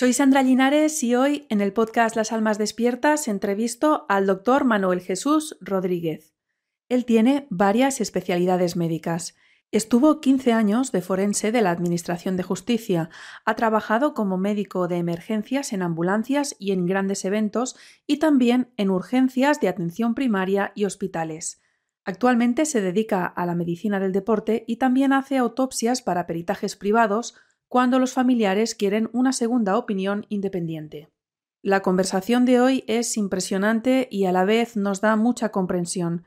Soy Sandra Linares y hoy en el podcast Las Almas Despiertas entrevisto al doctor Manuel Jesús Rodríguez. Él tiene varias especialidades médicas. Estuvo 15 años de forense de la Administración de Justicia, ha trabajado como médico de emergencias en ambulancias y en grandes eventos y también en urgencias de atención primaria y hospitales. Actualmente se dedica a la medicina del deporte y también hace autopsias para peritajes privados, cuando los familiares quieren una segunda opinión independiente. La conversación de hoy es impresionante y a la vez nos da mucha comprensión.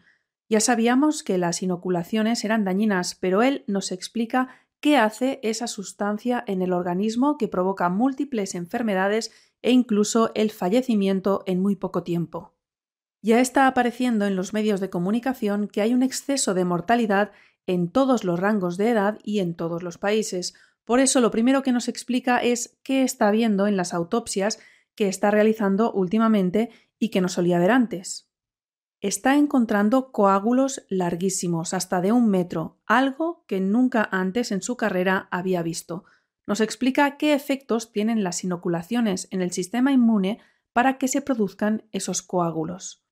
Ya sabíamos que las inoculaciones eran dañinas, pero él nos explica qué hace esa sustancia en el organismo que provoca múltiples enfermedades e incluso el fallecimiento en muy poco tiempo. Ya está apareciendo en los medios de comunicación que hay un exceso de mortalidad en todos los rangos de edad y en todos los países, por eso lo primero que nos explica es qué está viendo en las autopsias que está realizando últimamente y que no solía ver antes. Está encontrando coágulos larguísimos, hasta de un metro, algo que nunca antes en su carrera había visto. Nos explica qué efectos tienen las inoculaciones en el sistema inmune para que se produzcan esos coágulos.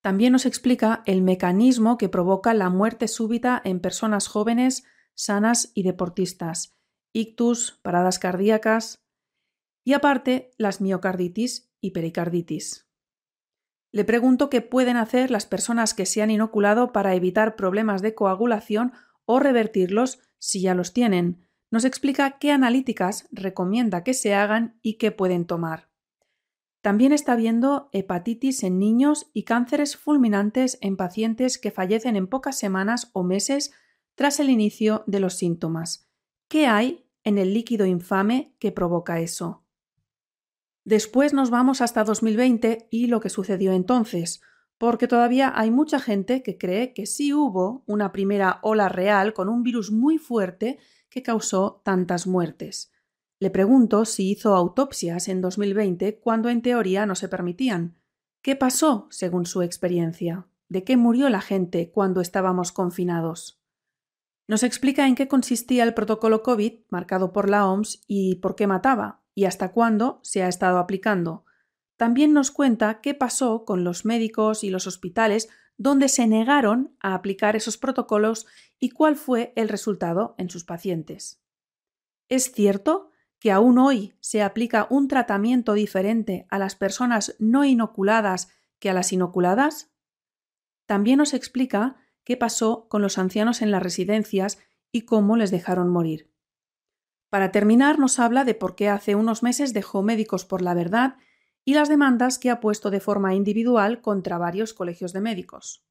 También nos explica el mecanismo que provoca la muerte súbita en personas jóvenes, sanas y deportistas, ictus, paradas cardíacas y aparte las miocarditis y pericarditis. Le pregunto qué pueden hacer las personas que se han inoculado para evitar problemas de coagulación o revertirlos si ya los tienen. Nos explica qué analíticas recomienda que se hagan y qué pueden tomar. También está viendo hepatitis en niños y cánceres fulminantes en pacientes que fallecen en pocas semanas o meses tras el inicio de los síntomas. ¿Qué hay en el líquido infame que provoca eso. Después nos vamos hasta 2020 y lo que sucedió entonces, porque todavía hay mucha gente que cree que sí hubo una primera ola real con un virus muy fuerte que causó tantas muertes. Le pregunto si hizo autopsias en 2020 cuando en teoría no se permitían. ¿Qué pasó según su experiencia? ¿De qué murió la gente cuando estábamos confinados? Nos explica en qué consistía el protocolo COVID marcado por la OMS y por qué mataba y hasta cuándo se ha estado aplicando. También nos cuenta qué pasó con los médicos y los hospitales donde se negaron a aplicar esos protocolos y cuál fue el resultado en sus pacientes. ¿Es cierto que aún hoy se aplica un tratamiento diferente a las personas no inoculadas que a las inoculadas? También nos explica qué pasó con los ancianos en las residencias y cómo les dejaron morir. Para terminar, nos habla de por qué hace unos meses dejó Médicos por la Verdad y las demandas que ha puesto de forma individual contra varios colegios de médicos.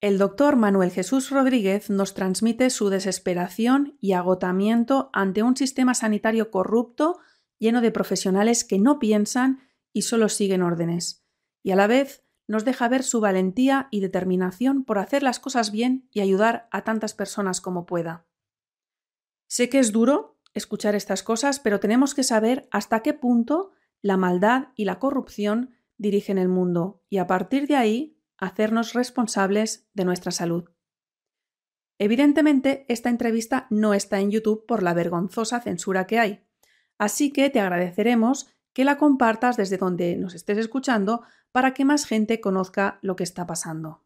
El doctor Manuel Jesús Rodríguez nos transmite su desesperación y agotamiento ante un sistema sanitario corrupto lleno de profesionales que no piensan y solo siguen órdenes, y a la vez nos deja ver su valentía y determinación por hacer las cosas bien y ayudar a tantas personas como pueda. Sé que es duro escuchar estas cosas, pero tenemos que saber hasta qué punto la maldad y la corrupción dirigen el mundo y a partir de ahí hacernos responsables de nuestra salud. Evidentemente, esta entrevista no está en YouTube por la vergonzosa censura que hay, así que te agradeceremos que la compartas desde donde nos estés escuchando para que más gente conozca lo que está pasando.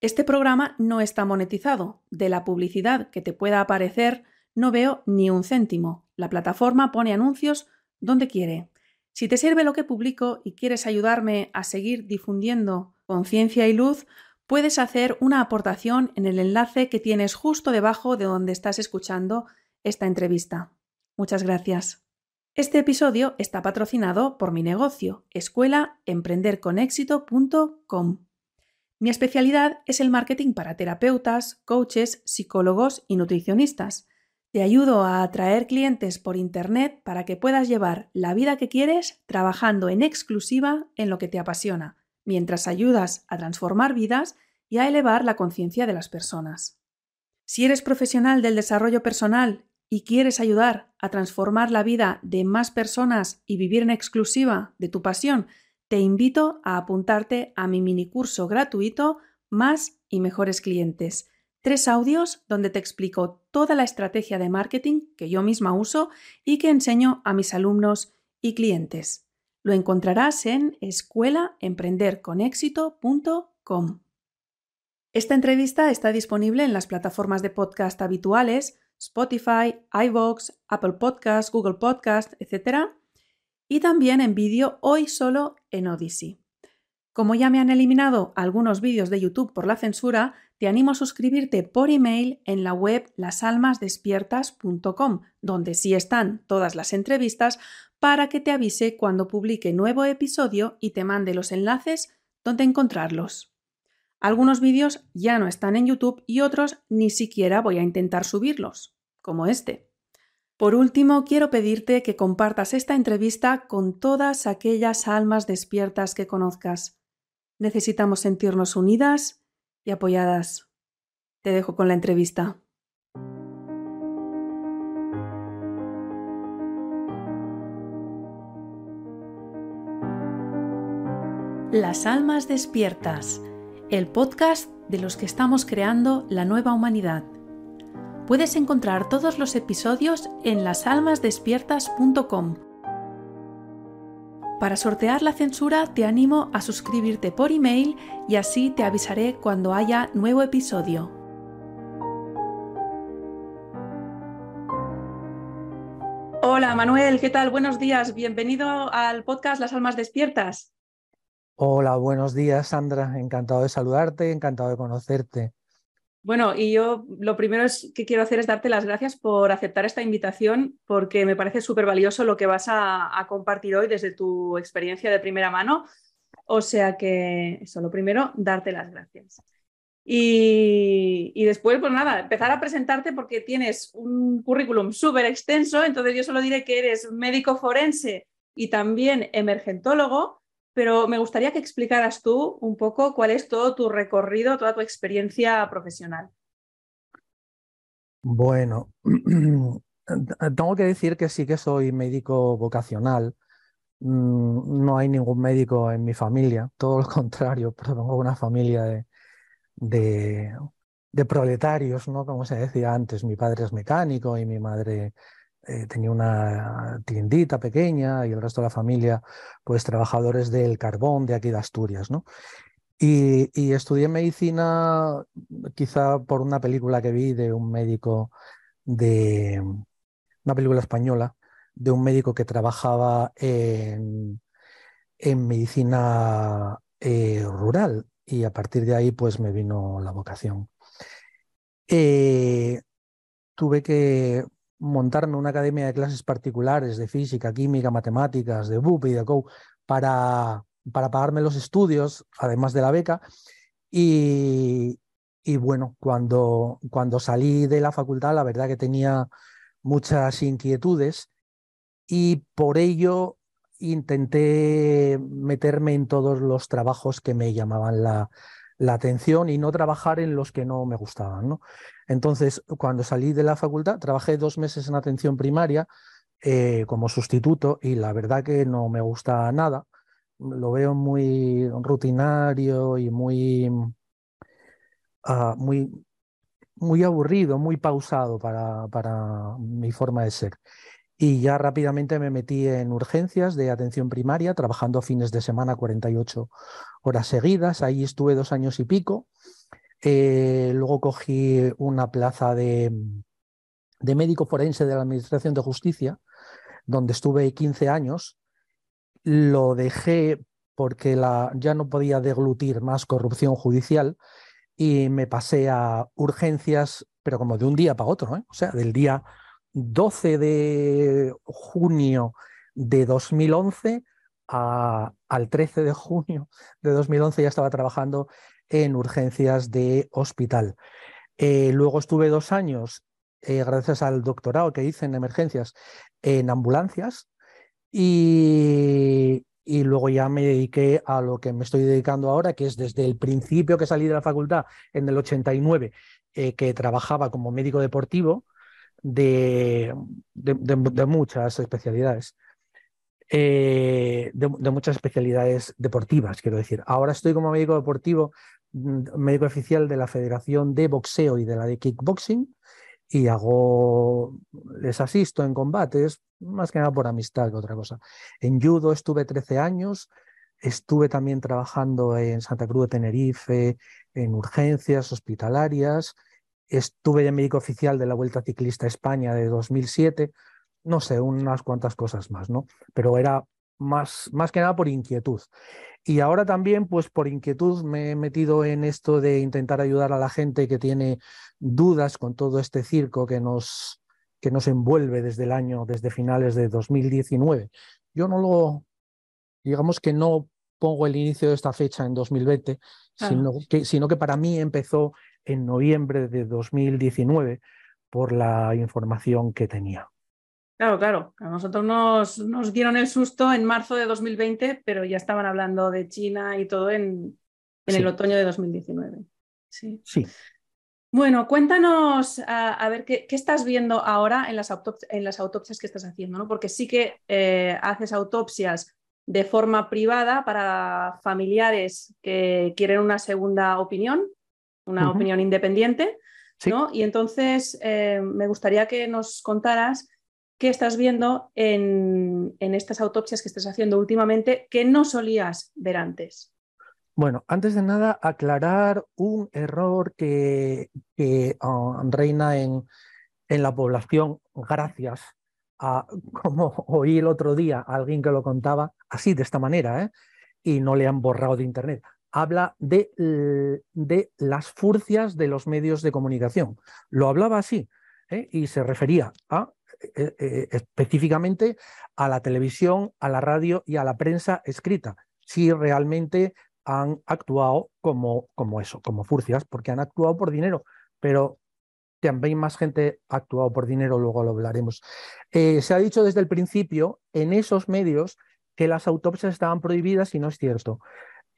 Este programa no está monetizado. De la publicidad que te pueda aparecer no veo ni un céntimo. La plataforma pone anuncios donde quiere. Si te sirve lo que publico y quieres ayudarme a seguir difundiendo conciencia y luz, puedes hacer una aportación en el enlace que tienes justo debajo de donde estás escuchando esta entrevista. Muchas gracias. Este episodio está patrocinado por mi negocio, escuelaemprenderconexito.com. Mi especialidad es el marketing para terapeutas, coaches, psicólogos y nutricionistas. Te ayudo a atraer clientes por Internet para que puedas llevar la vida que quieres trabajando en exclusiva en lo que te apasiona, mientras ayudas a transformar vidas y a elevar la conciencia de las personas. Si eres profesional del desarrollo personal y quieres ayudar a transformar la vida de más personas y vivir en exclusiva de tu pasión, te invito a apuntarte a mi mini curso gratuito Más y mejores clientes. Tres audios donde te explico toda la estrategia de marketing que yo misma uso y que enseño a mis alumnos y clientes. Lo encontrarás en escuelaemprenderconexito.com. Esta entrevista está disponible en las plataformas de podcast habituales Spotify, iVoox, Apple Podcasts, Google Podcasts, etc. Y también en vídeo hoy solo en Odyssey. Como ya me han eliminado algunos vídeos de YouTube por la censura, te animo a suscribirte por email en la web lasalmasdespiertas.com, donde sí están todas las entrevistas, para que te avise cuando publique nuevo episodio y te mande los enlaces donde encontrarlos. Algunos vídeos ya no están en YouTube y otros ni siquiera voy a intentar subirlos, como este. Por último, quiero pedirte que compartas esta entrevista con todas aquellas almas despiertas que conozcas. Necesitamos sentirnos unidas y apoyadas. Te dejo con la entrevista. Las almas despiertas el podcast de los que estamos creando la nueva humanidad. Puedes encontrar todos los episodios en lasalmasdespiertas.com. Para sortear la censura te animo a suscribirte por email y así te avisaré cuando haya nuevo episodio. Hola Manuel, ¿qué tal? Buenos días, bienvenido al podcast Las Almas Despiertas. Hola, buenos días, Sandra. Encantado de saludarte, encantado de conocerte. Bueno, y yo lo primero que quiero hacer es darte las gracias por aceptar esta invitación, porque me parece súper valioso lo que vas a, compartir hoy desde tu experiencia de primera mano. O sea que eso, lo primero, darte las gracias. Y, y, después, pues nada, empezar a presentarte porque tienes un currículum súper extenso, entonces yo solo diré que eres médico forense y también emergentólogo, pero me gustaría que explicaras tú un poco cuál es todo tu recorrido, toda tu experiencia profesional. Bueno, tengo que decir que sí que soy médico vocacional. Mm, no hay ningún médico en mi familia, todo lo contrario, tengo una familia de, de, de proletarios, ¿no? Como se decía antes, mi padre es mecánico y mi madre eh, tenía una tiendita pequeña y el resto de la familia, pues trabajadores del carbón de aquí de Asturias, ¿no? Y, estudié medicina quizá por una película que vi de un médico de una película española de un médico que trabajaba en, en medicina eh, rural y a partir de ahí pues me vino la vocación. Eh, tuve que montarme una academia de clases particulares de física, química, matemáticas, de BUP y de COU para, para pagarme los estudios, además de la beca. Y, y bueno, cuando, cuando salí de la facultad, la verdad que tenía muchas inquietudes y por ello intenté meterme en todos los trabajos que me llamaban la, la atención y no trabajar en los que no me gustaban. ¿no? Entonces, cuando salí de la facultad, trabajé dos meses en atención primaria eh, como sustituto y la verdad que no me gusta nada. Lo veo muy rutinario y muy, ah, muy, muy aburrido, muy pausado para, para mi forma de ser. Y ya rápidamente me metí en urgencias de atención primaria, trabajando fines de semana 48 horas seguidas. Ahí estuve dos años y pico. Eh, luego cogí una plaza de, de, médico forense de la Administración de Justicia, donde estuve 15 años. Lo dejé porque la, ya no podía deglutir más corrupción judicial y me pasé a urgencias, pero como de un día para otro, ¿eh? o sea, del día 12 de junio de 2011 al 13 de junio de 2011 ya estaba trabajando en urgencias de hospital. Eh, luego estuve dos años, eh, gracias al doctorado que hice en emergencias, en ambulancias y, y, luego ya me dediqué a lo que me estoy dedicando ahora, que es desde el principio que salí de la facultad en el 89, eh, que trabajaba como médico deportivo de, de muchas especialidades. Eh, de, muchas especialidades deportivas, quiero decir. Ahora estoy como médico deportivo mm, médico oficial de la Federación de Boxeo y de la de Kickboxing y hago, les asisto en combates, más que nada por amistad que otra cosa. En judo estuve 13 años, estuve también trabajando en Santa Cruz de Tenerife, en urgencias hospitalarias, estuve de médico oficial de la Vuelta Ciclista España de 2007, no sé, unas cuantas cosas más, ¿no? Pero era más, más que nada por inquietud. Y ahora también, pues por inquietud, me he metido en esto de intentar ayudar a la gente que tiene dudas con todo este circo que nos, que nos envuelve desde el año, desde finales de 2019. Yo no lo, digamos que no pongo el inicio de esta fecha en 2020, sino, que, sino que para mí empezó en noviembre de 2019 por la información que tenía. Claro, claro. A nosotros nos, nos, dieron el susto en marzo de 2020, pero ya estaban hablando de China y todo en, en el otoño de 2019. Sí. sí. Bueno, cuéntanos a, ver ¿qué, ¿qué, estás viendo ahora en las, en las, autopsias que estás haciendo, ¿no? Porque sí que eh, haces autopsias de forma privada para familiares que quieren una segunda opinión, una opinión independiente, ¿no? Y entonces eh, me gustaría que nos contaras qué estás viendo en, estas autopsias que estás haciendo últimamente que no solías ver antes. Bueno, antes de nada, aclarar un error que, que ah, reina en, en, la población gracias a, como oí el otro día a alguien que lo contaba así, de esta manera, ¿eh? y no le han borrado de Internet. Habla de, de las furcias de los medios de comunicación. Lo hablaba así ¿eh? y se refería eh, eh, específicamente a la televisión, a la radio y a la prensa escrita, si realmente han actuado como, como eso, como furcias, porque han actuado por dinero, pero también más gente ha actuado por dinero, luego lo hablaremos. Se ha dicho desde el principio en esos medios que las autopsias estaban prohibidas y no es cierto.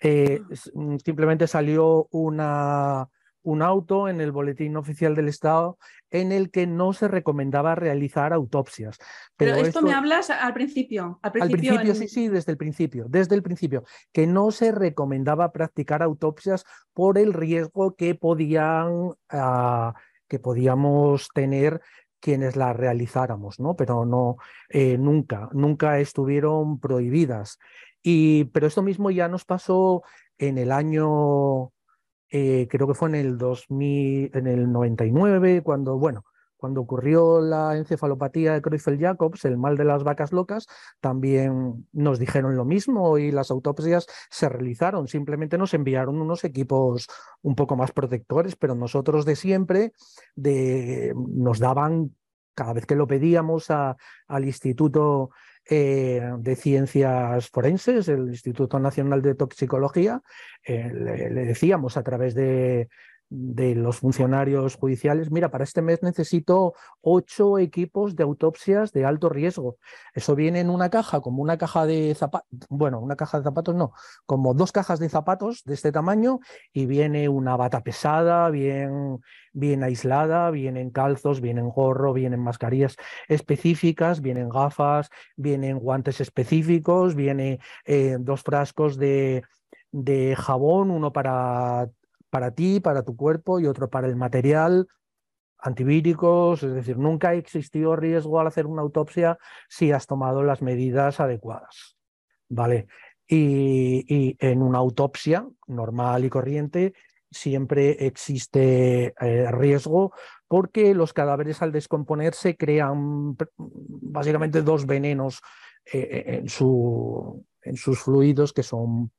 Mm, simplemente salió una, un auto en el boletín oficial del Estado en el que no se recomendaba realizar autopsias. Pero, esto, me hablas al principio. Al principio, sí, sí, desde el principio, desde el principio, que no se recomendaba practicar autopsias por el riesgo que podían, ah, que podíamos tener quienes las realizáramos, ¿no? Pero no, eh, nunca, nunca estuvieron prohibidas. Y, pero esto mismo ya nos pasó en el año eh, creo que fue en el 2000, en el 99, cuando, bueno, cuando ocurrió la encefalopatía de Creutzfeldt-Jacobs, el mal de las vacas locas, también nos dijeron lo mismo y las autopsias se realizaron. Simplemente nos enviaron unos equipos un poco más protectores, pero nosotros de siempre de, nos daban, cada vez que lo pedíamos a, al Instituto eh, de Ciencias Forenses, el Instituto Nacional de Toxicología, eh, le, decíamos a través de, de los funcionarios judiciales, mira, para este mes necesito ocho equipos de autopsias de alto riesgo. Eso viene en una caja, como una caja de zapatos, bueno, una caja de zapatos no, como dos cajas de zapatos de este tamaño y viene una bata pesada, bien, bien aislada, vienen calzos, vienen gorro, vienen mascarillas específicas, vienen gafas, vienen guantes específicos, vienen eh, dos frascos de de jabón, uno para para ti, para tu cuerpo y otro para el material, antivíricos, es decir, nunca ha existido riesgo al hacer una autopsia si has tomado las medidas adecuadas. ¿Vale? Y, en una autopsia normal y corriente siempre existe eh, riesgo porque los cadáveres al descomponerse crean básicamente dos venenos eh, en, su, en sus fluidos que son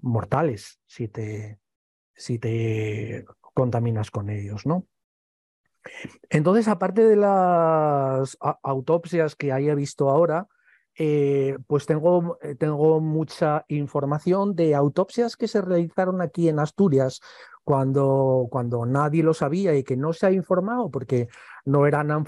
mortales si te, si te contaminas con ellos, ¿no? Entonces, aparte de las autopsias que haya visto ahora, eh, pues tengo, eh, tengo, mucha información de autopsias que se realizaron aquí en Asturias cuando, cuando nadie lo sabía y que no se ha informado porque no eran,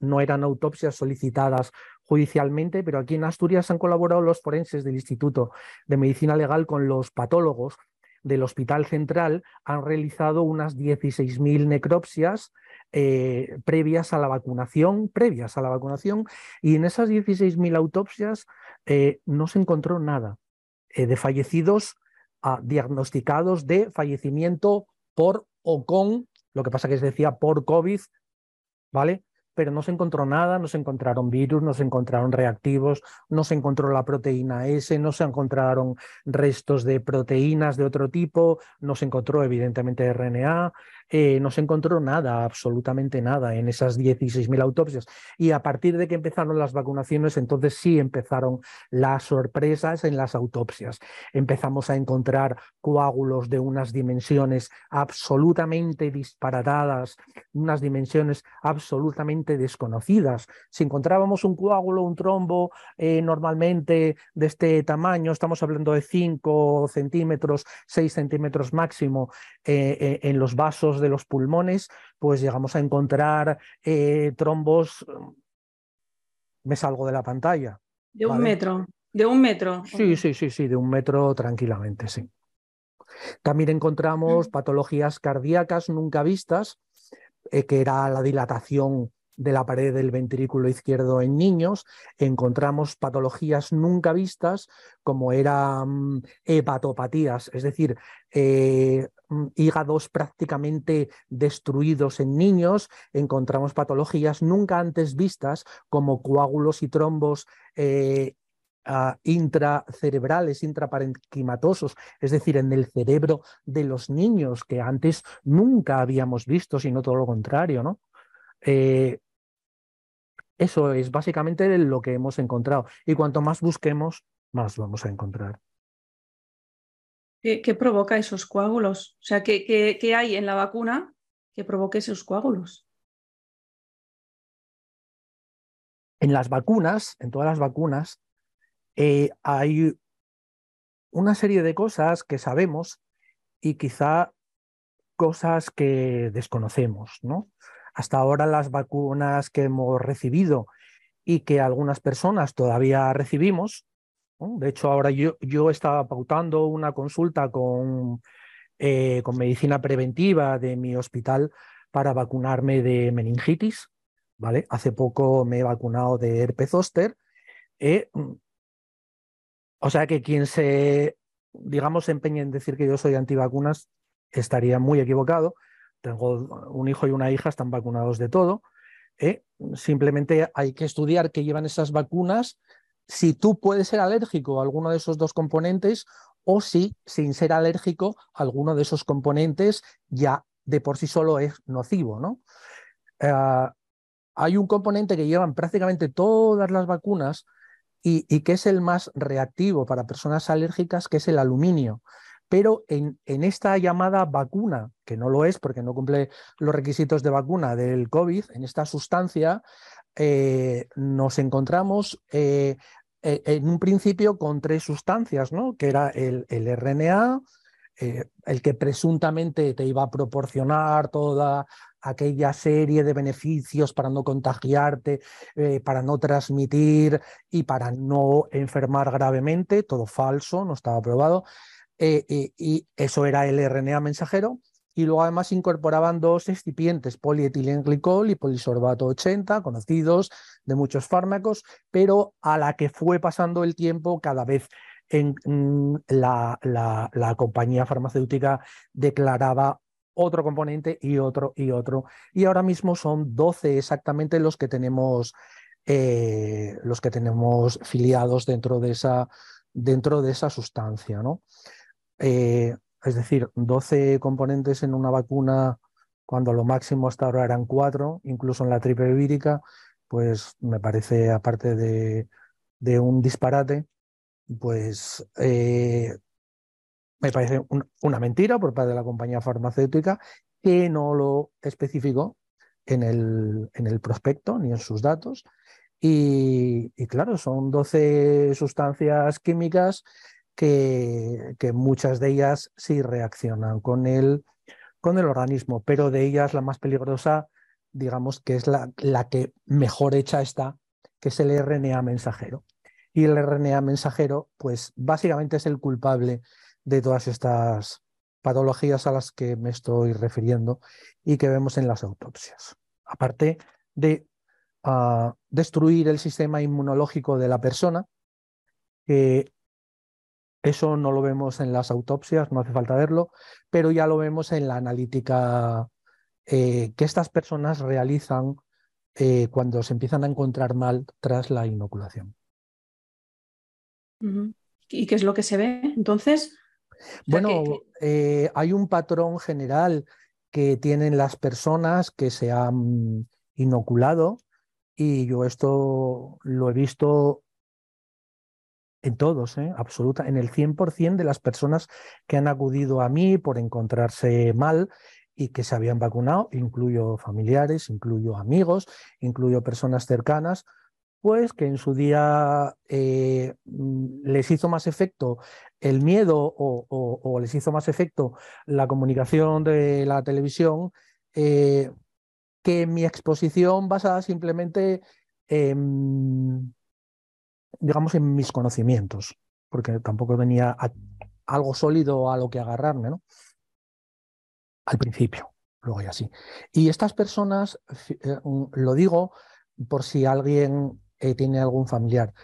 no eran autopsias solicitadas judicialmente, pero aquí en Asturias han colaborado los forenses del Instituto de Medicina Legal con los patólogos del Hospital Central han realizado unas 16.000 necropsias eh, previas a la vacunación, previas a la vacunación, y en esas 16.000 autopsias eh, no se encontró nada. Eh, de fallecidos ah, diagnosticados de fallecimiento por o con, lo que pasa que se decía por COVID, ¿vale? Pero no se encontró nada, no se encontraron virus, no se encontraron reactivos, no se encontró la proteína S, no se encontraron restos de proteínas de otro tipo, no se encontró evidentemente RNA, eh, no se encontró nada, absolutamente nada en esas 16.000 autopsias. Y a partir de que empezaron las vacunaciones, entonces sí empezaron las sorpresas en las autopsias. Empezamos a encontrar coágulos de unas dimensiones absolutamente disparatadas, unas dimensiones absolutamente desconocidas. Si encontrábamos un coágulo, un trombo eh, normalmente de este tamaño, estamos hablando de 5 centímetros, 6 centímetros máximo eh, en los vasos de los pulmones, pues llegamos a encontrar eh, trombos, me salgo de la pantalla. De un metro, de un metro. Sí, sí, sí, sí, de un metro tranquilamente, sí. También encontramos mm. patologías cardíacas nunca vistas, eh, que era la dilatación de la pared del ventrículo izquierdo en niños, encontramos patologías nunca vistas como eran hepatopatías, es decir, eh, mm, hígados prácticamente destruidos en niños, encontramos patologías nunca antes vistas como coágulos y trombos eh, intracerebrales, intraparenquimatosos, es decir, en el cerebro de los niños que antes nunca habíamos visto, sino todo lo contrario, ¿no? Eh, eso es básicamente lo que hemos encontrado. Y cuanto más busquemos, más vamos a encontrar. ¿Qué, provoca esos coágulos? O sea, ¿qué, hay en la vacuna que provoque esos coágulos? En las vacunas, en todas las vacunas, eh, hay una serie de cosas que sabemos y quizá cosas que desconocemos, ¿no? Hasta ahora las vacunas que hemos recibido y que algunas personas todavía recibimos. De hecho, ahora yo, yo estaba pautando una consulta con, eh, con medicina preventiva de mi hospital para vacunarme de meningitis. ¿vale? Hace poco me he vacunado de herpes zóster. Eh, o sea que quien se, digamos, empeñe en decir que yo soy antivacunas estaría muy equivocado tengo un hijo y una hija, están vacunados de todo. ¿eh? Simplemente hay que estudiar qué llevan esas vacunas, si tú puedes ser alérgico a alguno de esos dos componentes o si sin ser alérgico alguno de esos componentes ya de por sí solo es nocivo. ¿no? Eh, hay un componente que llevan prácticamente todas las vacunas y, que es el más reactivo para personas alérgicas, que es el aluminio pero en, esta llamada vacuna, que no lo es porque no cumple los requisitos de vacuna del COVID, en esta sustancia eh, nos encontramos eh, eh, en un principio con tres sustancias, ¿no? que era el, RNA, el que presuntamente te iba a proporcionar toda aquella serie de beneficios para no contagiarte, para no transmitir y para no enfermar gravemente, todo falso, no estaba probado. Eh, y eso era el RNA mensajero. Y luego además incorporaban dos excipientes, polietilenglicol y polisorbato 80, conocidos de muchos fármacos, pero a la que fue pasando el tiempo cada vez en, mm, la, la, compañía farmacéutica declaraba otro componente y otro y otro. Y ahora mismo son 12 exactamente los que tenemos, eh, los que tenemos filiados dentro de esa, dentro de esa sustancia. ¿no? Eh, es decir, 12 componentes en una vacuna, cuando lo máximo hasta ahora eran cuatro, incluso en la triple vírica, pues me parece, aparte de, un disparate, pues eh, me parece una mentira por parte de la compañía farmacéutica que no lo especificó en el, en el prospecto ni en sus datos. Y, y claro, son 12 sustancias químicas que, muchas de ellas sí reaccionan con el, con el organismo, pero de ellas la más peligrosa, digamos que es la, la que mejor hecha está, que es el RNA mensajero. Y el RNA mensajero, pues básicamente es el culpable de todas estas patologías a las que me estoy refiriendo y que vemos en las autopsias. Aparte de ah, destruir el sistema inmunológico de la persona, Eso no lo vemos en las autopsias, no hace falta verlo, pero ya lo vemos en la analítica eh, que estas personas realizan eh, cuando se empiezan a encontrar mal tras la inoculación. ¿Y qué es lo que se ve entonces? Bueno, eh, hay un patrón general que tienen las personas que se han inoculado y yo esto lo he visto en todos, ¿eh? absoluta, en el 100% de las personas que han acudido a mí por encontrarse mal y que se habían vacunado, incluyo familiares, incluyo amigos, incluyo personas cercanas, pues que en su día eh, mm, les hizo más efecto el miedo o, les hizo más efecto la comunicación de la televisión eh, que mi exposición basada simplemente en, digamos, en mis conocimientos, porque tampoco venía algo sólido a lo que agarrarme, ¿no? Al principio, luego ya sí. Y estas personas, eh, lo digo por si alguien eh, tiene algún familiar,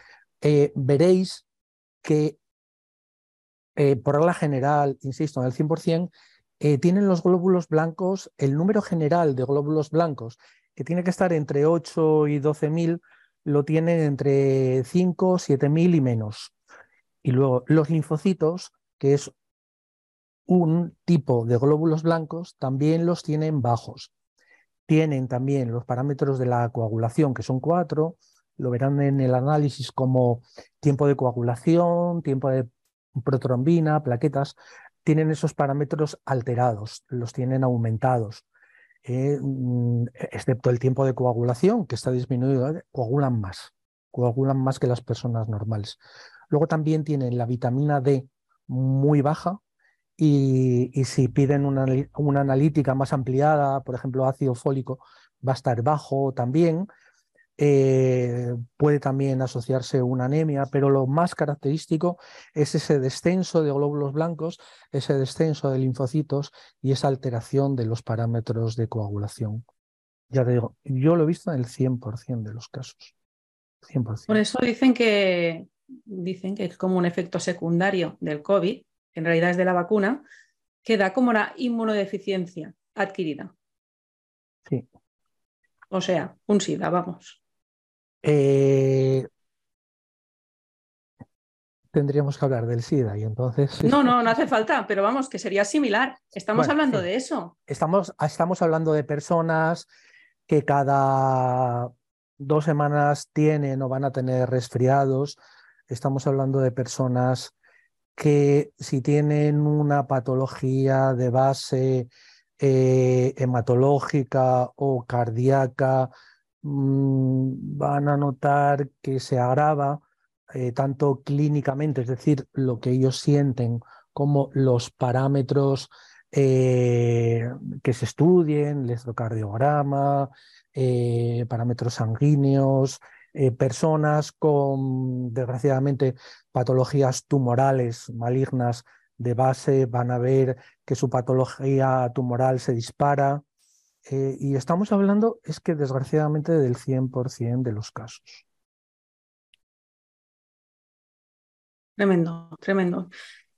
eh, veréis que por regla general, insisto, en el 100%, tienen los glóbulos blancos, el número general de glóbulos blancos, que tiene que estar entre 8 y 12 mil, lo tienen entre 5, 7 mil y menos. Y luego los linfocitos, que es un tipo de glóbulos blancos, también los tienen bajos. Tienen también los parámetros de la coagulación, que son cuatro, lo verán en el análisis como tiempo de coagulación, tiempo de protrombina, plaquetas, tienen esos parámetros alterados, los tienen aumentados. Eh, mm, excepto el tiempo de coagulación, que está disminuido, coagulan más, coagulan más que las personas normales. Luego también tienen la vitamina D muy baja y, si piden una, una, analítica más ampliada, por ejemplo ácido fólico, va a estar bajo también. Eh, puede también asociarse una anemia, pero lo más característico es ese descenso de glóbulos blancos, ese descenso de linfocitos y esa alteración de los parámetros de coagulación. Ya te digo, yo lo he visto en el 100% de los casos. 100%. Por eso dicen que, dicen que es como un efecto secundario del COVID, que en realidad es de la vacuna, que da como una inmunodeficiencia adquirida. Sí. O sea, un SIDA, vamos. Eh, tendríamos que hablar del SIDA y entonces... No, no, no hace falta, pero vamos, que sería similar. Estamos hablando de eso. Estamos, estamos hablando de personas que cada dos semanas tienen o van a tener resfriados. Estamos hablando de personas que si tienen una patología de base eh, hematológica o cardíaca, van a notar que se agrava eh, tanto clínicamente, es decir, lo que ellos sienten, como los parámetros eh, que se estudien, electrocardiograma, eh, parámetros sanguíneos, personas con, desgraciadamente, patologías tumorales malignas de base van a ver que su patología tumoral se dispara, eh, y estamos hablando, es que desgraciadamente, del 100% de los casos. Tremendo, tremendo.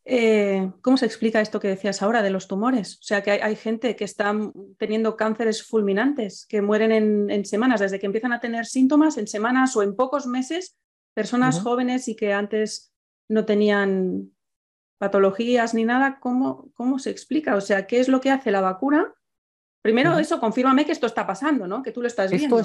Eh, ¿Cómo se explica esto que decías ahora de los tumores? O sea, que hay, gente que está teniendo cánceres fulminantes, que mueren en, semanas, desde que empiezan a tener síntomas, en semanas o en pocos meses, personas jóvenes y que antes no tenían patologías ni nada. ¿Cómo, ¿Cómo se explica? O sea, ¿qué es lo que hace la vacuna Primero eso, confírmame que esto está pasando, ¿no? Que tú lo estás viendo.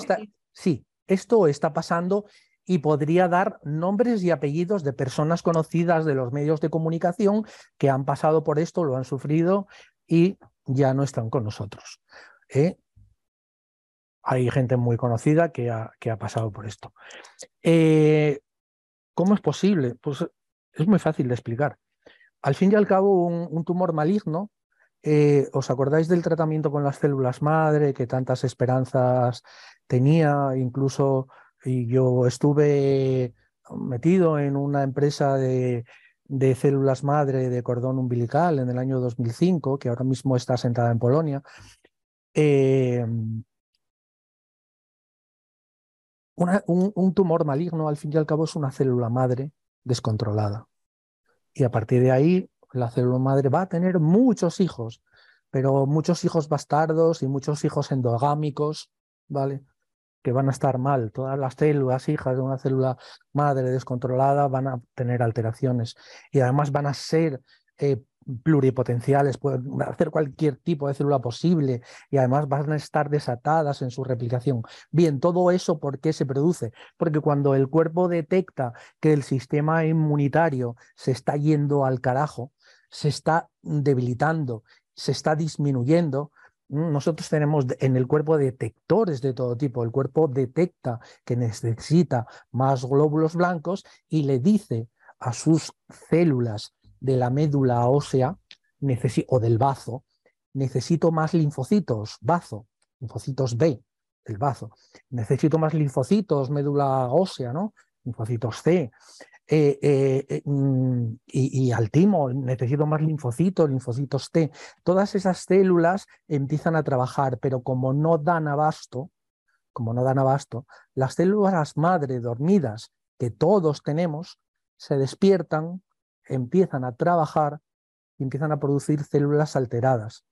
sí, esto está pasando y podría dar nombres y apellidos de personas conocidas de los medios de comunicación que han pasado por esto, lo han sufrido y ya no están con nosotros. ¿eh? Hay gente muy conocida que ha, que ha pasado por esto. Eh, ¿Cómo es posible? Pues es muy fácil de explicar. Al fin y al cabo, un tumor maligno eh, ¿Os acordáis del tratamiento con las células madre que tantas esperanzas tenía? Incluso yo estuve metido en una empresa de, células madre de cordón umbilical en el año 2005, que ahora mismo está sentada en Polonia. Eh, un, tumor maligno, al fin y al cabo, es una célula madre descontrolada. Y a partir de ahí, la célula madre va a tener muchos hijos, pero muchos hijos bastardos y muchos hijos endogámicos, ¿vale? Que van a estar mal. Todas las células hijas de una célula madre descontrolada van a tener alteraciones y además van a ser eh, pluripotenciales, pueden hacer cualquier tipo de célula posible y además van a estar desatadas en su replicación. Bien, todo eso, ¿por qué se produce? Porque cuando el cuerpo detecta que el sistema inmunitario se está yendo al carajo, se está debilitando, se está disminuyendo, nosotros tenemos en el cuerpo detectores de todo tipo. El cuerpo detecta que necesita más glóbulos blancos y le dice a sus células de la médula ósea o del bazo, necesito más linfocitos, bazo, linfocitos B, el bazo. Necesito más linfocitos, médula ósea, ¿no? Linfocitos C. Eh, eh, eh, mm, y, y, al timo, necesito más linfocitos, linfocitos T. Todas esas células empiezan a trabajar, pero como no dan abasto, como no dan abasto, las células madre dormidas que todos tenemos se despiertan empiezan a trabajar y empiezan a producir células alteradas.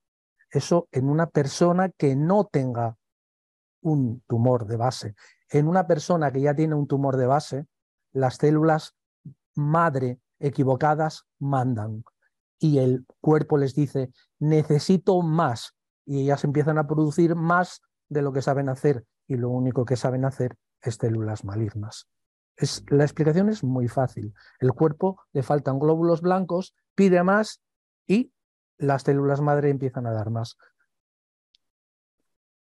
Eso en una persona que no tenga un tumor de base. En una persona que ya tiene un tumor de base, las células madre equivocadas mandan y el cuerpo les dice, necesito más y ellas empiezan a producir más de lo que saben hacer y lo único que saben hacer es células malignas la explicación es muy fácil. El cuerpo le faltan glóbulos blancos, pide más y las células madre empiezan a dar más.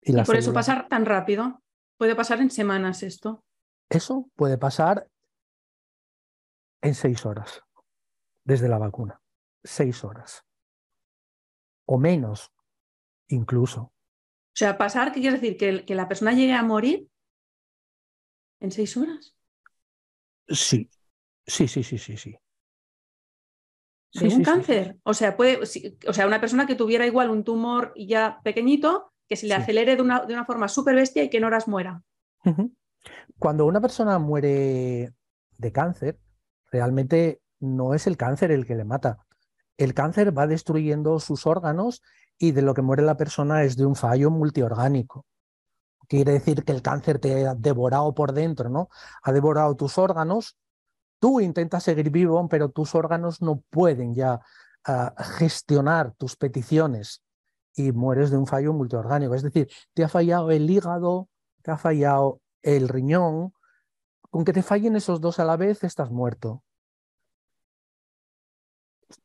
Y, por eso pasar tan rápido. Puede pasar en semanas esto. Eso puede pasar en seis horas desde la vacuna. Seis horas. O menos, incluso. O sea, pasar, ¿qué quiere decir? ¿Que, que la persona llegue a morir en seis horas? Sí, sí, sí, sí, sí, sí. ¿De un cáncer? O sea, puede, o sea, una persona que tuviera igual un tumor ya pequeñito, que se le acelere de una, de una forma súper bestia y que en horas muera. Cuando una persona muere de cáncer, realmente no es el cáncer el que le mata. El cáncer va destruyendo sus órganos y de lo que muere la persona es de un fallo multiorgánico quiere decir que el cáncer te ha devorado por dentro, ¿no? Ha devorado tus órganos, tú intentas seguir vivo, pero tus órganos no pueden ya ah, gestionar tus peticiones y mueres de un fallo multiorgánico. Es decir, te ha fallado el hígado, te ha fallado el riñón, con que te fallen esos dos a la vez estás muerto.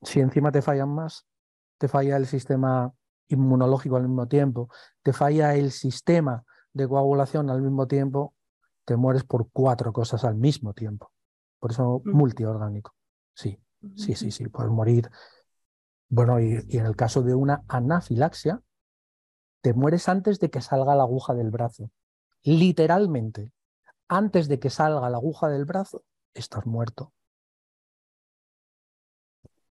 Si encima te fallan más, te falla el sistema inmunológico al mismo tiempo, te falla el sistema de coagulación al mismo tiempo, te mueres por cuatro cosas al mismo tiempo. Por eso multiorgánico. Sí, sí, sí, sí, puedes morir. Bueno, y, en el caso de una anafilaxia, te mueres antes de que salga la aguja del brazo. Literalmente, antes de que salga la aguja del brazo, estás muerto.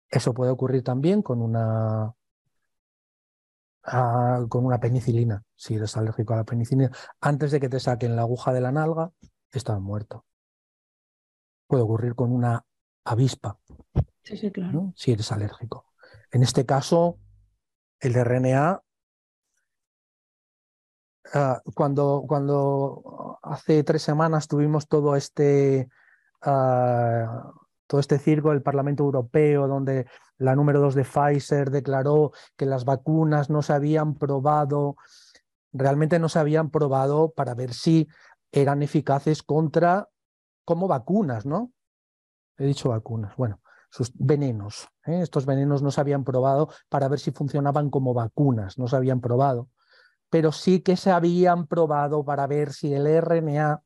Eso puede ocurrir también con una con una penicilina, si eres alérgico a la penicilina, antes de que te saquen la aguja de la nalga, estás muerto. Puede ocurrir con una avispa, si eres alérgico. En este caso, el RNA, ah, cuando, cuando hace tres semanas tuvimos todo este, ah, todo este circo del Parlamento Europeo, donde la número dos de Pfizer declaró que las vacunas no se habían probado, realmente no se habían probado para ver si eran eficaces contra, como vacunas, ¿no? He dicho vacunas, bueno, sus venenos. ¿eh? Estos venenos no se habían probado para ver si funcionaban como vacunas, no se habían probado, pero sí que se habían probado para ver si el RNA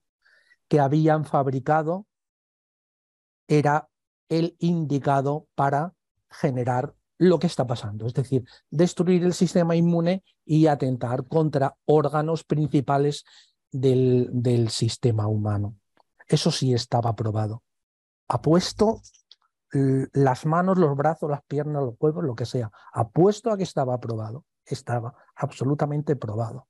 que habían fabricado era el indicado para generar lo que está pasando, es decir, destruir el sistema inmune y atentar contra órganos principales del, del sistema humano. Eso sí estaba probado. Apuesto las manos, los brazos, las piernas, los huevos, lo que sea. Apuesto a que estaba aprobado. Estaba absolutamente probado.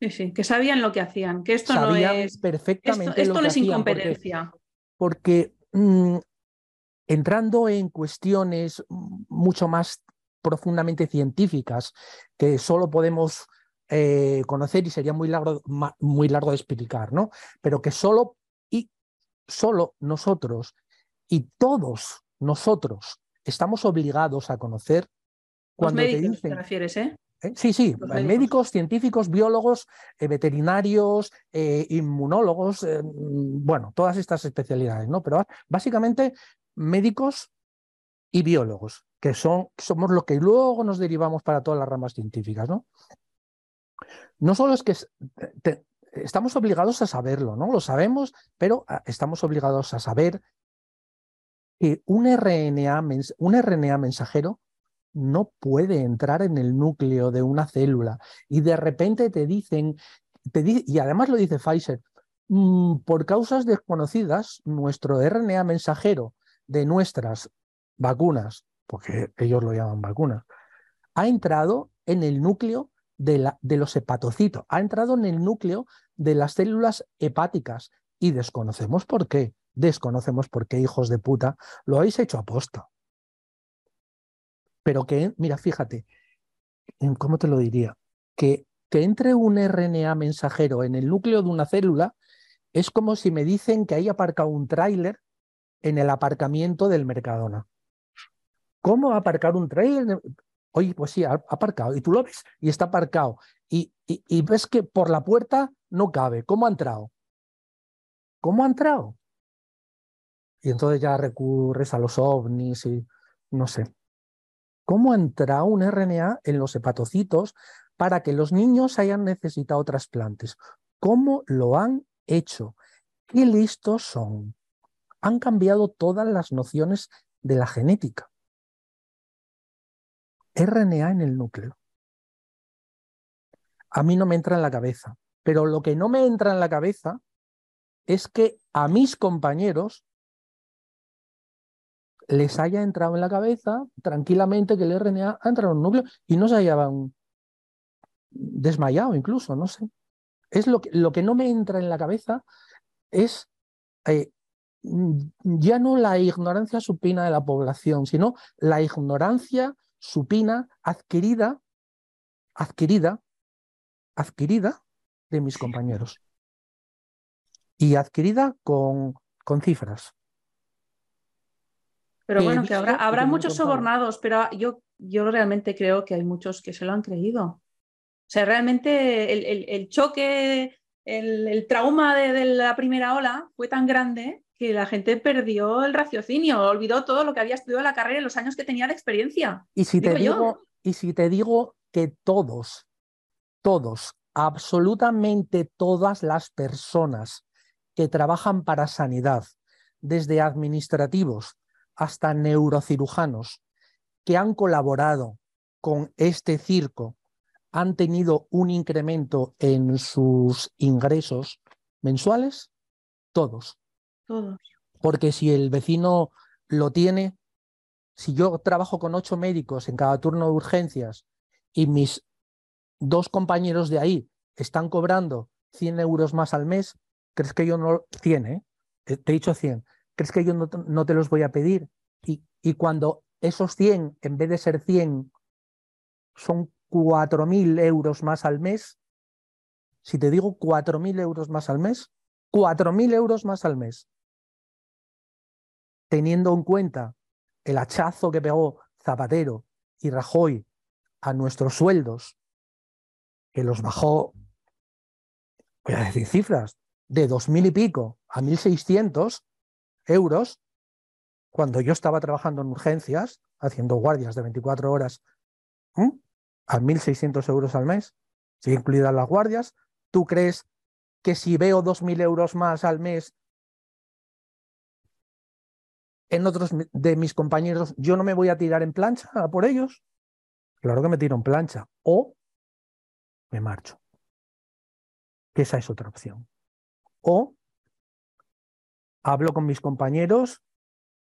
Sí, sí, que sabían lo que hacían, que esto no es perfectamente esto, no es incompetencia. Porque, mm, entrando en cuestiones mucho más profundamente científicas que solo podemos eh, conocer y sería muy largo, muy largo de explicar, ¿no? Pero que solo y solo nosotros y todos nosotros estamos obligados a conocer cuando te, dicen, te refieres, ¿eh? ¿Eh? Sí, sí, médicos. científicos, biólogos, eh, veterinarios, eh, inmunólogos, bueno, todas estas especialidades, ¿no? Pero básicamente médicos y biólogos, que son, somos lo que luego nos derivamos para todas las ramas científicas, ¿no? No solo es que estamos obligados a saberlo, ¿no? Lo sabemos, pero ah, estamos obligados a saber que un RNA, un RNA mensajero no puede entrar en el núcleo de una célula y de repente te dicen, y además lo dice Pfizer, mm, por causas desconocidas, nuestro RNA mensajero de nuestras vacunas, porque ellos lo llaman vacunas, ha entrado en el núcleo de, de los hepatocitos, ha entrado en el núcleo de las células hepáticas y desconocemos por qué. Desconocemos por qué, hijos de puta, lo habéis hecho aposta pero que, mira, fíjate, ¿cómo te lo diría? Que, que entre un RNA mensajero en el núcleo de una célula es como si me dicen que hay aparcado un tráiler en el aparcamiento del Mercadona. ¿Cómo aparcar un tráiler? Oye, pues sí, aparcado. Y tú lo ves y está aparcado. Y, y, ves que por la puerta no cabe. ¿Cómo ha entrado? ¿Cómo ha entrado? Y entonces ya recurres a los ovnis y no sé cómo entra un RNA en los hepatocitos para que los niños hayan necesitado trasplantes. ¿Cómo lo han hecho? ¿Qué listos son? Han cambiado todas las nociones de la genética. RNA en el núcleo. A mí no me entra en la cabeza, pero lo que no me entra en la cabeza es que a mis compañeros les haya entrado en la cabeza tranquilamente que el RNA ha entrado en un núcleo y no se hayan desmayado incluso, no sé. Es lo que, lo que no me entra en la cabeza es eh, ya no la ignorancia supina de la población, sino la ignorancia supina adquirida, adquirida, adquirida de mis compañeros. Y adquirida con, con cifras. Pero bueno, que habrá, habrá muchos sobornados, pero yo, yo realmente creo que hay muchos que se lo han creído. O sea, realmente el, choque, el, trauma de, la primera ola fue tan grande que la gente perdió el raciocinio, olvidó todo lo que había estudiado en la carrera y los años que tenía de experiencia. Y si, te digo, y si te digo que todos, todos, absolutamente todas las personas que trabajan para sanidad, desde administrativos, hasta neurocirujanos que han colaborado con este circo han tenido un incremento en sus ingresos mensuales? Todos. Todos. Porque si el vecino lo tiene, si yo trabajo con ocho médicos en cada turno de urgencias y mis dos compañeros de ahí están cobrando 100 euros más al mes, ¿crees que yo no... 100, ¿eh? Te he dicho 100. ¿Crees que yo no, te los voy a pedir? Y, y, cuando esos 100, en vez de ser 100, son 4.000 euros más al mes, si te digo 4.000 euros más al mes, 4.000 euros más al mes, teniendo en cuenta el hachazo que pegó Zapatero y Rajoy a nuestros sueldos, que los bajó, voy a decir cifras, de 2.000 y pico a 1.600, euros cuando yo estaba trabajando en urgencias, haciendo guardias de 24 horas, a 1.600 euros al mes, si incluidas las guardias. ¿Tú crees que si veo 2.000 euros más al mes en otros de mis compañeros, yo no me voy a tirar en plancha por ellos? Claro que me tiro en plancha. O me marcho. Que esa es otra opción. O hablo con mis compañeros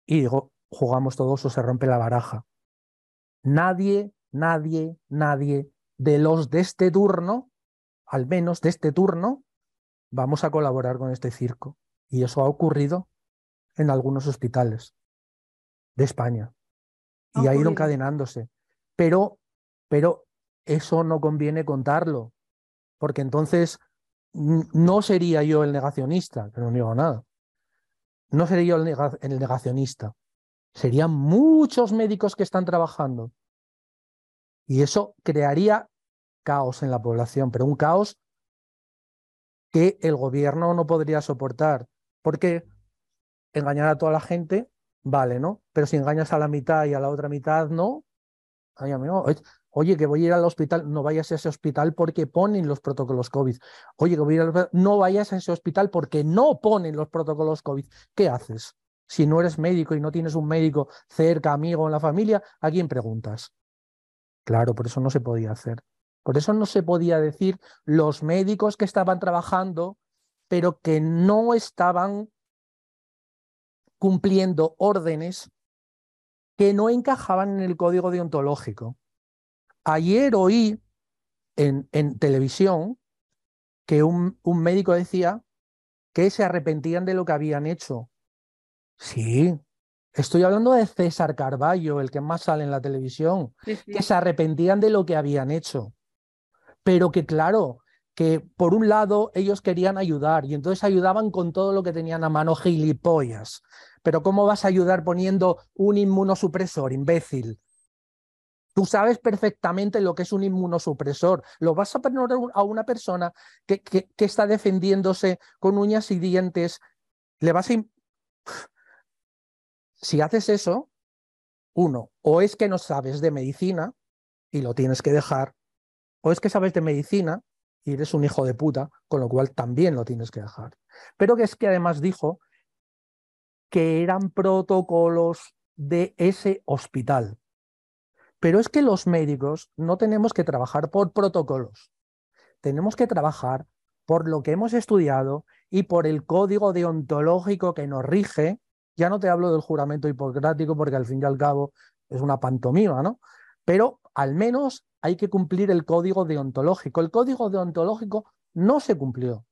y digo, jugamos todos o se rompe la baraja. Nadie, nadie, nadie de los de este turno, al menos de este turno, vamos a colaborar con este circo. Y eso ha ocurrido en algunos hospitales. de España. Y ha ido encadenándose. Pero, pero eso no conviene contarlo, porque entonces no sería yo el negacionista, que no digo nada. No sería yo el negacionista. Serían muchos médicos que están trabajando. Y eso crearía caos en la población, pero un caos que el gobierno no podría soportar. Porque engañar a toda la gente, vale, ¿no? Pero si engañas a la mitad y a la otra mitad, no. Ay, amigo, Oye, que voy a ir al hospital, no vayas a ese hospital porque ponen los protocolos COVID. Oye, que voy a ir al no vayas a ese hospital porque no ponen los protocolos COVID. ¿Qué haces? Si no eres médico y no tienes un médico cerca, amigo en la familia, ¿a quién preguntas? Claro, por eso no se podía hacer. Por eso no se podía decir los médicos que estaban trabajando, pero que no estaban cumpliendo órdenes que no encajaban en el código deontológico. Ayer oí en, en televisión que un, un, médico decía que se arrepentían de lo que habían hecho. Sí, estoy hablando de César Carballo, el que más sale en la televisión, que se arrepentían de lo que habían hecho. Pero que claro, que por un lado ellos querían ayudar y entonces ayudaban con todo lo que tenían a mano gilipollas. Pero ¿cómo vas a ayudar poniendo un inmunosupresor, imbécil? Tú sabes perfectamente lo que es un inmunosupresor. Lo vas a poner a una persona que, que, está defendiéndose con uñas y dientes. Le vas a. Si haces eso, uno, o es que no sabes de medicina y lo tienes que dejar, o es que sabes de medicina y eres un hijo de puta, con lo cual también lo tienes que dejar. Pero que es que además dijo que eran protocolos de ese hospital. Pero es que los médicos no tenemos que trabajar por protocolos, tenemos que trabajar por lo que hemos estudiado y por el código deontológico que nos rige. Ya no te hablo del juramento hipocrático porque al fin y al cabo es una pantomima, ¿no? Pero al menos hay que cumplir el código deontológico. El código deontológico no se cumplió.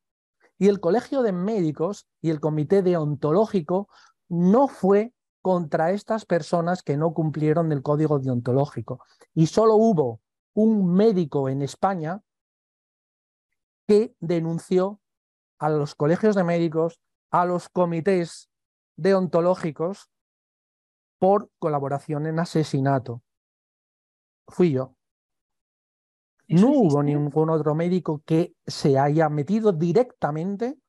Y el Colegio de Médicos y el Comité Deontológico no fue contra estas personas que no cumplieron el código deontológico. Y solo hubo un médico en España que denunció a los colegios de médicos, a los comités deontológicos por colaboración en asesinato. Fui yo. No hubo ningún otro médico que se haya metido directamente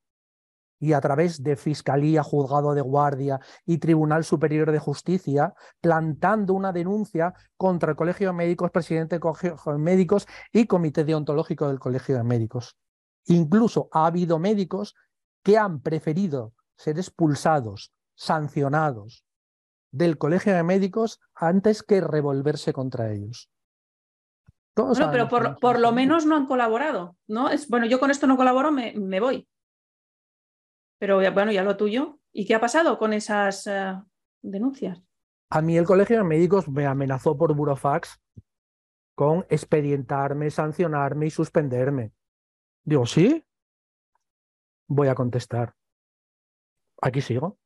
y a través de Fiscalía, Juzgado de Guardia y Tribunal Superior de Justicia, plantando una denuncia contra el Colegio de Médicos, presidente del Colegio de Médicos y Comité Deontológico del Colegio de Médicos. Incluso ha habido médicos que han preferido ser expulsados, sancionados del Colegio de Médicos antes que revolverse contra ellos. bueno, pero por, lo menos no han colaborado, ¿no? Es, bueno, yo con esto no colaboro, me voy. Pero bueno, ya lo tuyo. ¿Y qué ha pasado con esas eh, denuncias? A mí el Colegio de Médicos me amenazó por burofax con expedientarme, sancionarme y suspenderme. Digo, ¿sí? Voy a contestar. Aquí sigo.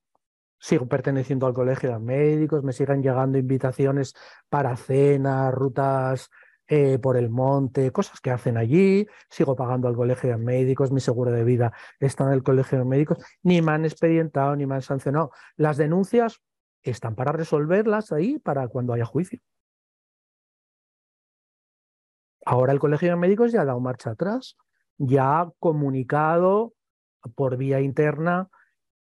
Sigo perteneciendo al Colegio de Médicos, me siguen llegando invitaciones para cenas, rutas eh, por el monte, cosas que hacen allí, sigo pagando al colegio de médicos, mi seguro de vida está en el colegio de médicos, ni me han expedientado, ni me han sancionado. Las denuncias están para resolverlas ahí para cuando haya juicio. Ahora el colegio de médicos ya ha dado marcha atrás, ya ha comunicado por vía interna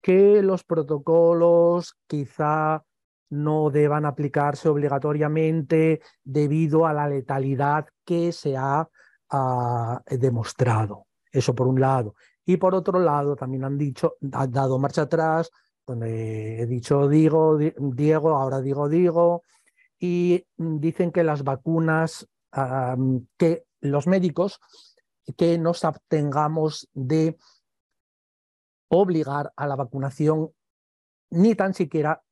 que los protocolos quizá no deban aplicarse obligatoriamente debido a la letalidad que se ha ah, demostrado. Eso por un lado. Y por otro lado, también han dicho, han dado marcha atrás, donde he dicho digo, Diego, ahora digo digo, y dicen que las vacunas, que los médicos, que nos abstengamos de obligar a la vacunación ni tan siquiera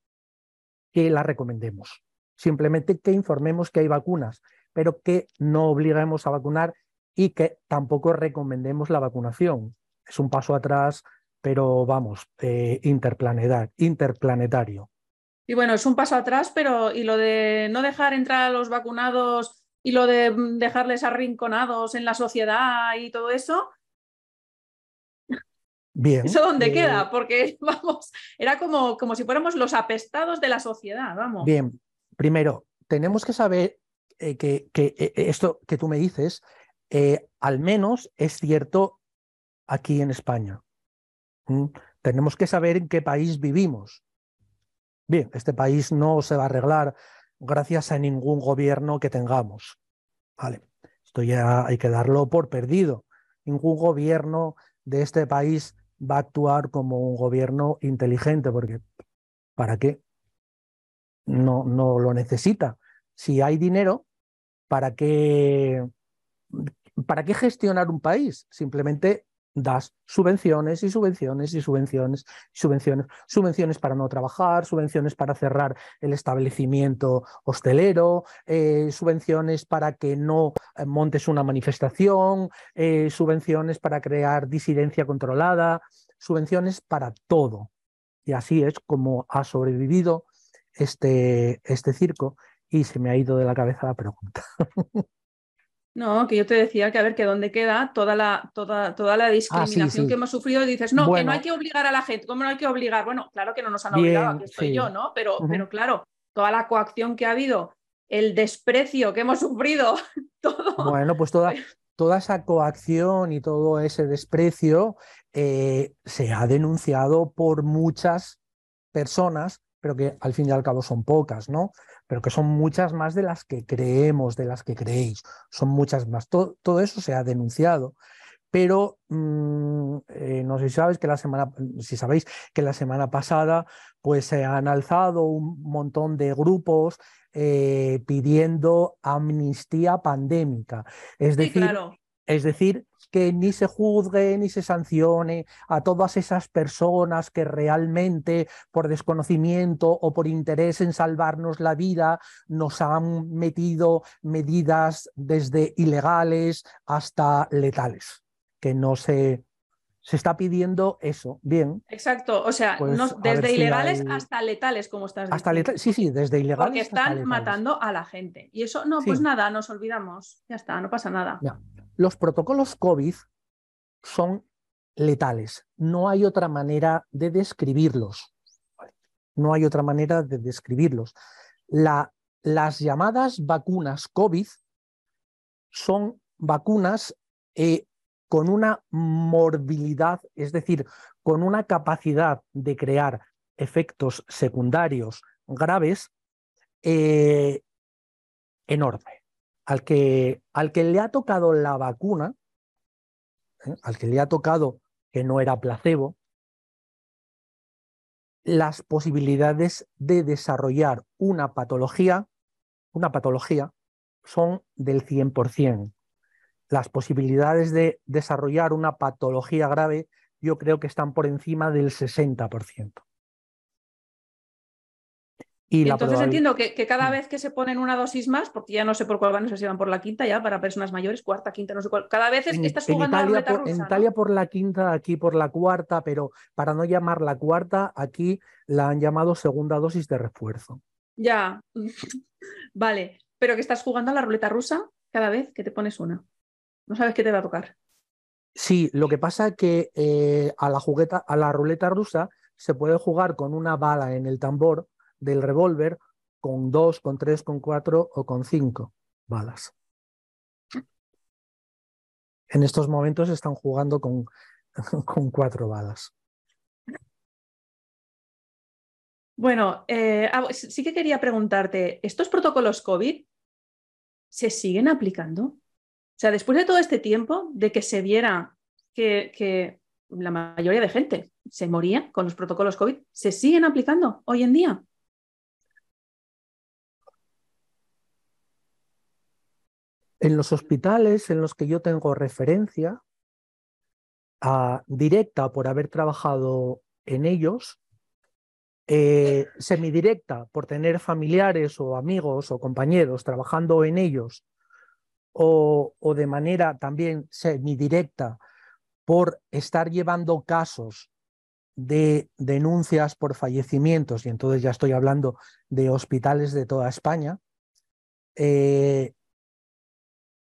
que la recomendemos. Simplemente que informemos que hay vacunas, pero que no obliguemos a vacunar y que tampoco recomendemos la vacunación. Es un paso atrás, pero vamos, eh, interplanetario. Y bueno, es un paso atrás, pero y lo de no dejar entrar a los vacunados y lo de mm, dejarles arrinconados en la sociedad y todo eso. Bien. ¿Eso dónde eh, queda? Porque, vamos, era como, como si fuéramos los apestados de la sociedad, vamos. Bien, primero, tenemos que saber eh, que, que eh, esto que tú me dices, al menos es cierto aquí en España. ¿Mm? Tenemos que saber en qué país vivimos. Bien, este país no se va a arreglar gracias a ningún gobierno que tengamos. Vale, esto ya hay que darlo por perdido. Ningún gobierno de este país va a actuar como un gobierno inteligente, porque ¿para qué? No, no lo necesita. Si hay dinero, ¿para qué, ¿para qué gestionar un país? Simplemente das subvenciones y subvenciones y subvenciones subvenciones, subvenciones para no trabajar, subvenciones para cerrar el establecimiento hostelero, eh, subvenciones para que no eh, montes una manifestación, eh, subvenciones para crear disidencia controlada, subvenciones para todo. Y así es como ha sobrevivido este, este circo y se me ha ido de la cabeza la pregunta. No, que yo te decía que a ver que dónde queda toda la, toda, toda la ah, discriminación que hemos sufrido y dices, no, que no hay que obligar a la gente, ¿cómo no hay que obligar? Bueno, claro que no nos han obligado, aquí estoy yo, ¿no? Pero, pero claro, toda la coacción que ha habido, el desprecio que hemos sufrido, todo. Bueno, pues toda, toda esa coacción y todo ese desprecio eh, se ha denunciado por muchas personas, pero que al fin y al cabo son pocas, ¿no? Pero que son muchas más de las que creemos, de las que creéis, son muchas más. Todo, todo eso se ha denunciado, pero mm, eh, no sé si sabes que la semana, si sabéis que la semana pasada, pues se han alzado un montón de grupos eh, pidiendo amnistía pandémica. Es decir, es decir, que ni se juzgue ni se sancione a todas esas personas que realmente por desconocimiento o por interés en salvarnos la vida nos han metido medidas desde ilegales hasta letales, que no se... Se está pidiendo eso, bien. Exacto, o sea, pues desde ilegales hasta letales, como estás diciendo. Hasta letales, sí, sí, desde ilegales. Porque están matando a la gente. Y eso, no, pues nada, nos olvidamos. Ya está, no pasa nada. Los protocolos COVID son letales. No hay otra manera de describirlos. No hay otra manera de describirlos. las llamadas vacunas COVID son vacunas eh, con una morbilidad, es decir, con una capacidad de crear efectos secundarios graves eh, enorme al que, al que le ha tocado la vacuna, ¿eh? al que le ha tocado que no era placebo, las posibilidades de desarrollar una patología, una patología, son del 100%. Las posibilidades de desarrollar una patología grave yo creo que están por encima del 60%. Y, entonces entiendo que, cada mm. vez que se ponen una dosis más, porque ya no sé por cuál van, no sé si van por la quinta ya para personas mayores, cuarta, quinta, no sé cuál. Cada vez en, estás jugando Italia, la por, En Italia por la quinta, aquí por la cuarta, pero para no llamar la cuarta, aquí la han llamado segunda dosis de refuerzo. Ya, vale, pero que estás jugando a la ruleta rusa cada vez que te pones una. No sabes qué te va a tocar. Sí, lo que pasa es que eh, a, la jugueta, a la ruleta rusa se puede jugar con una bala en el tambor del revólver con dos, con tres, con cuatro o con cinco balas. En estos momentos están jugando con, con cuatro balas. Bueno, eh, ah, sí que quería preguntarte, ¿estos protocolos COVID se siguen aplicando? O sea, después de todo este tiempo de que se viera que, que la mayoría de gente se moría con los protocolos COVID, ¿se siguen aplicando hoy en día? En los hospitales en los que yo tengo referencia ah, directa por haber trabajado en ellos, eh, semidirecta por tener familiares o amigos o compañeros trabajando en ellos, o, o de manera también semidirecta por estar llevando casos de denuncias por fallecimientos, y entonces ya estoy hablando de hospitales de toda España, eh,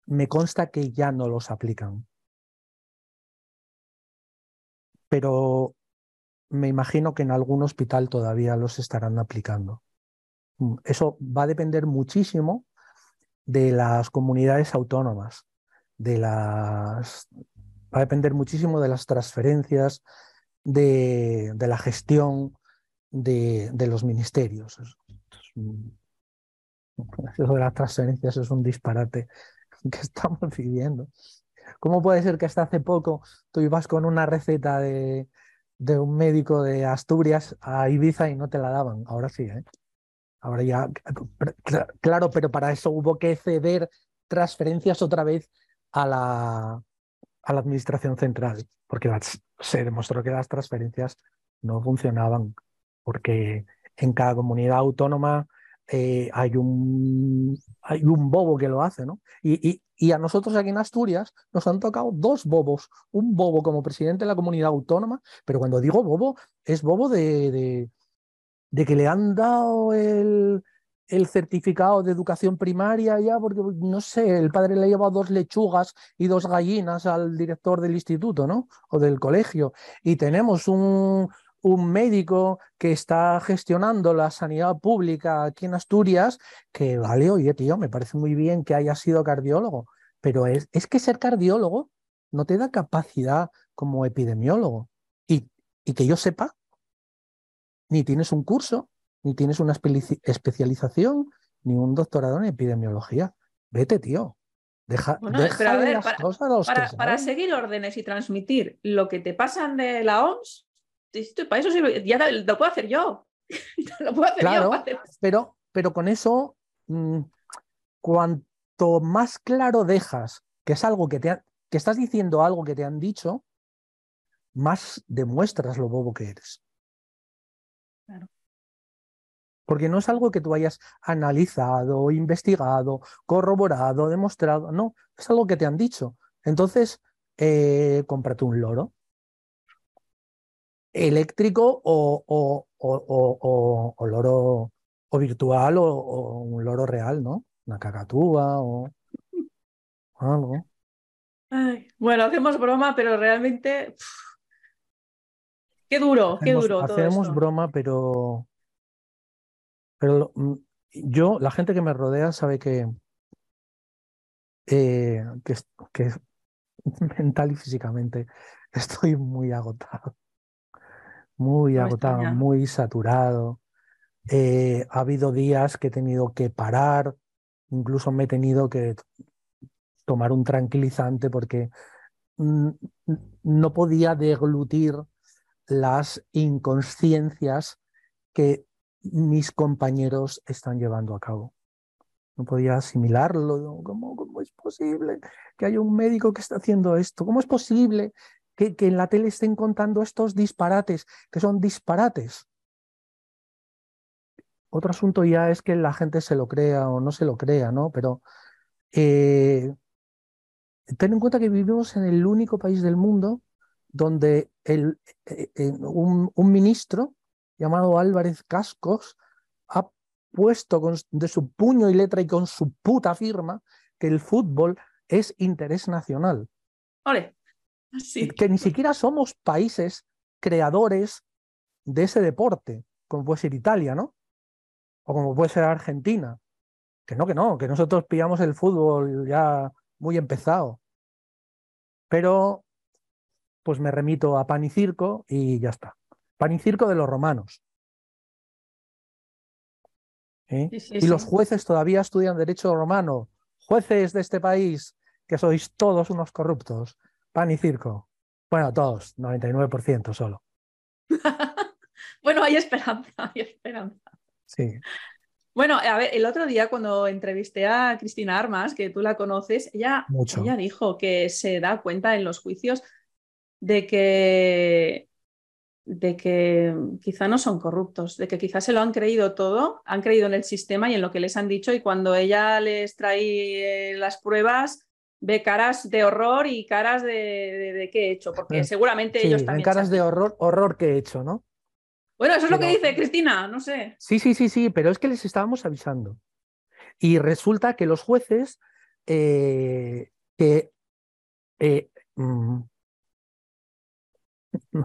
me consta que ya no los aplican. Pero me imagino que en algún hospital todavía los estarán aplicando. Mm, eso va a depender muchísimo de las comunidades autónomas, de las va a depender muchísimo de las transferencias, de, la gestión de, los ministerios. Eso de las transferencias es un disparate que estamos viviendo. ¿Cómo puede ser que hasta hace poco tú ibas con una receta de, un médico de Asturias a Ibiza y no te la daban? Ahora sí, ¿eh? Ahora ya, claro, pero para eso hubo que ceder transferencias otra vez a la, a la administración central, porque se demostró que las transferencias no funcionaban, porque en cada comunidad autónoma eh, hay, un, hay un bobo que lo hace, ¿no? Y, y, a nosotros aquí en Asturias nos han tocado dos bobos, un bobo como presidente de la comunidad autónoma, pero cuando digo bobo, es bobo de, de que le han dado el, el certificado de educación primaria ya, porque no sé, el padre le ha llevado dos lechugas y dos gallinas al director del instituto, ¿no? O del colegio. Y tenemos un, un médico que está gestionando la sanidad pública aquí en Asturias, que vale, oye, tío, me parece muy bien que haya sido cardiólogo, pero es, es que ser cardiólogo no te da capacidad como epidemiólogo. Y, y que yo sepa, ni tienes un curso, ni tienes una especialización, ni un doctorado en epidemiología. Vete, tío. Deja, para, seguir órdenes y transmitir lo que te pasan de la OMS, para eso ya lo puedo hacer yo. lo puedo hacer yo. Pero, pero con eso, mm, cuanto más claro dejas que es algo que te que estás diciendo algo que te han dicho, más demuestras lo bobo que eres. Claro porque no es algo que tú hayas analizado, investigado, corroborado, demostrado, no, es algo que te han dicho. Entonces, eh, cómprate un loro eléctrico o, o, o, o loro o virtual o, un loro real, ¿no? Una cacatúa o algo. bueno, hacemos broma, pero realmente... Qué duro, qué duro. Hacemos broma, pero pero mm, yo, la gente que me rodea sabe que, eh, que, mental y físicamente estoy muy agotado. Muy agotado, muy saturado. Eh, ha habido días que he tenido que parar, incluso me he tenido que tomar un tranquilizante porque mm, no podía deglutir las inconsciencias que mis compañeros están llevando a cabo. No podía asimilarlo. ¿Cómo, ¿Cómo, es posible que haya un médico que está haciendo esto? ¿Cómo es posible que, en la tele estén contando estos disparates, que son disparates? Otro asunto ya es que la gente se lo crea o no se lo crea, ¿no? Pero eh, ten en cuenta que vivimos en el único país del mundo donde el, eh, eh, un, un ministro llamado Álvarez Cascos ha puesto de su puño y letra y con su puta firma que el fútbol es interés nacional. Que ni siquiera somos países creadores de ese deporte, como puede ser Italia, ¿no? O como puede ser Argentina. Que no, que no, que nosotros pillamos el fútbol ya muy empezado. Pero, pues me remito a pan y circo y ya está pan y circo de los romanos. ¿Eh? y los jueces todavía estudian derecho romano. Jueces de este país, que sois todos unos corruptos. Pan y circo. Bueno, todos, 99% solo. bueno, hay esperanza, hay esperanza. Sí. Bueno, a ver, el otro día cuando entrevisté a Cristina Armas, que tú la conoces, ella, ella dijo que se da cuenta en los juicios de que de que quizá no son corruptos, de que quizá se lo han creído todo, han creído en el sistema y en lo que les han dicho y cuando ella les trae las pruebas, ve caras de horror y caras de, de, qué he hecho, porque seguramente ellos también. caras de horror, horror que he hecho, ¿no? Bueno, eso es lo que dice Cristina, no sé. Sí, sí, sí, sí, pero es que les estábamos avisando. Y resulta que los jueces eh, que eh, mm,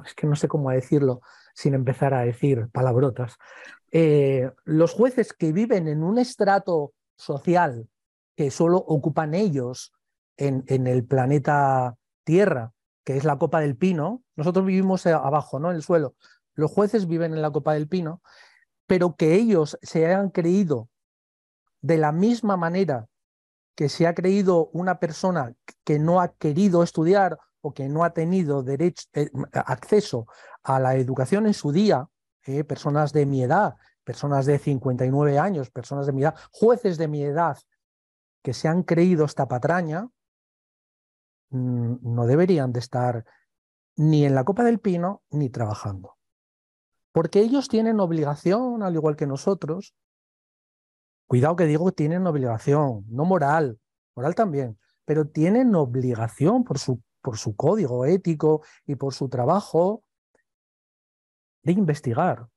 es que no sé cómo decirlo sin empezar a decir palabrotas. Eh, los jueces que viven en un estrato social que solo ocupan ellos en, el planeta Tierra, que es la copa del pino, nosotros vivimos abajo, ¿no? En el suelo. Los jueces viven en la copa del pino, pero que ellos se hayan creído de la misma manera que se ha creído una persona que no ha querido estudiar o que no ha tenido derecho, eh, acceso a la educación en su día, eh, personas de mi edad, personas de 59 años, personas de mi edad, jueces de mi edad que se han creído esta patraña, no deberían de estar ni en la Copa del Pino ni trabajando. Porque ellos tienen obligación, al igual que nosotros, cuidado que digo, tienen obligación, no moral, moral también, pero tienen obligación por su por su código ético y por su trabajo de investigar.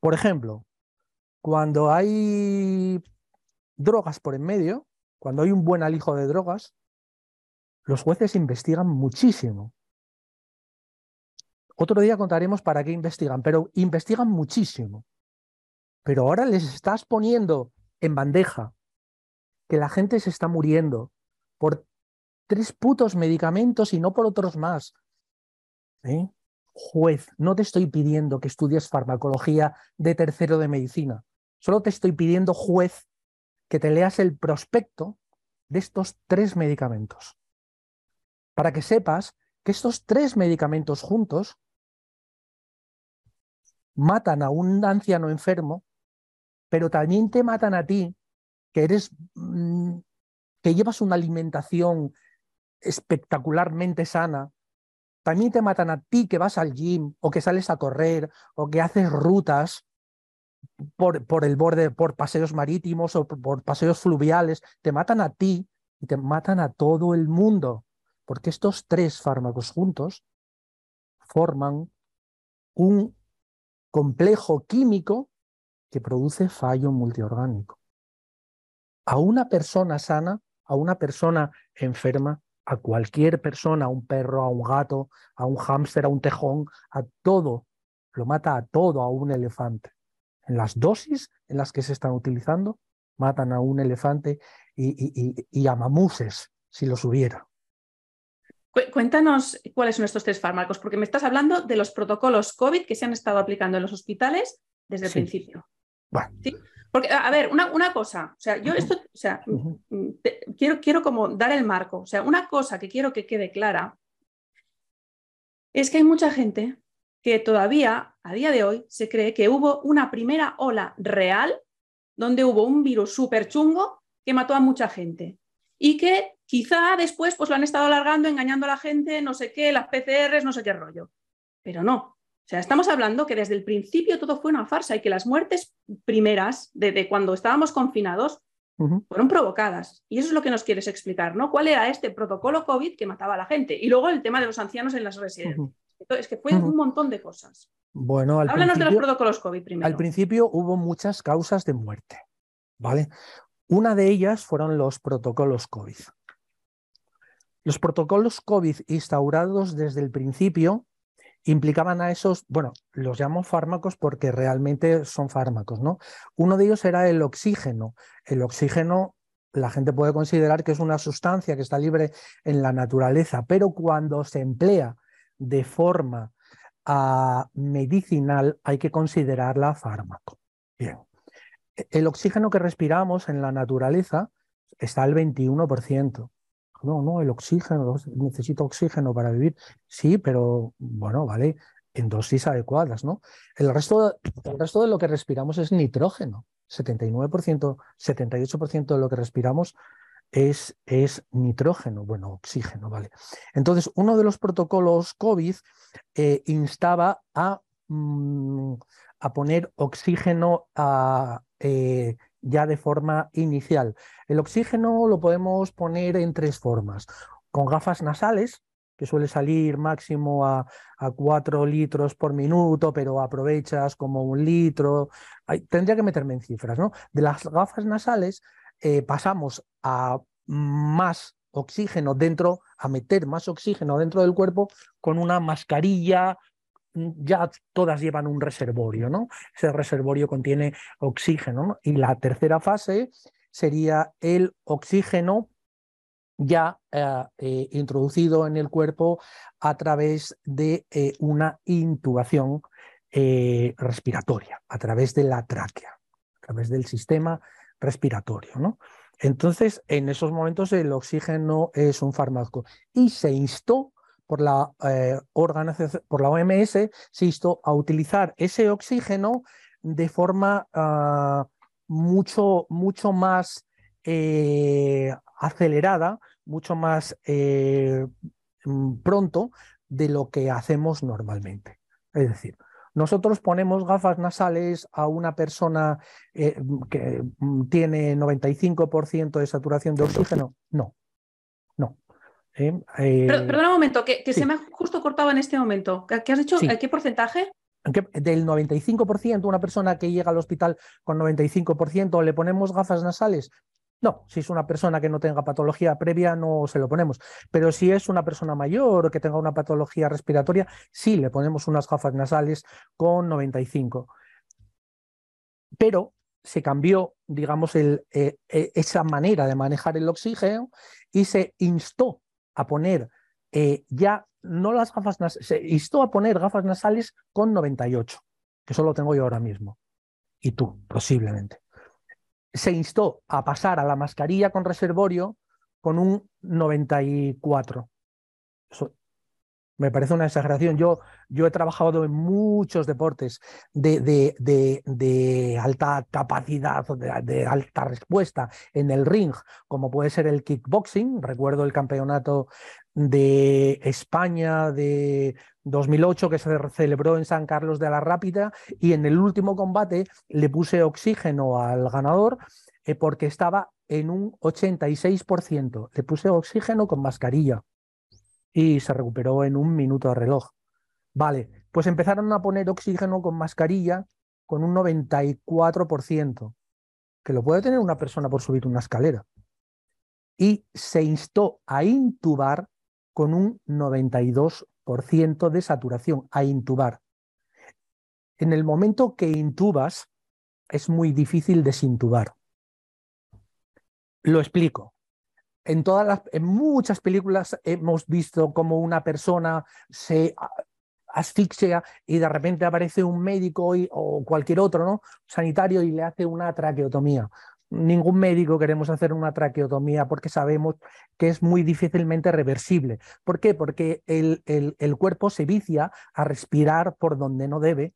Por ejemplo, cuando hay drogas por en medio, cuando hay un buen alijo de drogas, los jueces investigan muchísimo. Otro día contaremos para qué investigan, pero investigan muchísimo. Pero ahora les estás poniendo en bandeja que la gente se está muriendo por tres putos medicamentos y no por otros más. ¿Eh? Juez, no te estoy pidiendo que estudies farmacología de tercero de medicina. Solo te estoy pidiendo, juez, que te leas el prospecto de estos tres medicamentos. Para que sepas que estos tres medicamentos juntos matan a un anciano enfermo, pero también te matan a ti, que eres mm, que llevas una alimentación espectacularmente sana, también te matan a ti que vas al gym o que sales a correr o que haces rutas por, por el borde, por paseos marítimos o por, paseos fluviales, te matan a ti y te matan a todo el mundo, porque estos tres fármacos juntos forman un complejo químico que produce fallo multiorgánico. A una persona sana, a una persona enferma, a cualquier persona, a un perro, a un gato, a un hámster, a un tejón, a todo, lo mata a todo, a un elefante. En las dosis en las que se están utilizando, matan a un elefante y, a mamuses, si los hubiera. Cuéntanos cuáles son estos tres fármacos, porque me estás hablando de los protocolos COVID que se han estado aplicando en los hospitales desde el principio. ¿Sí? Porque, a ver, una, una, cosa, o sea, yo esto, o sea, mm, quiero, quiero como dar el marco, o sea, una cosa que quiero que quede clara es que hay mucha gente que todavía, a día de hoy, se cree que hubo una primera ola real donde hubo un virus súper chungo que mató a mucha gente y que quizá después pues lo han estado alargando, engañando a la gente, no sé qué, las PCRs, no sé qué rollo. Pero no, o sea, estamos hablando que desde el principio todo fue una farsa y que las muertes primeras, de, cuando estábamos confinados, fueron provocadas. Y eso es lo que nos quieres explicar, ¿no? ¿Cuál era este protocolo COVID que mataba a la gente? Y luego el tema de los ancianos en las residencias. Es que fue un montón de cosas. Bueno, Háblanos de los protocolos COVID primero. Al principio hubo muchas causas de muerte, ¿vale? Una de ellas fueron los protocolos COVID. Los protocolos COVID instaurados desde el principio implicaban a esos, bueno, los llamo fármacos porque realmente son fármacos, ¿no? Uno de ellos era el oxígeno. El oxígeno, la gente puede considerar que es una sustancia que está libre en la naturaleza, pero cuando se emplea de forma ah, medicinal hay que considerarla fármaco. Bien. El oxígeno que respiramos en la naturaleza está al 21%. No, no, el oxígeno, necesito oxígeno para vivir. Sí, pero bueno, vale, en dosis adecuadas, ¿no? El resto, el resto de lo que respiramos es nitrógeno. 79%, 78% de lo que respiramos es, es, nitrógeno, bueno, oxígeno, ¿vale? Entonces, uno de los protocolos COVID eh, instaba a, mm, a, poner oxígeno a, eh, ya de forma inicial. El oxígeno lo podemos poner en tres formas. Con gafas nasales, que suele salir máximo a, a 4 litros por minuto, pero aprovechas como un litro. tendría que meterme en cifras, ¿no? De las gafas nasales eh, pasamos a más oxígeno dentro, a meter más oxígeno dentro del cuerpo con una mascarilla. Ya todas llevan un reservorio, ¿no? Ese reservorio contiene oxígeno, Y la tercera fase sería el oxígeno ya eh, eh, introducido en el cuerpo a través de eh, una intubación respiratoria, a través de la tráquea, a través del sistema respiratorio. ¿no? Entonces, en esos momentos el oxígeno es un fármaco y se instó por la, organización, por la OMS, se instó a utilizar ese oxígeno de forma ah, mucho, mucho más acelerada, mucho más eh, mm, pronto de lo que hacemos normalmente. Es decir, nosotros ponemos gafas nasales a una persona eh, que mm, tiene 95% de saturación de oxígeno. No, no. ¿Eh? perdona un momento, que, se me ha justo cortado en este momento. ¿Qué has dicho? ¿Qué porcentaje? del 95%, una persona que llega al hospital con 95%, le ponemos gafas nasales, no, si es una persona que no tenga patología previa, no se lo ponemos. Pero si es una persona mayor o que tenga una patología respiratoria, sí le ponemos unas gafas nasales con 95. Pero se cambió, digamos, el, eh, eh, esa manera de manejar el oxígeno y se instó a poner eh, ya no las gafas nasales, se instó a poner gafas nasales con 98, que eso lo tengo yo ahora mismo. Y tú, posiblemente se instó a pasar a la mascarilla con reservorio con un 94. Eso me parece una exageración. Yo, he trabajado en muchos deportes de, de, de, alta capacidad, de, alta respuesta en el ring, como puede ser el kickboxing. Recuerdo el campeonato de España de 2008 que se celebró en San Carlos de la Rápida y en el último combate le puse oxígeno al ganador eh, porque estaba en un 86%. Le puse oxígeno con mascarilla y se recuperó en un minuto de reloj. Vale, pues empezaron a poner oxígeno con mascarilla con un 94%, que lo puede tener una persona por subir una escalera. Y se instó a intubar con un 92% de saturación, a intubar. En el momento que intubas, es muy difícil desintubar. Lo explico. En, todas las, en muchas películas hemos visto como una persona se asfixia y de repente aparece un médico o cualquier otro, ¿no? Sanitario y le hace una traqueotomía ningún médico queremos hacer una traqueotomía porque sabemos que es muy difícilmente reversible. ¿Por qué? Porque el, el, cuerpo se vicia a respirar por donde no debe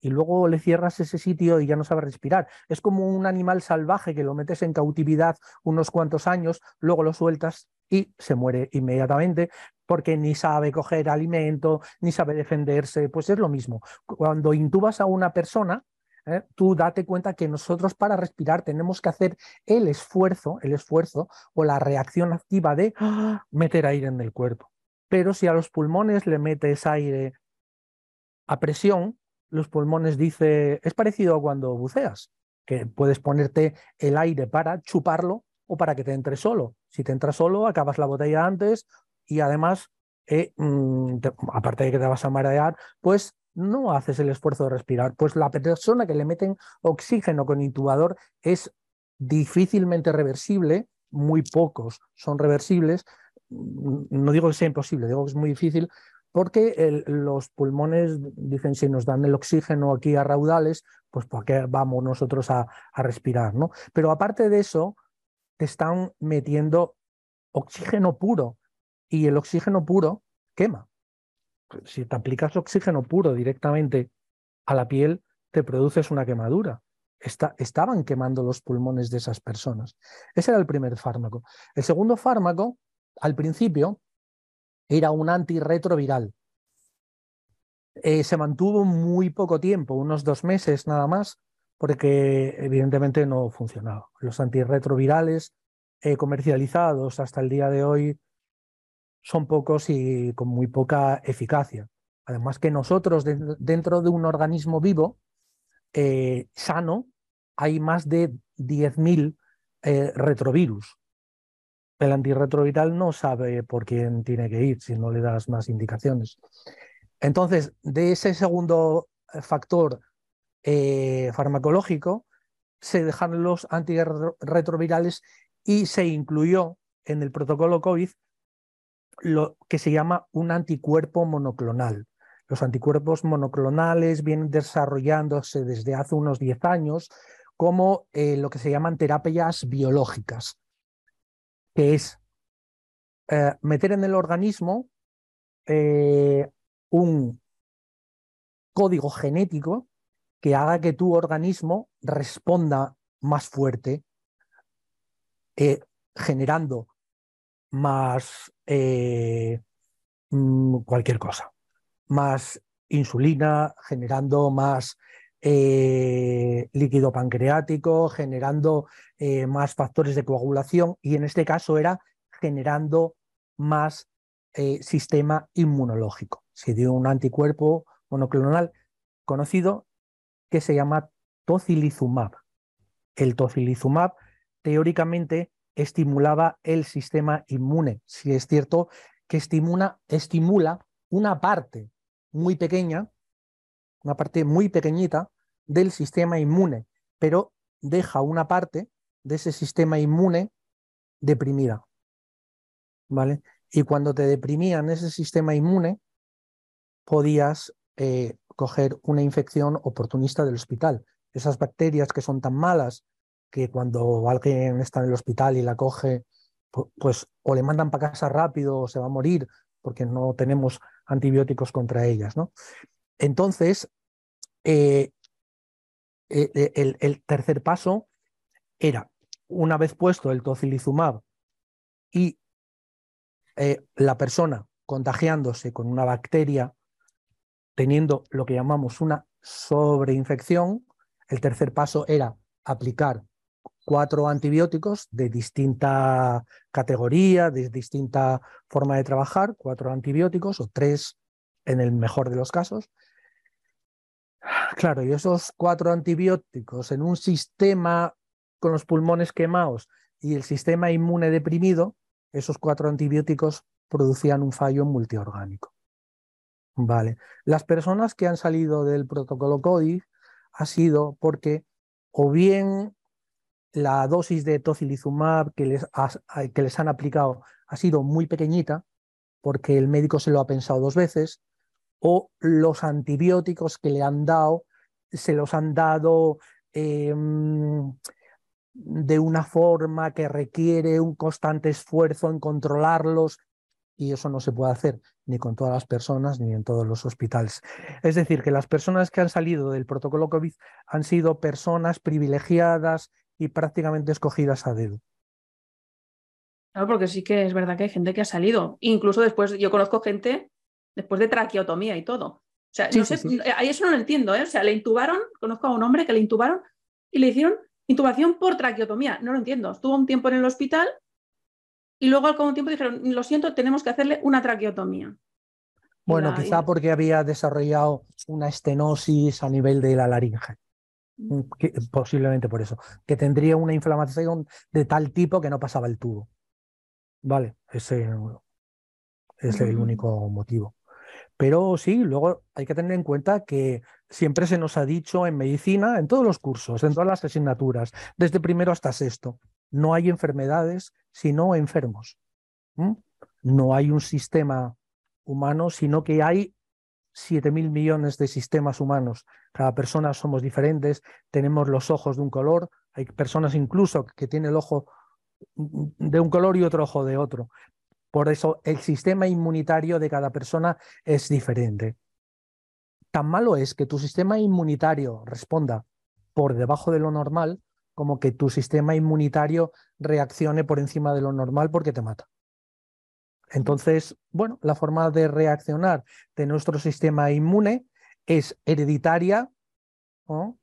y luego le cierras ese sitio y ya no sabe respirar. Es como un animal salvaje que lo metes en cautividad unos cuantos años, luego lo sueltas y se muere inmediatamente porque ni sabe coger alimento, ni sabe defenderse. Pues es lo mismo. Cuando intubas a una persona, ¿eh? tú date cuenta que nosotros para respirar tenemos que hacer el esfuerzo, el esfuerzo o la reacción activa de meter aire en el cuerpo. Pero si a los pulmones le metes aire a presión, los pulmones dice, es parecido a cuando buceas, que puedes ponerte el aire para chuparlo o para que te entre solo. Si te entra solo, acabas la botella antes y además, eh, mm, aparte de que te vas a marear, pues no haces el esfuerzo de respirar. Pues la persona que le meten oxígeno con intubador es difícilmente reversible, muy pocos son reversibles. Mm, no digo que sea imposible, digo que es muy difícil porque los pulmones dicen si nos dan el oxígeno aquí a raudales, pues ¿por qué vamos nosotros a, respirar? ¿no? Pero aparte de eso, te están metiendo oxígeno puro y el oxígeno puro quema si te aplicas oxígeno puro directamente a la piel, te produces una quemadura. estaban quemando los pulmones de esas personas. Ese era el primer fármaco. El segundo fármaco, al principio, era un antirretroviral. Eh, se mantuvo muy poco tiempo, unos dos meses nada más, porque evidentemente no funcionaba. Los antirretrovirales eh, comercializados hasta el día de hoy son pocos y con muy poca eficacia. Además que nosotros dentro de un organismo vivo eh, sano hay más de 10.000 eh, retrovirus. El antirretroviral no sabe por quién tiene que ir si no le das más indicaciones. Entonces, de ese segundo eh, factor farmacológico, se dejaron los antirretrovirales y se incluyó en el protocolo COVID lo que se llama un anticuerpo monoclonal. Los anticuerpos monoclonales vienen desarrollándose desde hace unos 10 años como eh, lo que se llaman terapias biológicas, que es eh, meter en el organismo eh, un código genético que haga que tu organismo responda más fuerte, generando más mm, cualquier cosa. Más insulina, generando más eh, líquido pancreático, generando eh, más factores de coagulación y en este caso era generando más eh, sistema inmunológico. Se dio un anticuerpo monoclonal conocido que se llama tocilizumab. El tocilizumab teóricamente estimulaba el sistema inmune. Si es cierto que estimula, estimula una parte muy pequeña, una parte muy pequeñita del sistema inmune, pero deja una parte de ese sistema inmune deprimida. ¿Vale? Y cuando te deprimían ese sistema inmune, podías eh, coger una infección oportunista del hospital. Esas bacterias que son tan malas que cuando alguien está en el hospital y la coge, pues o le mandan para casa rápido o se va a morir porque no tenemos antibióticos contra ellas. ¿no? Entonces, eh, eh, eh, el, tercer paso era, una vez puesto el tocilizumab y la persona contagiándose con una bacteria, teniendo lo que llamamos una sobreinfección, el tercer paso era aplicar cuatro antibióticos de distinta categoría, de distinta forma de trabajar, cuatro antibióticos o tres en el mejor de los casos. Claro, y esos cuatro antibióticos en un sistema con los pulmones quemados y el sistema inmune deprimido, esos cuatro antibióticos producían un fallo multiorgánico. Vale. Las personas que han salido del protocolo CODI ha sido porque o bien la dosis de tocilizumab que les, que les han aplicado ha sido muy pequeñita, porque el médico se lo ha pensado dos veces, o los antibióticos que le han dado se los han dado em, de una forma que requiere un constante esfuerzo en controlarlos y eso no se puede hacer ni con todas las personas ni en todos los hospitales. Es decir, que las personas que han salido del protocolo COVID han sido personas privilegiadas y prácticamente escogidas a dedo. Claro, porque sí que es verdad que hay gente que ha salido. Incluso después, yo conozco gente después de traqueotomía y todo. O sea, no sé, ahí eso no lo entiendo, ¿eh? O sea, le intubaron, conozco a un hombre que le intubaron y le hicieron intubación por traqueotomía. No lo entiendo. Estuvo un tiempo en el hospital y luego al cabo tiempo dijeron, lo siento, tenemos que hacerle una traqueotomía. Bueno, quizá porque había desarrollado una estenosis a nivel de la laringe. Mm, posiblemente por eso, que tendría una inflamación de tal tipo que no pasaba el tubo. Vale, ese es el único motivo. Pero sí, luego hay que tener en cuenta que siempre se nos ha dicho en medicina, en todos los cursos, en todas las asignaturas, desde primero hasta sexto, no hay enfermedades sino enfermos. No hay un sistema humano, sino que hay 7 mil millones de sistemas humanos. Cada persona somos diferentes, tenemos los ojos de un color, hay personas incluso que tienen el ojo de un color y otro ojo de otro. Por eso el sistema inmunitario de cada persona es diferente. Tan malo es que tu sistema inmunitario responda por debajo de lo normal como que tu sistema inmunitario reaccione por encima de lo normal porque te mata. Entonces, bueno, la forma de reaccionar de nuestro sistema inmune es hereditaria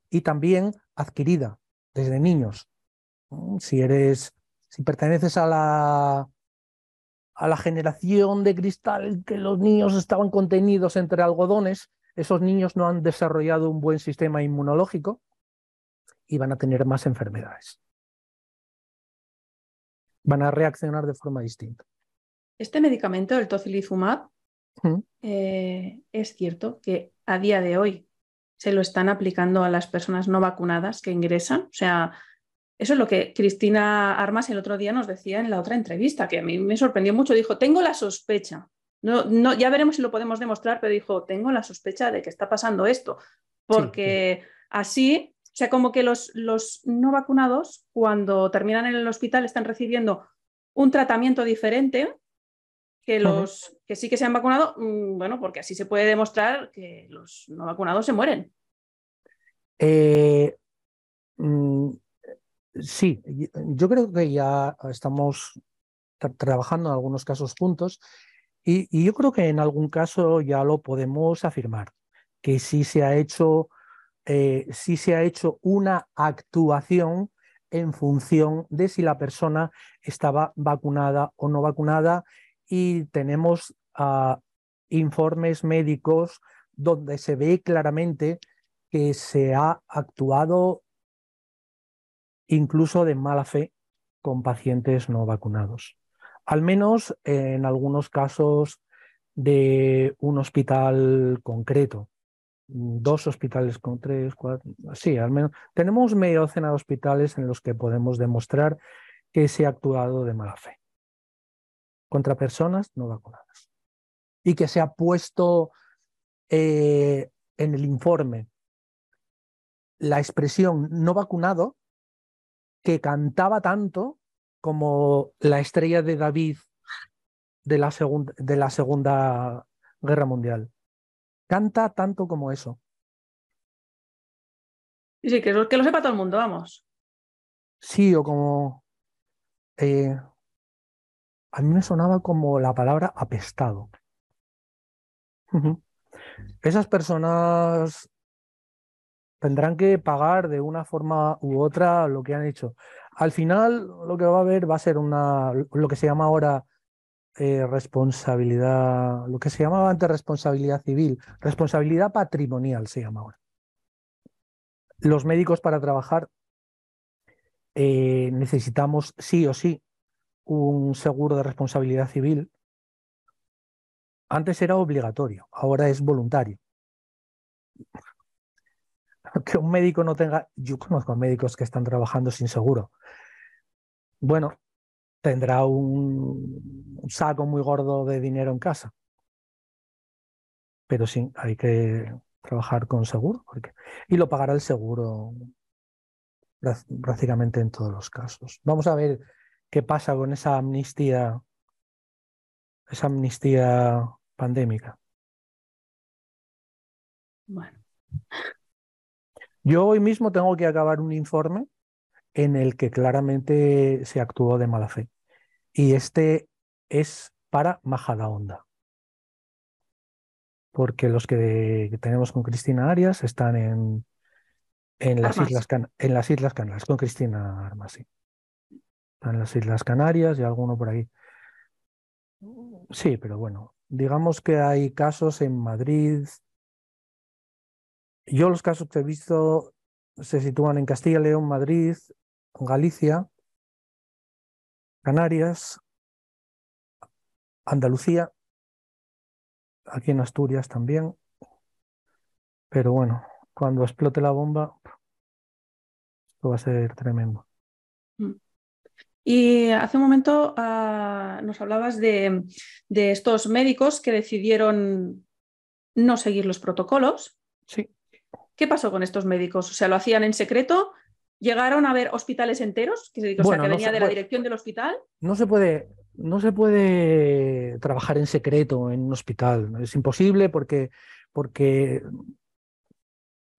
y también adquirida desde niños. Si eres, si perteneces a la a la generación de cristal que los niños estaban contenidos entre algodones, esos niños no han desarrollado un buen sistema inmunológico y van a tener más enfermedades. Van a reaccionar de forma distinta. Este medicamento, el tocilizumab, eh, es cierto que a día de hoy se lo están aplicando a las personas no vacunadas que ingresan. O sea, eso es lo que Cristina Armas el otro día nos decía en la otra entrevista, que a mí me sorprendió mucho. Dijo, tengo la sospecha. No, no, ya veremos si lo podemos demostrar, pero dijo, tengo la sospecha de que está pasando esto. Porque así, o sea, como que los, los no vacunados, cuando terminan en el hospital, están recibiendo un tratamiento diferente que los que sí que se han vacunado, mm, bueno, porque así se puede demostrar que los no vacunados se mueren. Eh, mm, Sí, yo creo que ya estamos trabajando en algunos casos juntos y, yo creo que en algún caso ya lo podemos afirmar, que sí se ha hecho, eh, se ha hecho una actuación en función de si la persona estaba vacunada o no vacunada y tenemos ah, informes médicos donde se ve claramente que se ha actuado incluso de mala fe con pacientes no vacunados. Al menos en algunos casos de un hospital concreto, dos hospitales con tres, cuatro, sí, al menos tenemos media docena de hospitales en los que podemos demostrar que se ha actuado de mala fe contra personas no vacunadas y que se ha puesto eh, en el informe la expresión no vacunado que cantaba tanto como la estrella de David de la, segunda, de la Segunda Guerra Mundial. Canta tanto como eso. Sí, que, lo, que lo sepa todo el mundo, vamos. Sí, o como... Eh, a mí me sonaba como la palabra apestado. Esas personas tendrán que pagar de una forma u otra lo que han hecho. Al final, lo que va a haber va a ser una, lo que se llama ahora eh, responsabilidad, lo que se llamaba antes responsabilidad civil, responsabilidad patrimonial se llama ahora. Los médicos para trabajar eh, necesitamos sí o sí un seguro de responsabilidad civil. Antes era obligatorio, ahora es voluntario que un médico no tenga, yo conozco médicos que están trabajando sin seguro. Bueno, tendrá un, saco muy gordo de dinero en casa. Pero sí, hay que trabajar con seguro. Porque, y lo pagará el seguro prácticamente en todos los casos. Vamos a ver qué pasa con esa amnistía, esa amnistía pandémica. Bueno. Yo hoy mismo tengo que acabar un informe en el que claramente se actuó de mala fe. Y este es para Majadahonda. Porque los que tenemos con Cristina Arias están en, en, las, Islas en las Islas Canarias, con Cristina Armas, sí. Están en las Islas Canarias y alguno por ahí. Sí, pero bueno, digamos que hay casos en Madrid, yo los casos que he visto se sitúan en Castilla, León, Madrid, Galicia, Canarias, Andalucía, aquí en Asturias también. Pero bueno, cuando explote la bomba, esto va a ser tremendo. Mm. Y hace un momento ah, nos hablabas de, de, estos médicos que decidieron no seguir los protocolos. Sí. ¿Qué pasó con estos médicos? O sea, ¿lo hacían en secreto? ¿Llegaron a ver hospitales enteros? Que, o sea, que venía de la dirección del hospital. No se puede, no se puede trabajar en secreto en un hospital. Es imposible porque, porque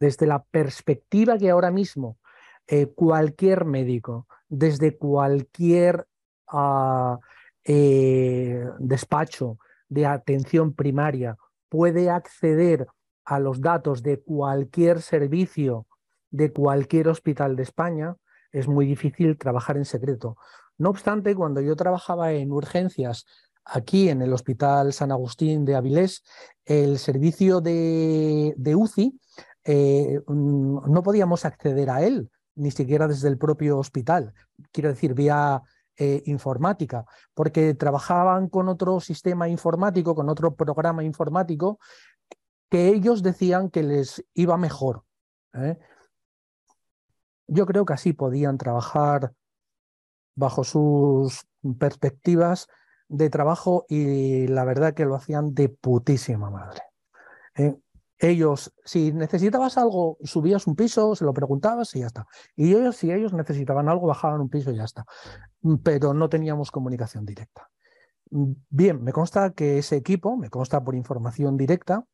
desde la perspectiva que ahora mismo eh, cualquier médico, desde cualquier ah, eh, despacho de atención primaria, puede acceder a los datos de cualquier servicio de cualquier hospital de España, es muy difícil trabajar en secreto. No obstante, cuando yo trabajaba en urgencias aquí en el Hospital San Agustín de Avilés, el servicio de, UCI eh, mm, no podíamos acceder a él, ni siquiera desde el propio hospital, quiero decir, vía eh, informática, porque trabajaban con otro sistema informático, con otro programa informático, que ellos decían que les iba mejor. ¿eh? Yo creo que así podían trabajar bajo sus perspectivas de trabajo y la verdad que lo hacían de putísima madre. ¿eh? Ellos, si necesitabas algo, subías un piso, se lo preguntabas y ya está. Y ellos, si ellos necesitaban algo, bajaban un piso y ya está. Pero no teníamos comunicación directa. Bien, me consta que ese equipo, me consta por información directa,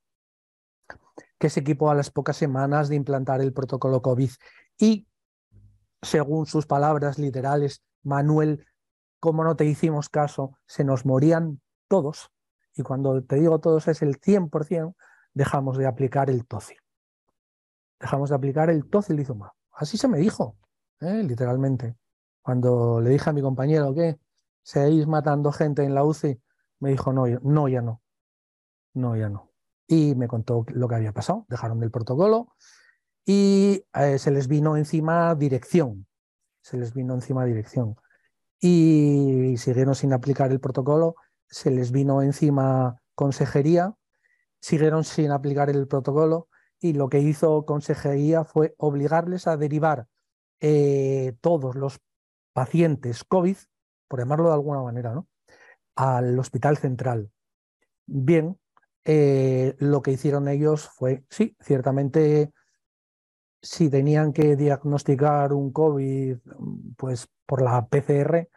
que ese equipo a las pocas semanas de implantar el protocolo COVID y según sus palabras literales, Manuel, como no te hicimos caso, se nos morían todos. Y cuando te digo todos es el 100%, dejamos de aplicar el TOCI. Dejamos de aplicar el tocilizumab. Así se me dijo, ¿eh? literalmente. Cuando le dije a mi compañero que seguís matando gente en la UCI, me dijo, no, no, ya no. No, ya no. Y me contó lo que había pasado. Dejaron del protocolo y eh, se les vino encima dirección. Se les vino encima dirección. Y siguieron sin aplicar el protocolo, se les vino encima consejería siguieron sin aplicar el protocolo y lo que hizo Consejería fue obligarles a derivar eh, todos los pacientes COVID, por llamarlo de alguna manera, ¿no? al hospital central. Bien, eh, lo que hicieron ellos fue, sí, ciertamente, si tenían que diagnosticar un COVID, pues por la PCR,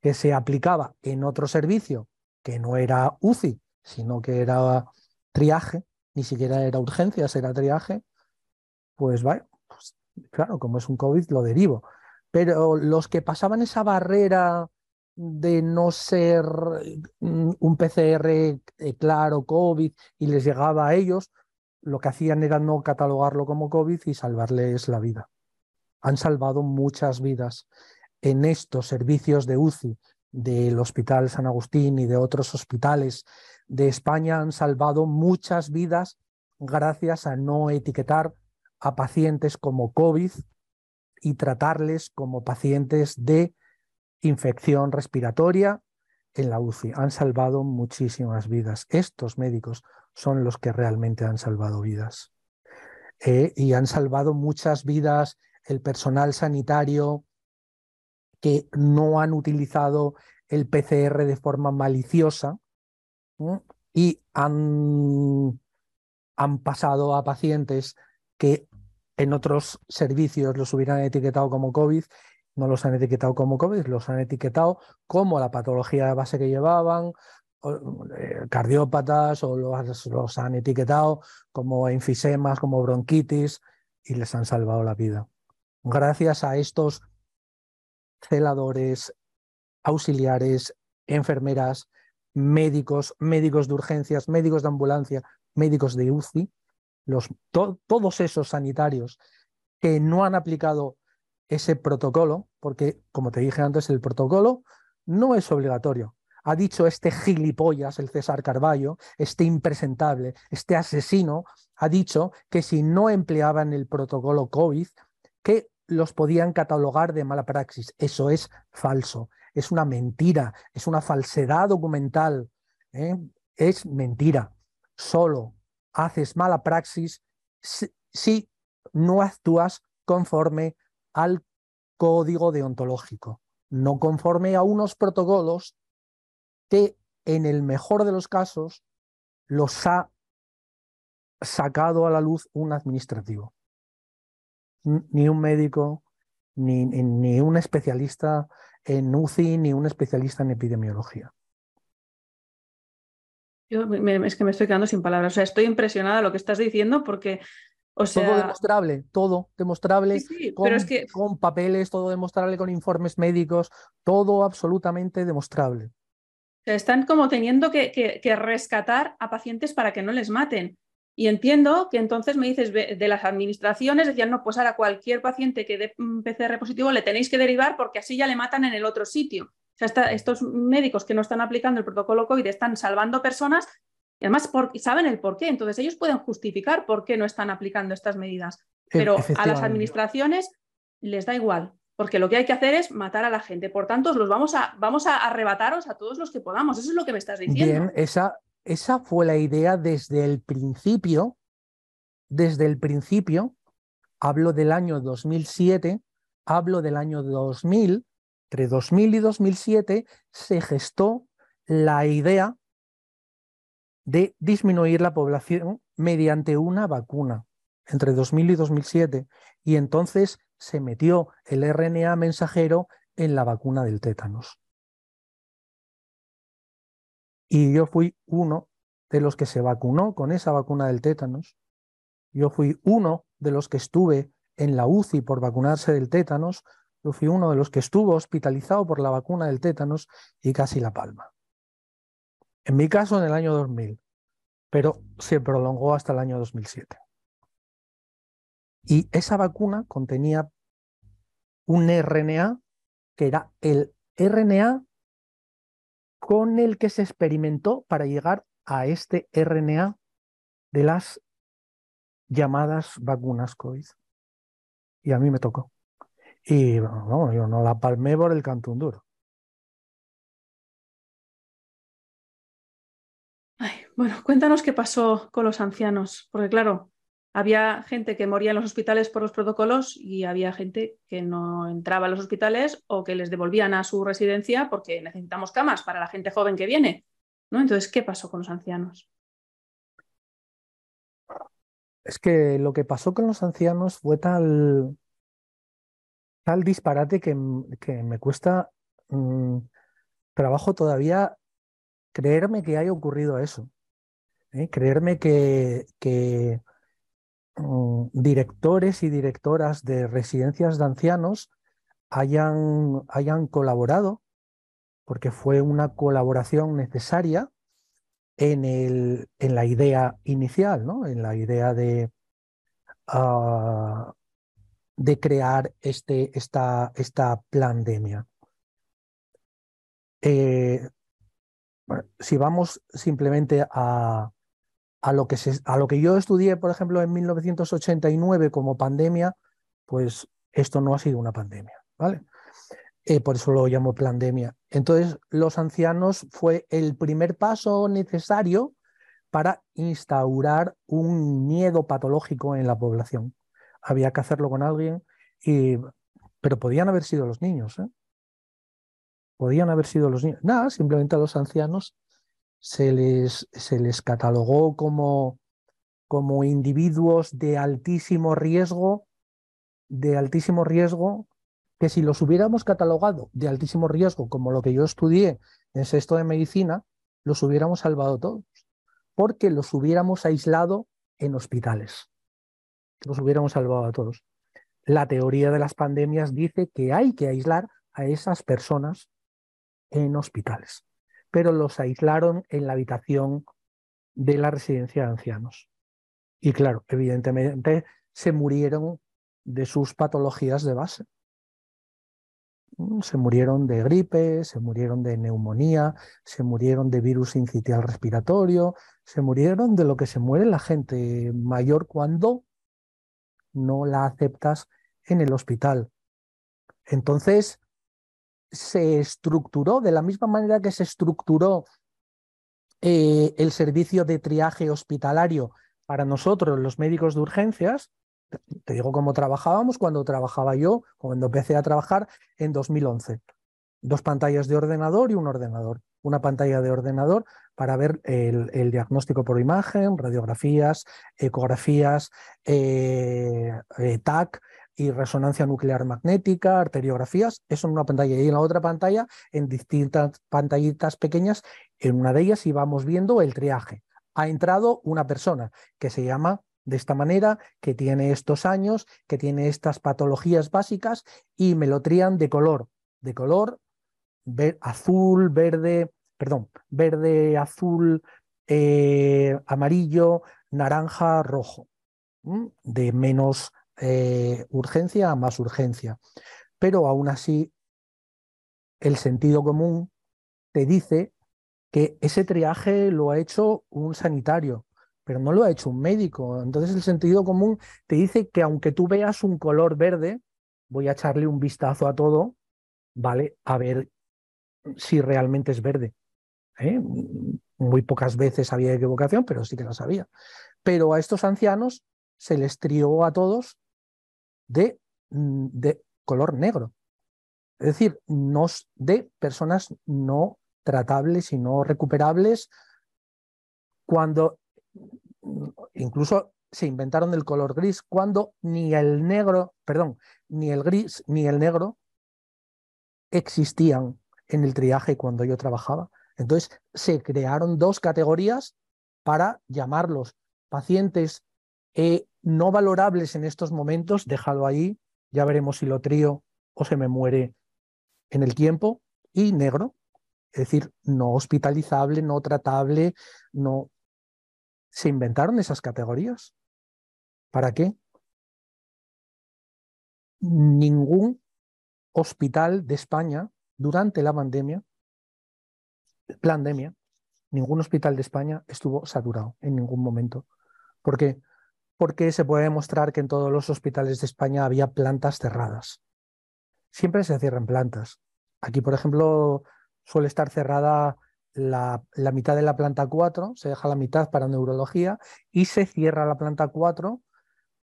que se aplicaba en otro servicio, que no era UCI, sino que era triaje, ni siquiera era urgencias, era triaje, pues vaya, pues, claro, como es un COVID, lo derivo. Pero los que pasaban esa barrera de no ser mm, un PCR eh, claro COVID y les llegaba a ellos, lo que hacían era no catalogarlo como COVID y salvarles la vida. Han salvado muchas vidas en estos servicios de UCI del Hospital San Agustín y de otros hospitales de España han salvado muchas vidas gracias a no etiquetar a pacientes como COVID y tratarles como pacientes de infección respiratoria en la UCI. Han salvado muchísimas vidas. Estos médicos son los que realmente han salvado vidas. Eh, y han salvado muchas vidas el personal sanitario que no han utilizado el PCR de forma maliciosa, y han, han pasado a pacientes que en otros servicios los hubieran etiquetado como COVID, no los han etiquetado como COVID, los han etiquetado como la patología base que llevaban, eh, cardiópatas o los, los, han etiquetado como enfisemas, como bronquitis y les han salvado la vida. Gracias a estos celadores, auxiliares, enfermeras, médicos, médicos de urgencias, médicos de ambulancia, médicos de UCI, los, todos esos sanitarios que no han aplicado ese protocolo, porque como te dije antes, el protocolo no es obligatorio. Ha dicho este gilipollas, el César Carballo, este impresentable, este asesino, ha dicho que si no empleaban el protocolo COVID, que los podían catalogar de mala praxis. Eso es falso es una mentira, es una falsedad documental, ¿eh? es mentira. Solo haces mala praxis si, no actúas conforme al código deontológico, no conforme a unos protocolos que en el mejor de los casos los ha sacado a la luz un administrativo. Ni un médico, ni, ni un especialista en UCI ni un especialista en epidemiología. Yo es que me estoy quedando sin palabras. O sea, estoy impresionada de lo que estás diciendo porque. O sea... Todo demostrable, todo demostrable, con, pero es que... con papeles, todo demostrable, con informes médicos, todo absolutamente demostrable. Están como teniendo que, que, rescatar a pacientes para que no les maten. Y entiendo que entonces me dices de las administraciones, decían, no, pues ahora cualquier paciente que dé PCR positivo le tenéis que derivar porque así ya le matan en el otro sitio. O sea, estos médicos que no están aplicando el protocolo COVID están salvando personas y además saben el por qué. Entonces ellos pueden justificar por qué no están aplicando estas medidas. Pero a las administraciones les da igual, porque lo que hay que hacer es matar a la gente. Por tanto, los vamos a, vamos a arrebataros a todos los que podamos. Eso es lo que me estás diciendo. Bien, esa, esa fue la idea desde el principio. Desde el principio, hablo del año 2007, hablo del año 2000, entre 2000 y 2007 se gestó la idea de disminuir la población mediante una vacuna entre 2000 y 2007 y entonces se metió el RNA mensajero en la vacuna del tétanos. Y yo fui uno de los que se vacunó con esa vacuna del tétanos. Yo fui uno de los que estuve en la UCI por vacunarse del tétanos. Yo fui uno de los que estuvo hospitalizado por la vacuna del tétanos y casi la palma. En mi caso en el año 2000, pero se prolongó hasta el año 2007. Y esa vacuna contenía un RNA que era el RNA con el que se experimentó para llegar a este RNA de las llamadas vacunas COVID. Y a mí me tocó. Y yo no la palmé por el cantón duro. Bueno, cuéntanos qué pasó con los ancianos, porque claro, había gente que moría en los hospitales por los protocolos y había gente que no entraba a los hospitales o que les devolvían a su residencia porque necesitamos camas para la gente joven que viene. ¿no? Entonces, ¿qué pasó con los ancianos? Es que lo que pasó con los ancianos fue tal, tal disparate que, que me cuesta mm, trabajo todavía creerme que haya ocurrido eso. ¿Eh? Creerme que, Mm, directores y directoras de residencias de ancianos hayan, hayan colaborado, porque fue una colaboración necesaria en, el, en la idea inicial, ¿no? en la idea de, ah, de crear este, esta, esta pandemia. Eh, si vamos simplemente a, a lo que, a lo que yo estudié, por ejemplo, en 1989 como pandemia, pues esto no ha sido una pandemia, ¿vale? Eh, por eso lo llamo pandemia. Entonces, los ancianos fue el primer paso necesario para instaurar un miedo patológico en la población. Había que hacerlo con alguien, y, pero podían haber sido los niños. ¿eh? Podían haber sido los niños. Nada, simplemente a los ancianos se les, se les catalogó como, como individuos de altísimo riesgo, de altísimo riesgo, que si los hubiéramos catalogado de altísimo riesgo, como lo que yo estudié en sexto de medicina, los hubiéramos salvado todos, porque los hubiéramos aislado en hospitales. Los hubiéramos salvado a todos. La teoría de las pandemias dice que hay que aislar a esas personas en hospitales pero los aislaron en la habitación de la residencia de ancianos. Y claro, evidentemente se murieron de sus patologías de base. Se murieron de gripe, se murieron de neumonía, se murieron de virus incitial respiratorio, se murieron de lo que se muere la gente mayor cuando no la aceptas en el hospital. Entonces, se estructuró de la misma manera que se estructuró eh, el servicio de triaje hospitalario para nosotros, los médicos de urgencias. Te digo cómo trabajábamos cuando trabajaba yo, cuando empecé a trabajar en 2011. Dos pantallas de ordenador y un ordenador. Una pantalla de ordenador para ver el, diagnóstico por imagen, radiografías, ecografías, eh, eh, TAC, y resonancia nuclear magnética, arteriografías, eso en una pantalla y en la otra pantalla en distintas pantallitas pequeñas, en una de ellas íbamos viendo el triaje. Ha entrado una persona que se llama de esta manera, que tiene estos años, que tiene estas patologías básicas y me lo trían de color, de color azul, verde, perdón, verde, azul, eh, amarillo, naranja-rojo, de menos eh, urgencia a más urgencia. Pero aún así, el sentido común te dice que ese triaje lo ha hecho un sanitario, pero no lo ha hecho un médico. Entonces el sentido común te dice que aunque tú veas un color verde, voy a echarle un vistazo a todo, ¿vale? A ver si realmente es verde. ¿eh? Muy pocas veces había equivocación, pero sí que las había. Pero a estos ancianos se les trió a todos de, de color negro. Es decir, nos, de personas no tratables y no recuperables cuando incluso se inventaron el color gris cuando ni el negro, perdón, ni el gris ni el negro existían en el triaje cuando yo trabajaba. Entonces se crearon dos categorías para llamarlos pacientes eh, no valorables en estos momentos, déjalo ahí, ya veremos si lo trío o se me muere en el tiempo, y negro, es decir, no hospitalizable, no tratable, no... Se inventaron esas categorías. ¿Para qué? Ningún hospital de España durante la pandemia, pandemia, ningún hospital de España estuvo saturado en ningún momento. ¿Por qué? Porque se puede demostrar que en todos los hospitales de España había plantas cerradas. Siempre se cierran plantas. Aquí, por ejemplo, suele estar cerrada la, mitad de la planta 4, se deja la mitad para neurología y se cierra la planta 4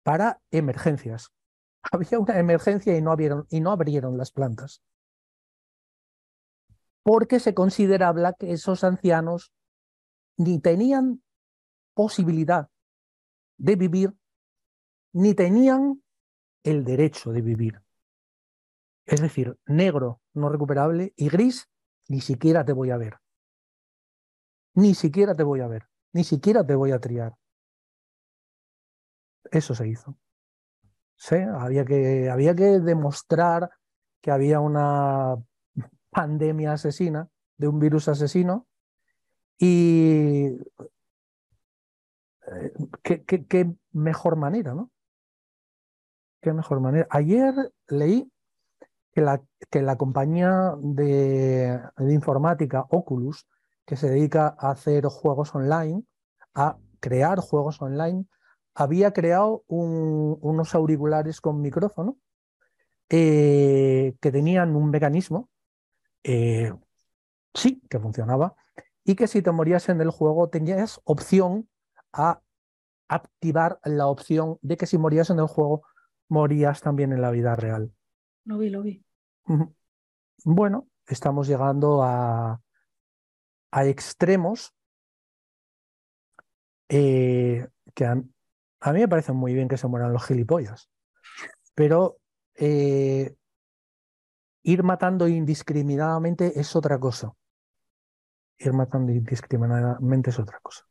para emergencias. Había una emergencia y no abrieron, y no abrieron las plantas. Porque se consideraba que esos ancianos ni tenían posibilidad de vivir, ni tenían el derecho de vivir. Es decir, negro no recuperable y gris ni siquiera te voy a ver. Ni siquiera te voy a ver. Ni siquiera te voy a triar. Eso se hizo. ¿Sí? Había, que, había que demostrar que había una pandemia asesina, de un virus asesino, y eh, qué, qué mejor manera, ¿no? Qué mejor manera. Ayer leí que la, que la compañía de, informática Oculus, que se dedica a hacer juegos online, a crear juegos online, había creado un, unos auriculares con micrófono eh, que tenían un mecanismo, eh, sí, que funcionaba, y que si te morías en el juego tenías opción a activar la opción de que si morías en el juego, morías también en la vida real. Lo vi, lo vi. Bueno, estamos llegando a, a extremos eh, que a, a, mí me parece muy bien que se mueran los gilipollas, pero eh, ir matando indiscriminadamente es otra cosa. Ir matando indiscriminadamente es otra cosa.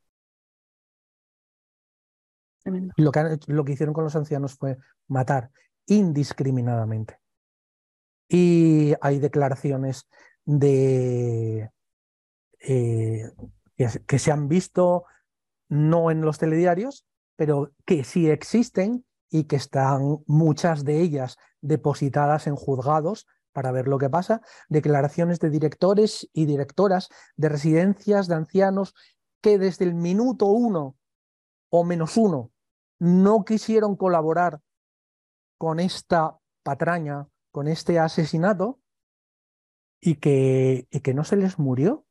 Lo que, lo que hicieron con los ancianos fue matar indiscriminadamente. Y hay declaraciones de eh, que, se han visto no en los telediarios, pero que sí existen y que están muchas de ellas depositadas en juzgados para ver lo que pasa, declaraciones de directores y directoras de residencias de ancianos que desde el minuto uno o menos uno no quisieron colaborar con esta patraña con este asesinato y que, y que no se les murió.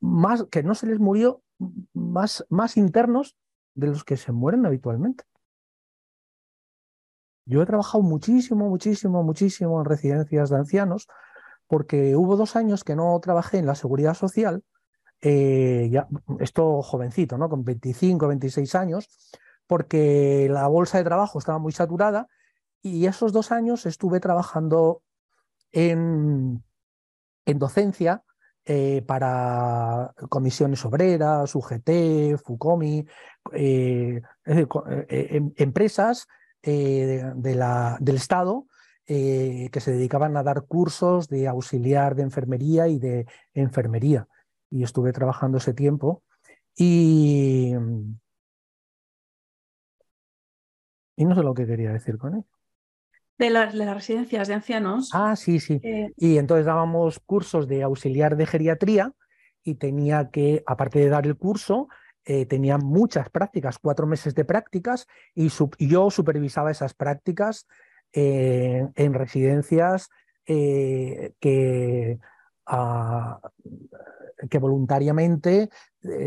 Más, que no se les murió más, más internos de los que se mueren habitualmente. Yo he trabajado muchísimo, muchísimo, muchísimo en residencias de ancianos porque hubo dos años que no trabajé en la seguridad social, eh, ya, esto jovencito, ¿no? con 25, 26 años, porque la bolsa de trabajo estaba muy saturada y esos dos años estuve trabajando en, en docencia eh, para comisiones obreras, UGT, FUCOMI, eh, eh, em, empresas del Estado que se dedicaban a dar cursos de auxiliar de enfermería y de enfermería. Y estuve trabajando ese tiempo Y, y no sé lo que quería decir con él. De, las residencias de ancianos. Ah, sí, sí. Y entonces dábamos cursos de auxiliar de geriatría y tenía que, aparte de dar el curso, eh, tenía muchas prácticas, cuatro meses de prácticas, y, yo supervisaba esas prácticas eh, en residencias eh, que, ah, que voluntariamente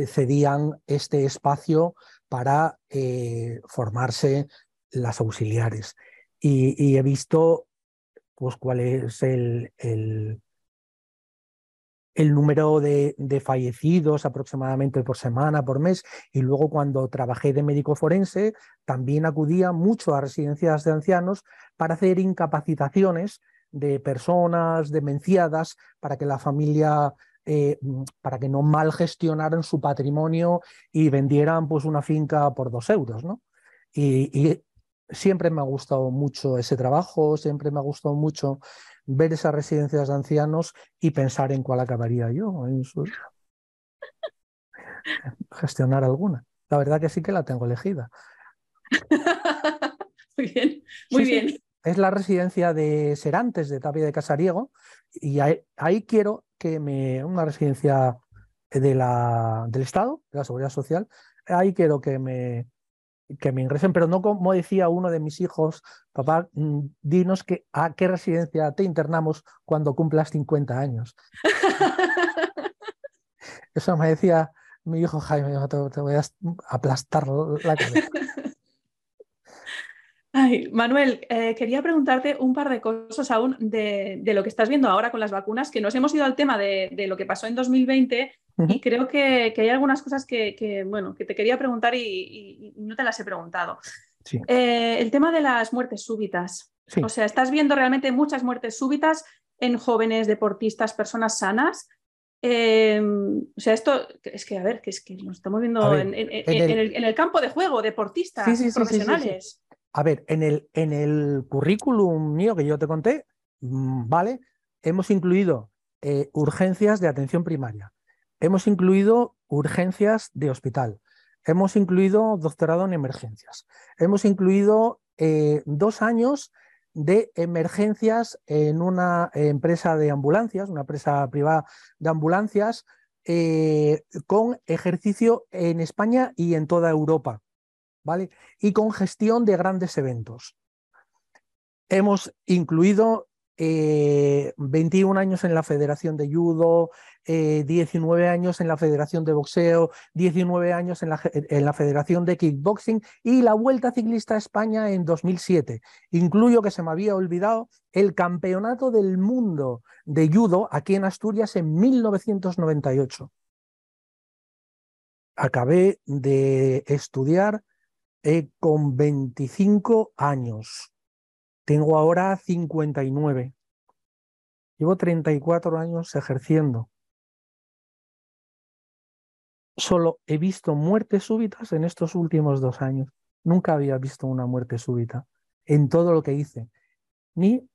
cedían este espacio para formarse las auxiliares. Y, he visto pues, cuál es el, el, el número de, fallecidos aproximadamente por semana, por mes, y luego cuando trabajé de médico forense, también acudía mucho a residencias de ancianos para hacer incapacitaciones de personas demenciadas para que la familia, eh, para que no mal gestionaran su patrimonio y vendieran pues una finca por dos euros, ¿no? y siempre me ha gustado mucho ese trabajo, siempre me ha gustado mucho ver esas residencias de ancianos y pensar en cuál acabaría yo en gestionar alguna. La verdad que sí que la tengo elegida. muy bien, muy bien. Es la residencia de Serantes, de Tapia de Casariego, y ahí, quiero que me. una residencia de la, del Estado, de la Seguridad Social, ahí quiero que me, que me ingresen, pero no como decía uno de mis hijos, papá, mm, dinos que, a qué residencia te internamos cuando cumplas 50 años. Eso me decía mi hijo Jaime, te, voy a aplastar la cabeza. Ay, Manuel, eh, quería preguntarte un par de cosas aún de, lo que estás viendo ahora con las vacunas, que nos hemos ido al tema de, de lo que pasó en 2020 y creo que, hay algunas cosas que, bueno, que te quería preguntar y, no te las he preguntado. Eh, el tema de las muertes súbitas. O sea, estás viendo realmente muchas muertes súbitas en jóvenes deportistas, personas sanas. Em, o sea, esto es que, a ver, que es que nos estamos viendo en, el, campo de juego, deportistas profesionales. A ver, en el, en el currículum mío que yo te conté, mm, ¿vale? Hemos incluido eh, urgencias de atención primaria, Hemos incluido urgencias de hospital, hemos incluido doctorado en emergencias, hemos incluido eh, dos años de emergencias en una empresa de ambulancias, una empresa privada de ambulancias, eh, con ejercicio en España y en toda Europa, Y con gestión de grandes eventos. Hemos incluido 21 eh, años en la Federación de Judo, 19 eh, años en la Federación de Boxeo, 19 años en la, en la, Federación de Kickboxing y la Vuelta Ciclista a España en 2007. Incluyo que se me había olvidado el Campeonato del Mundo de Judo aquí en Asturias en 1998. Acabé de estudiar eh, con 25 años. Tengo ahora 59. Llevo 34 años ejerciendo. Solo he visto muertes súbitas en estos últimos dos años. Nunca había visto una muerte súbita en todo lo que hice. Ni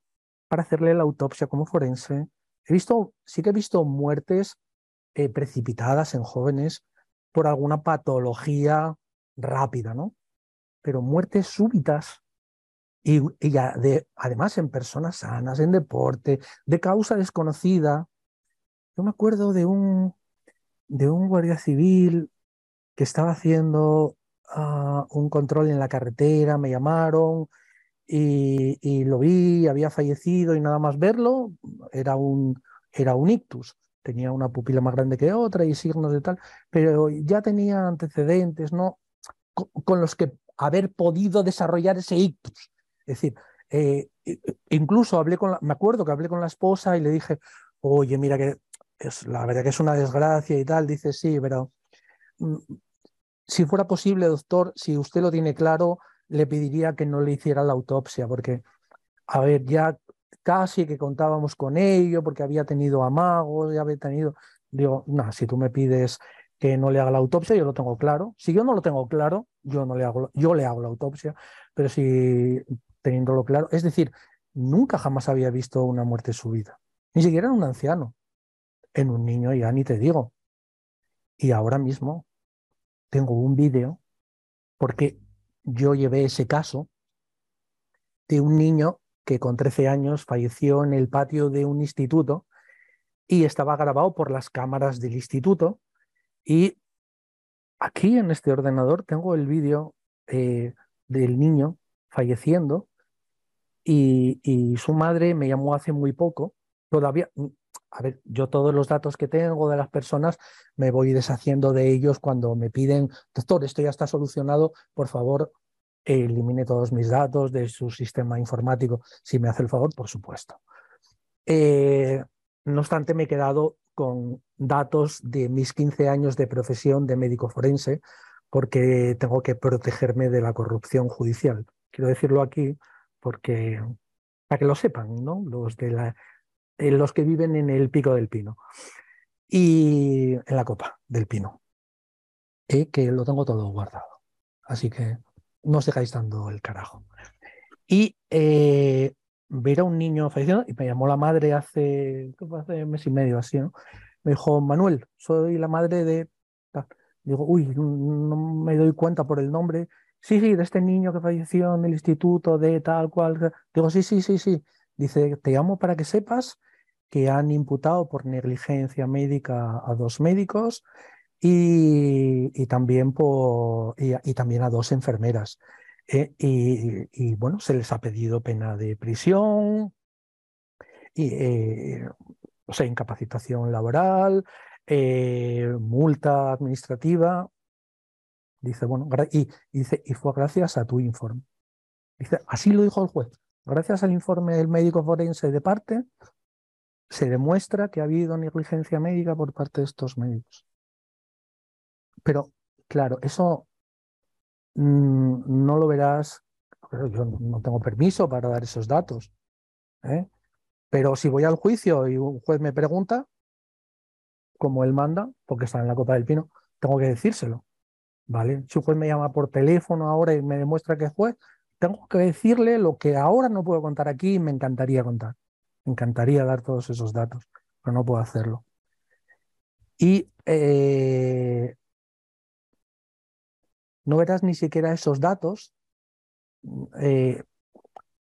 para hacerle la autopsia como forense. He visto, sí que he visto muertes eh, precipitadas en jóvenes por alguna patología rápida, ¿no? Pero muertes súbitas y, de, además en personas sanas, en deporte, de causa desconocida. Yo me acuerdo de un, de un guardia civil que estaba haciendo ah, un control en la carretera, me llamaron y, y, lo vi, había fallecido y nada más verlo, era un, era un ictus. Tenía una pupila más grande que otra y signos de tal, pero ya tenía antecedentes, ¿no? con los que haber podido desarrollar ese ictus. Es decir, eh, incluso hablé con, la, me acuerdo que hablé con la esposa y le dije, oye, mira que es, la verdad que es una desgracia y tal. Dice, sí, pero mm, si fuera posible, doctor, si usted lo tiene claro, le pediría que no le hiciera la autopsia, porque, a ver, ya casi que contábamos con ello, porque había tenido amagos, ya había tenido. Digo, no, si tú me pides que no le haga la autopsia, yo lo tengo claro. Si yo no lo tengo claro, yo no le hago, yo le hago la autopsia, pero si teniéndolo claro. Es decir, nunca jamás había visto una muerte súbita, ni siquiera en un anciano. En un niño ya ni te digo. Y ahora mismo, tengo un vídeo porque yo llevé ese caso de un niño que con 13 años falleció en el patio de un instituto y estaba grabado por las cámaras del instituto. Y aquí en este ordenador tengo el vídeo eh, del niño falleciendo y, su madre me llamó hace muy poco. Todavía, mm, a ver, yo todos los datos que tengo de las personas me voy deshaciendo de ellos cuando me piden, doctor, esto ya está solucionado, por favor, elimine todos mis datos de su sistema informático, si me hace el favor, por supuesto. Eh, no obstante, me he quedado con datos de mis 15 años de profesión de médico forense, porque tengo que protegerme de la corrupción judicial. Quiero decirlo aquí porque para que lo sepan, ¿no? Los de eh, los que viven en el pico del pino y en la copa del pino, eh, que lo tengo todo guardado. Así que no os dejáis dando el carajo. Y eh, ver a un niño fallecido, y me llamó la madre hace, un mes y medio así, ¿no? Me dijo, Manuel, soy la madre de... Digo, uy, no me doy cuenta por el nombre. Sí, sí, de este niño que falleció en el instituto de tal cual. Digo, sí, sí, sí, sí. Dice, te llamo para que sepas que han imputado por negligencia médica a dos médicos y, también, por, y, también a dos enfermeras. Eh, y, bueno, se les ha pedido pena de prisión, y, eh, o sea, incapacitación laboral, eh, multa administrativa. Dice, bueno, y, dice, y fue gracias a tu informe. Dice, así lo dijo el juez. Gracias al informe del médico forense de parte, se demuestra que ha habido negligencia médica por parte de estos médicos. Pero, claro, eso no lo verás, yo no tengo permiso para dar esos datos. ¿eh? Pero si voy al juicio y un juez me pregunta, como él manda, porque está en la copa del pino, tengo que decírselo. ¿Vale? Si un juez me llama por teléfono ahora y me demuestra que es juez, tengo que decirle lo que ahora no puedo contar aquí y me encantaría contar. Me encantaría dar todos esos datos, pero no puedo hacerlo. Y eh, no verás ni siquiera esos datos, eh,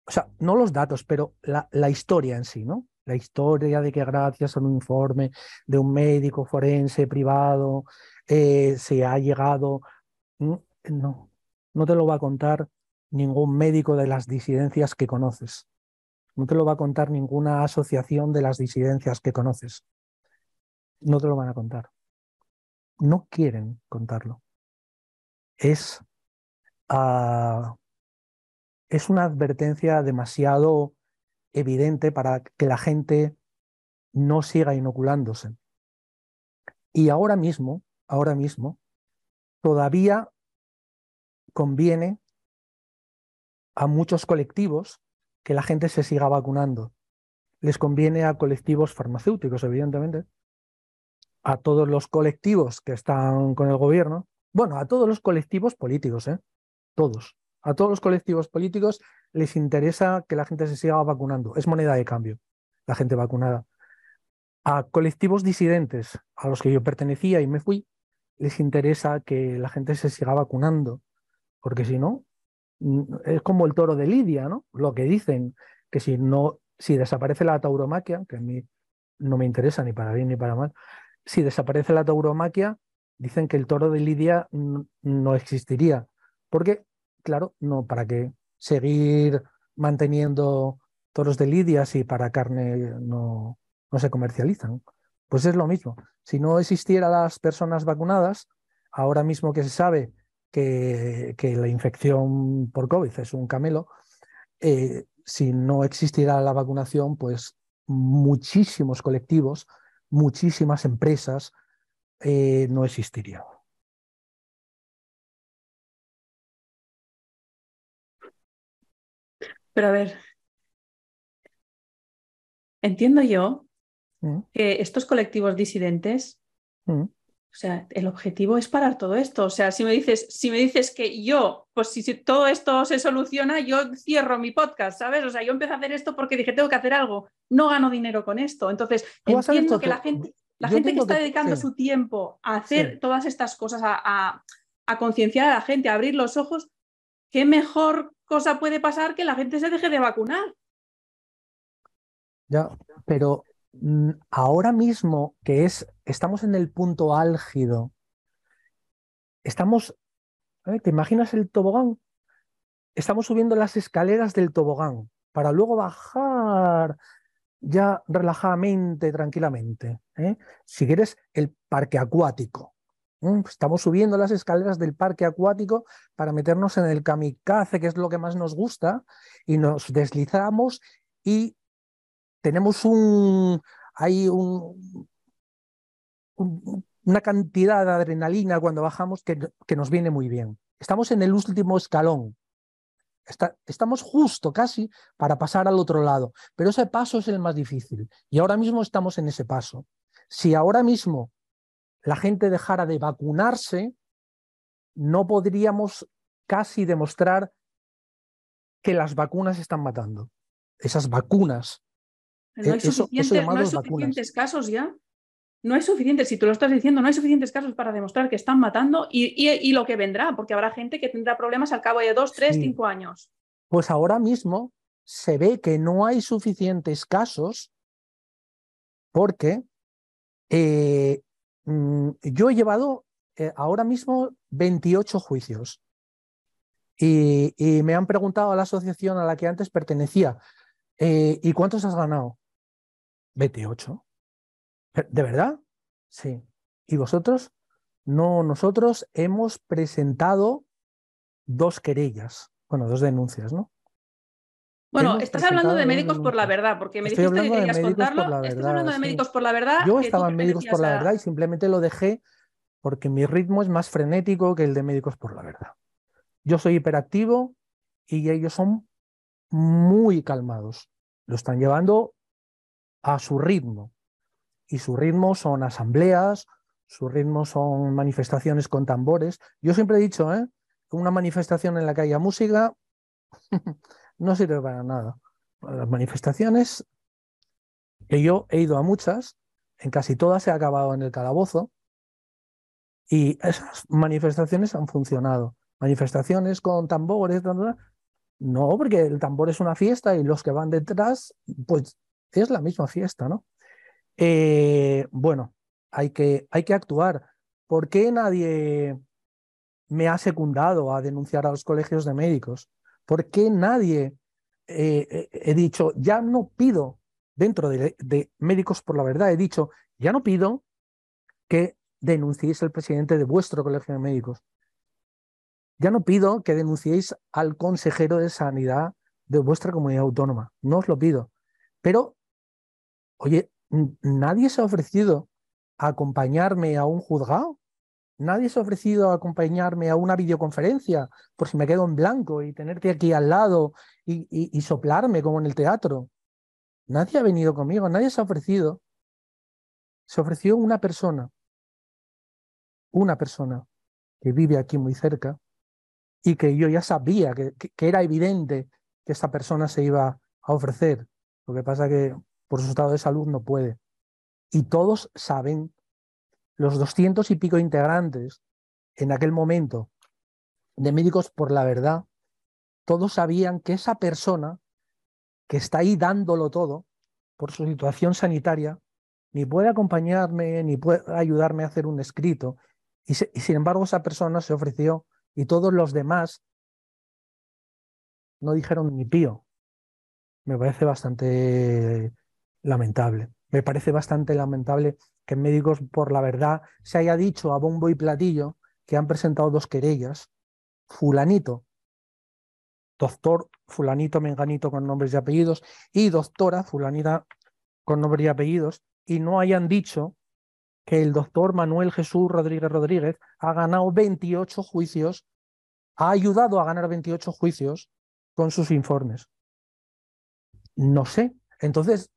o sea, no los datos, pero la, historia en sí, ¿no? La historia de que gracias a un informe de un médico forense privado eh, se ha llegado, no, no te lo va a contar ningún médico de las disidencias que conoces. No te lo va a contar ninguna asociación de las disidencias que conoces. No te lo van a contar. No quieren contarlo es, ah, es una advertencia demasiado evidente para que la gente no siga inoculándose. Y ahora mismo, ahora mismo, todavía conviene a muchos colectivos que la gente se siga vacunando. Les conviene a colectivos farmacéuticos, evidentemente, a todos los colectivos que están con el gobierno, bueno, a todos los colectivos políticos, ¿eh? Todos. A todos los colectivos políticos les interesa que la gente se siga vacunando. Es moneda de cambio, la gente vacunada. A colectivos disidentes, a los que yo pertenecía y me fui, les interesa que la gente se siga vacunando, porque si no, mm, es como el toro de Lidia, ¿no? Lo que dicen, que si no, si desaparece la tauromaquia, que a mí no me interesa ni para bien ni para mal, si desaparece la tauromaquia, dicen que el toro de Lidia no existiría. Porque, claro, no, ¿para qué seguir manteniendo toros de Lidia si para carne no, no se comercializan? Pues es lo mismo. Si no existieran las personas vacunadas, ahora mismo que se sabe que, que la infección por COVID es un camelo, eh, si no existiera la vacunación, pues muchísimos colectivos, muchísimas empresas, eh, no existiría. Pero a ver, entiendo yo mm. que estos colectivos disidentes, mm. o sea, el objetivo es parar todo esto. O sea, si me dices, si me dices que yo, pues si, todo esto se soluciona, yo cierro mi podcast, ¿sabes? O sea, yo empecé a hacer esto porque dije, tengo que hacer algo, no gano dinero con esto. Entonces, entiendo que la gente... La gente que está dedicando su tiempo a hacer todas estas cosas, a, a concienciar a la gente, a abrir los ojos, ¿qué mejor cosa puede pasar que la gente se deje de vacunar? Ya, pero mm, ahora mismo que es, estamos en el punto álgido, estamos. ¿te imaginas el tobogán? Estamos subiendo las escaleras del tobogán para luego bajar ya relajadamente, tranquilamente. ¿eh? Si quieres, el parque acuático. Estamos subiendo las escaleras del parque acuático para meternos en el kamikaze, que es lo que más nos gusta, y nos deslizamos y tenemos un, hay un, una cantidad de adrenalina cuando bajamos que, que, nos viene muy bien. Estamos en el último escalón. Estamos justo casi para pasar al otro lado, pero ese paso es el más difícil y ahora mismo estamos en ese paso. Si ahora mismo la gente dejara de vacunarse, no podríamos casi demostrar que las vacunas están matando. Esas vacunas no hay, suficientes casos ya. No hay suficientes, si tú lo estás diciendo, no hay suficientes casos para demostrar que están matando y, lo que vendrá, porque habrá gente que tendrá problemas al cabo de dos, tres, cinco años. Pues ahora mismo se ve que no hay suficientes casos porque eh, mm, yo he llevado eh, ahora mismo 28 juicios y, me han preguntado a la asociación a la que antes pertenecía, eh, ¿y cuántos has ganado? 28. ¿De verdad? Sí. ¿Y vosotros? No, nosotros hemos presentado dos querellas, bueno, dos denuncias, ¿no? Bueno, estás hablando de médicos por la verdad, porque me dijiste que querías contarlo. estás hablando de médicos por la verdad. Yo estaba en médicos por la verdad y simplemente lo dejé porque mi ritmo es más frenético que el de médicos por la verdad. Yo soy hiperactivo y ellos son muy calmados. Lo están llevando a su ritmo. Y su ritmo son asambleas, su ritmo son manifestaciones con tambores. Yo siempre he dicho, ¿eh? una manifestación en la que haya música no sirve para nada. Las manifestaciones, que yo he ido a muchas, en casi todas ha acabado en el calabozo, y esas manifestaciones han funcionado. Manifestaciones con tambores, no, porque el tambor es una fiesta y los que van detrás, pues es la misma fiesta, ¿no? Eh, bueno, hay que, hay que actuar. ¿Por qué nadie me ha secundado a denunciar a los colegios de médicos? ¿Por qué nadie eh, eh, he dicho, ya no pido dentro de, de, Médicos por la Verdad, he dicho, ya no pido que denunciéis al presidente de vuestro colegio de médicos. Ya no pido que denunciéis al consejero de sanidad de vuestra comunidad autónoma. No os lo pido. Pero Oye, nadie se ha ofrecido a acompañarme a un juzgado. Nadie se ha ofrecido a acompañarme a una videoconferencia por si me quedo en blanco y tenerte aquí al lado y, soplarme como en el teatro. Nadie ha venido conmigo, nadie se ha ofrecido. Se ofreció una persona, una persona que vive aquí muy cerca y que yo ya sabía que, que era evidente que esta persona se iba a ofrecer. Lo que pasa que por su estado de salud no puede. Y todos saben, los doscientos y pico integrantes en aquel momento de Médicos por la Verdad, todos sabían que esa persona que está ahí dándolo todo por su situación sanitaria, ni puede acompañarme, ni puede ayudarme a hacer un escrito. Y, sin embargo esa persona se ofreció y todos los demás no dijeron ni pío. Me parece bastante lamentable. Me parece bastante lamentable que Médicos por la Verdad se haya dicho a bombo y platillo que han presentado dos querellas. Fulanito, doctor Fulanito Menganito con nombres y apellidos, y doctora Fulanita con nombres y apellidos, y no hayan dicho que el doctor Manuel Jesús Rodríguez Rodríguez ha ganado 28 juicios, ha ayudado a ganar 28 juicios con sus informes. No sé. Entonces,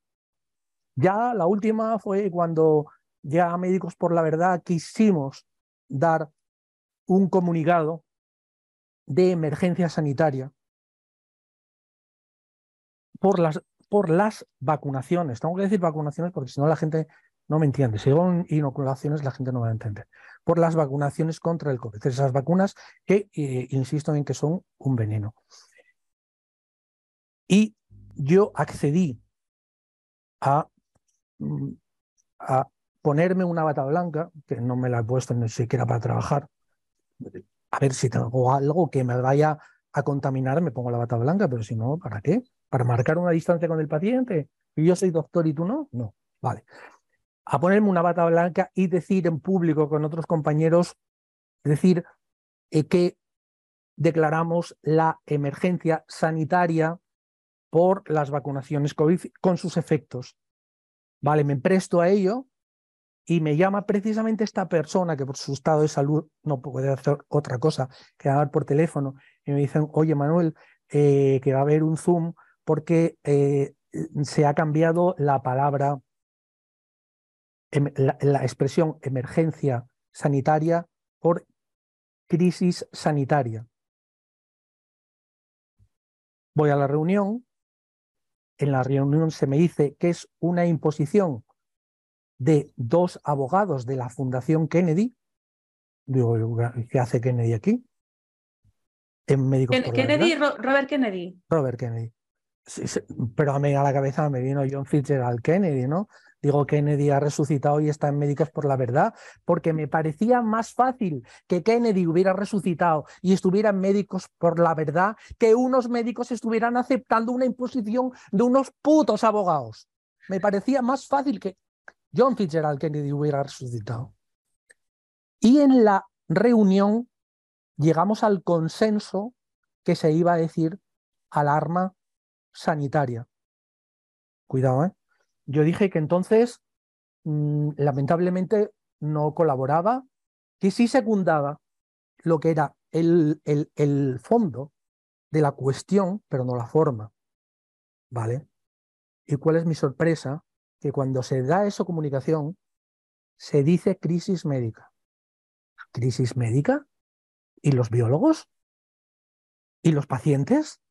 ya la última fue cuando ya Médicos por la Verdad quisimos dar un comunicado de emergencia sanitaria por las, por las vacunaciones. Tengo que decir vacunaciones porque si no la gente No me entiende. Si digo inoculaciones, la gente no va a entender. Por las vacunaciones contra el COVID. Esas vacunas que, eh, insisto en que son un veneno. Y yo accedí a, a ponerme una bata blanca, que no me la he puesto ni siquiera para trabajar, a ver si tengo algo que me vaya a contaminar, me pongo la bata blanca, pero si no, ¿para qué? ¿Para marcar una distancia con el paciente? ¿Y yo soy doctor y tú no? No, vale. A ponerme una bata blanca y decir en público con otros compañeros, decir eh, que declaramos la emergencia sanitaria por las vacunaciones COVID con sus efectos. Vale, me presto a ello y me llama precisamente esta persona que por su estado de salud no puede hacer otra cosa que llamar por teléfono y me dicen, oye Manuel, eh, que va a haber un Zoom porque eh, se ha cambiado la palabra, em, la, la expresión emergencia sanitaria por crisis sanitaria. Voy a la reunión, en la reunión se me dice que es una imposición de dos abogados de la Fundación Kennedy. Digo, ¿qué hace Kennedy aquí? En médicos Kennedy, Robert Kennedy. Robert Kennedy. pero a mí a la cabeza me vino John Fitzgerald Kennedy, ¿no? Digo, Kennedy ha resucitado y está en Médicos por la Verdad, porque me parecía más fácil que Kennedy hubiera resucitado y estuviera en Médicos por la Verdad que unos médicos estuvieran aceptando una imposición de unos putos abogados. Me parecía más fácil que John Fitzgerald Kennedy hubiera resucitado. Y en la reunión llegamos al consenso que se iba a decir alarma sanitaria. Cuidado, ¿eh? Yo dije que entonces, mm, lamentablemente, no colaboraba, que sí secundaba lo que era el, el, el fondo de la cuestión, pero no la forma. ¿Vale? ¿Y cuál es mi sorpresa? que cuando se da esa comunicación, se dice crisis médica. ¿Crisis médica? ¿Y los biólogos? ¿Y los pacientes?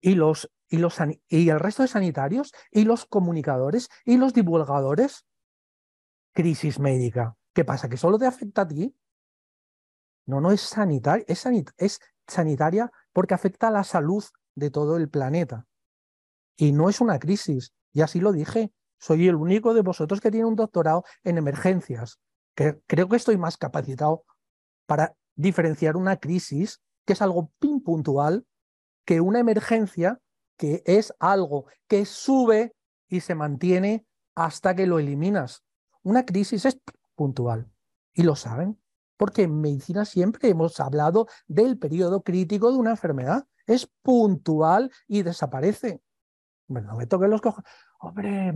¿Y, los, y, los, ¿Y el resto de sanitarios? ¿Y los comunicadores? ¿Y los divulgadores? Crisis médica. ¿Qué pasa? ¿Que solo te afecta a ti? No, no es sanitaria, es, es sanitaria porque afecta a la salud de todo el planeta. Y no es una crisis, y así lo dije. Soy el único de vosotros que tiene un doctorado en emergencias. Que creo que estoy más capacitado para diferenciar una crisis, que es algo pin puntual, que una emergencia, que es algo que sube y se mantiene hasta que lo eliminas. Una crisis es puntual. Y lo saben, porque en medicina siempre hemos hablado del periodo crítico de una enfermedad. Es puntual y desaparece. Bueno, no me toques los cojones. Hombre,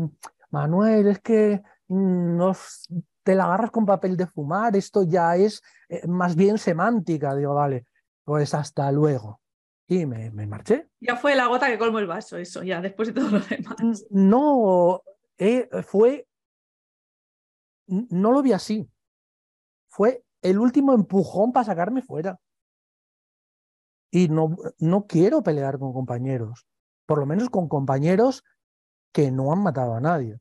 Manuel, es que mm, no te la agarras con papel de fumar, esto ya es eh, más bien semántica. Digo, vale, pues hasta luego. Y me, me, marché. Ya fue la gota que colmó el vaso, eso, ya, después de todo lo demás. No, eh, fue. No lo vi así. Fue el último empujón para sacarme fuera. Y no, no quiero pelear con compañeros por lo menos con compañeros que no han matado a nadie,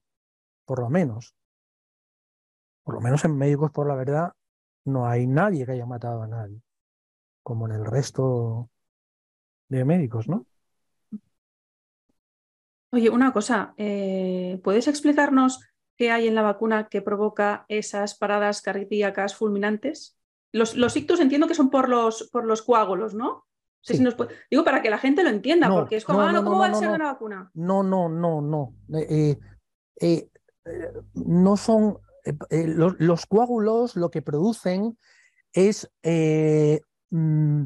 por lo menos. Por lo menos en Médicos por la Verdad no hay nadie que haya matado a nadie, como en el resto de médicos, ¿no? Oye, una cosa, eh, ¿puedes explicarnos qué hay en la vacuna que provoca esas paradas cardíacas fulminantes? Los, los ictus entiendo que son por los, por los coágulos, ¿no? Digo para que la gente lo entienda, porque es como, ah, no, ¿cómo va a ser una vacuna? No, no, no, no. Eh, eh, no son. Los, coágulos lo que producen es mm,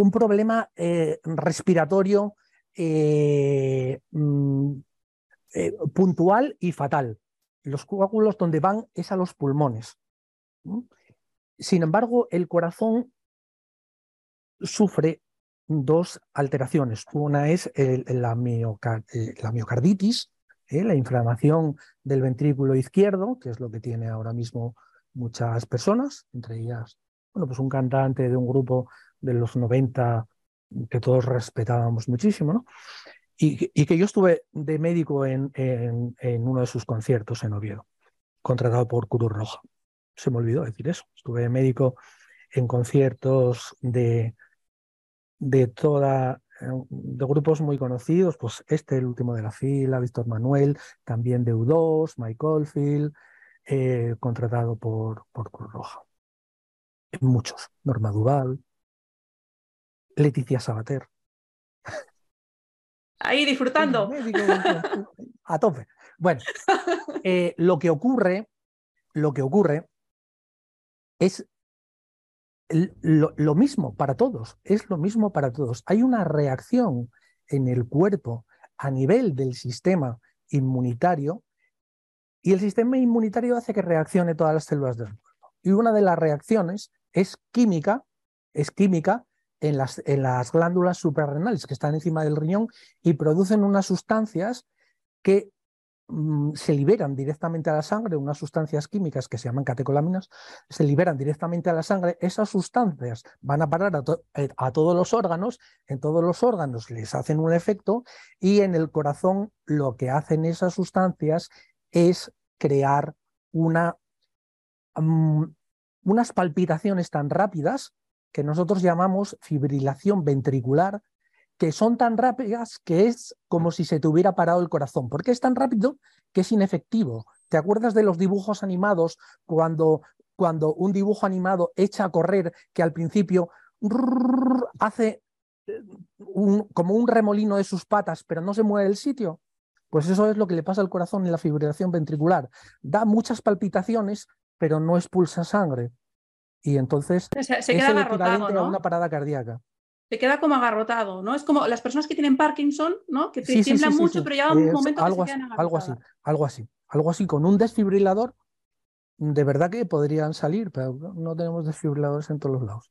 un problema respiratorio mm, puntual y fatal. Los coágulos donde van es a los pulmones. Sin embargo, el corazón sufre dos alteraciones. Una es la, miocarditis, ¿eh? la inflamación del ventrículo izquierdo, que es lo que tiene ahora mismo muchas personas, entre ellas, bueno, pues un cantante de un grupo de los 90 que todos respetábamos muchísimo, ¿no? y, que yo estuve de médico en, en, uno de sus conciertos en Oviedo, contratado por Cruz Roja. Se me olvidó decir eso. Estuve de médico en conciertos de, de toda de grupos muy conocidos, pues este, el último de la fila, Víctor Manuel, también de U2, Mike Oldfield, eh, contratado por, por Cruz Roja. Muchos, Norma Duval, Leticia Sabater. Ahí disfrutando. A tope. Bueno, eh, lo que ocurre, lo que ocurre es lo, mismo para todos, es lo mismo para todos. Hay una reacción en el cuerpo a nivel del sistema inmunitario y el sistema inmunitario hace que reaccione todas las células del cuerpo. Y una de las reacciones es química, es química en las, glándulas suprarrenales que están encima del riñón y producen unas sustancias que Mm, se liberan directamente a la sangre unas sustancias químicas que se llaman catecolaminas, se liberan directamente a la sangre, esas sustancias van a parar eh, a, todos los órganos, en todos los órganos les hacen un efecto y en el corazón lo que hacen esas sustancias es crear mm, unas palpitaciones tan rápidas que nosotros llamamos fibrilación ventricular, que son tan rápidas que es como si se te hubiera parado el corazón, porque es tan rápido que es inefectivo. ¿Te acuerdas de los dibujos animados cuando, cuando un dibujo animado echa a correr que al principio hace eh, como un remolino de sus patas, pero no se mueve el sitio? Pues eso es lo que le pasa al corazón en la fibrilación ventricular. Da muchas palpitaciones, pero no expulsa sangre. Y entonces se, es el equivalente a una parada cardíaca te queda como agarrotado, ¿no? Es como las personas que tienen Parkinson, ¿no? Que te tiemblan mucho, pero ya un momento algo que se así, Algo así, algo así, algo así. Con un desfibrilador, de verdad que podrían salir, pero no tenemos desfibriladores en todos los lados.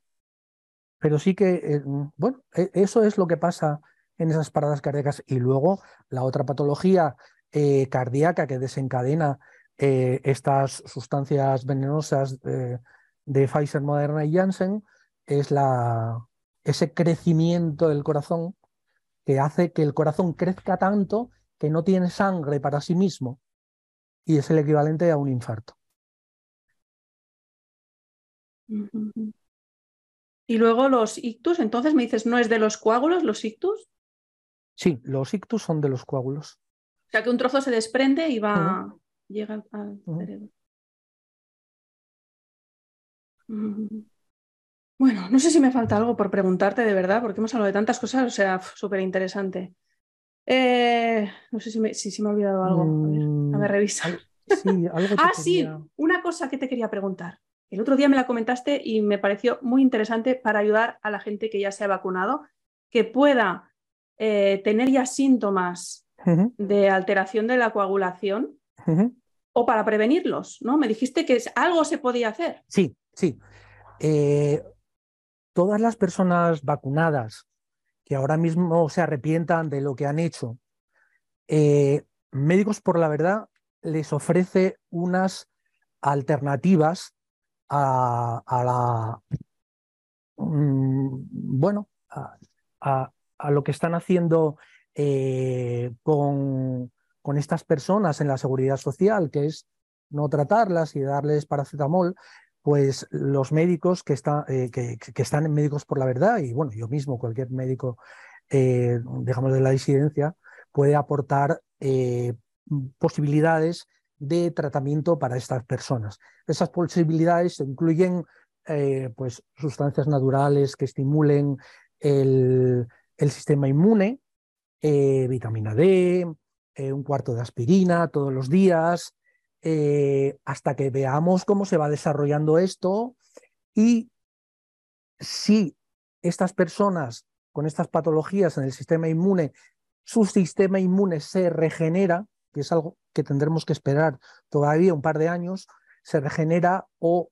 Pero sí que, eh, bueno, e, eso es lo que pasa en esas paradas cardíacas. Y luego la otra patología eh, cardíaca que desencadena eh, estas sustancias venenosas de Pfizer, Moderna y Janssen es la, ese crecimiento del corazón que hace que el corazón crezca tanto que no tiene sangre para sí mismo y es el equivalente a un infarto. Y luego los ictus, entonces me dices, ¿no es de los coágulos los ictus? Sí, los ictus son de los coágulos. O sea que un trozo se desprende y va, llega al cerebro. Bueno, no sé si me falta algo por preguntarte de verdad, porque hemos hablado de tantas cosas, o sea, súper interesante. Eh, no sé si me, si, me ha olvidado algo. A ver, a ver Sí, algo ah, sí, una cosa que te quería preguntar. El otro día me la comentaste y me pareció muy interesante para ayudar a la gente que ya se ha vacunado, que pueda eh, tener ya síntomas de alteración de la coagulación o para prevenirlos, ¿no? Me dijiste que algo se podía hacer. Sí, sí. Eh, todas las personas vacunadas que ahora mismo se arrepientan de lo que han hecho, eh, Médicos por la Verdad les ofrece unas alternativas a, la mm, bueno a, lo que están haciendo eh, con, con estas personas en la seguridad social, que es no tratarlas y darles paracetamol, pues los médicos que, eh, que, están en Médicos por la Verdad, y bueno, yo mismo, cualquier médico, eh, digamos, de la disidencia, puede aportar eh, posibilidades de tratamiento para estas personas. Esas posibilidades incluyen pues, sustancias naturales que estimulen el, el sistema inmune, vitamina D, un cuarto de aspirina todos los días, eh, hasta que veamos cómo se va desarrollando esto y si estas personas con estas patologías en el sistema inmune, su sistema inmune se regenera, que es algo que tendremos que esperar todavía un par de años, se regenera o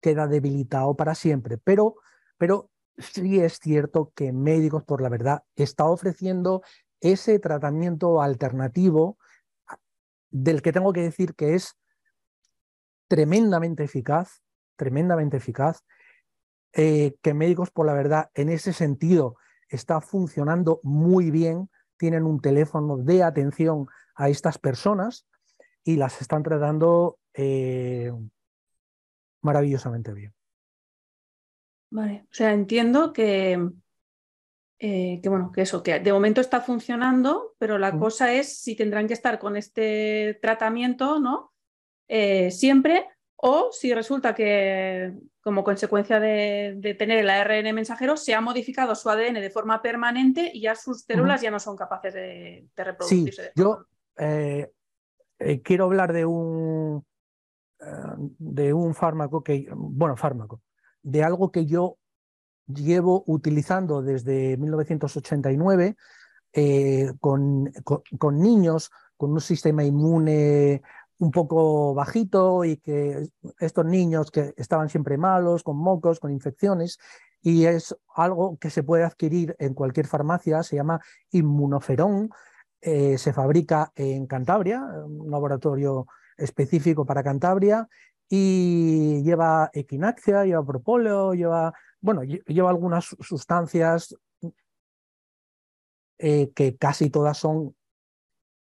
queda debilitado para siempre. Pero, pero sí es cierto que Médicos por la Verdad está ofreciendo ese tratamiento alternativo del que tengo que decir que es tremendamente eficaz, tremendamente eficaz, eh, que Médicos por la Verdad en ese sentido está funcionando muy bien tienen un teléfono de atención a estas personas y las están tratando eh, maravillosamente bien. Vale, o sea, entiendo que, eh, que, bueno, que eso, que de momento está funcionando, pero la cosa es si tendrán que estar con este tratamiento, ¿no? Eh, siempre, o si resulta que como consecuencia de, tener el ARN mensajero se ha modificado su ADN de forma permanente y ya sus células ya no son capaces de, reproducirse. Sí, yo eh, quiero hablar de un, de un fármaco que, bueno, fármaco, de algo que yo llevo utilizando desde 1989 eh, con, con, niños con un sistema inmune un poco bajito y que estos niños que estaban siempre malos, con mocos, con infecciones, y es algo que se puede adquirir en cualquier farmacia, se llama inmunoferón, eh, se fabrica en Cantabria, un laboratorio específico para Cantabria, y lleva equinaxia, lleva propóleo, lleva, bueno, lleva algunas sustancias eh, que casi todas son,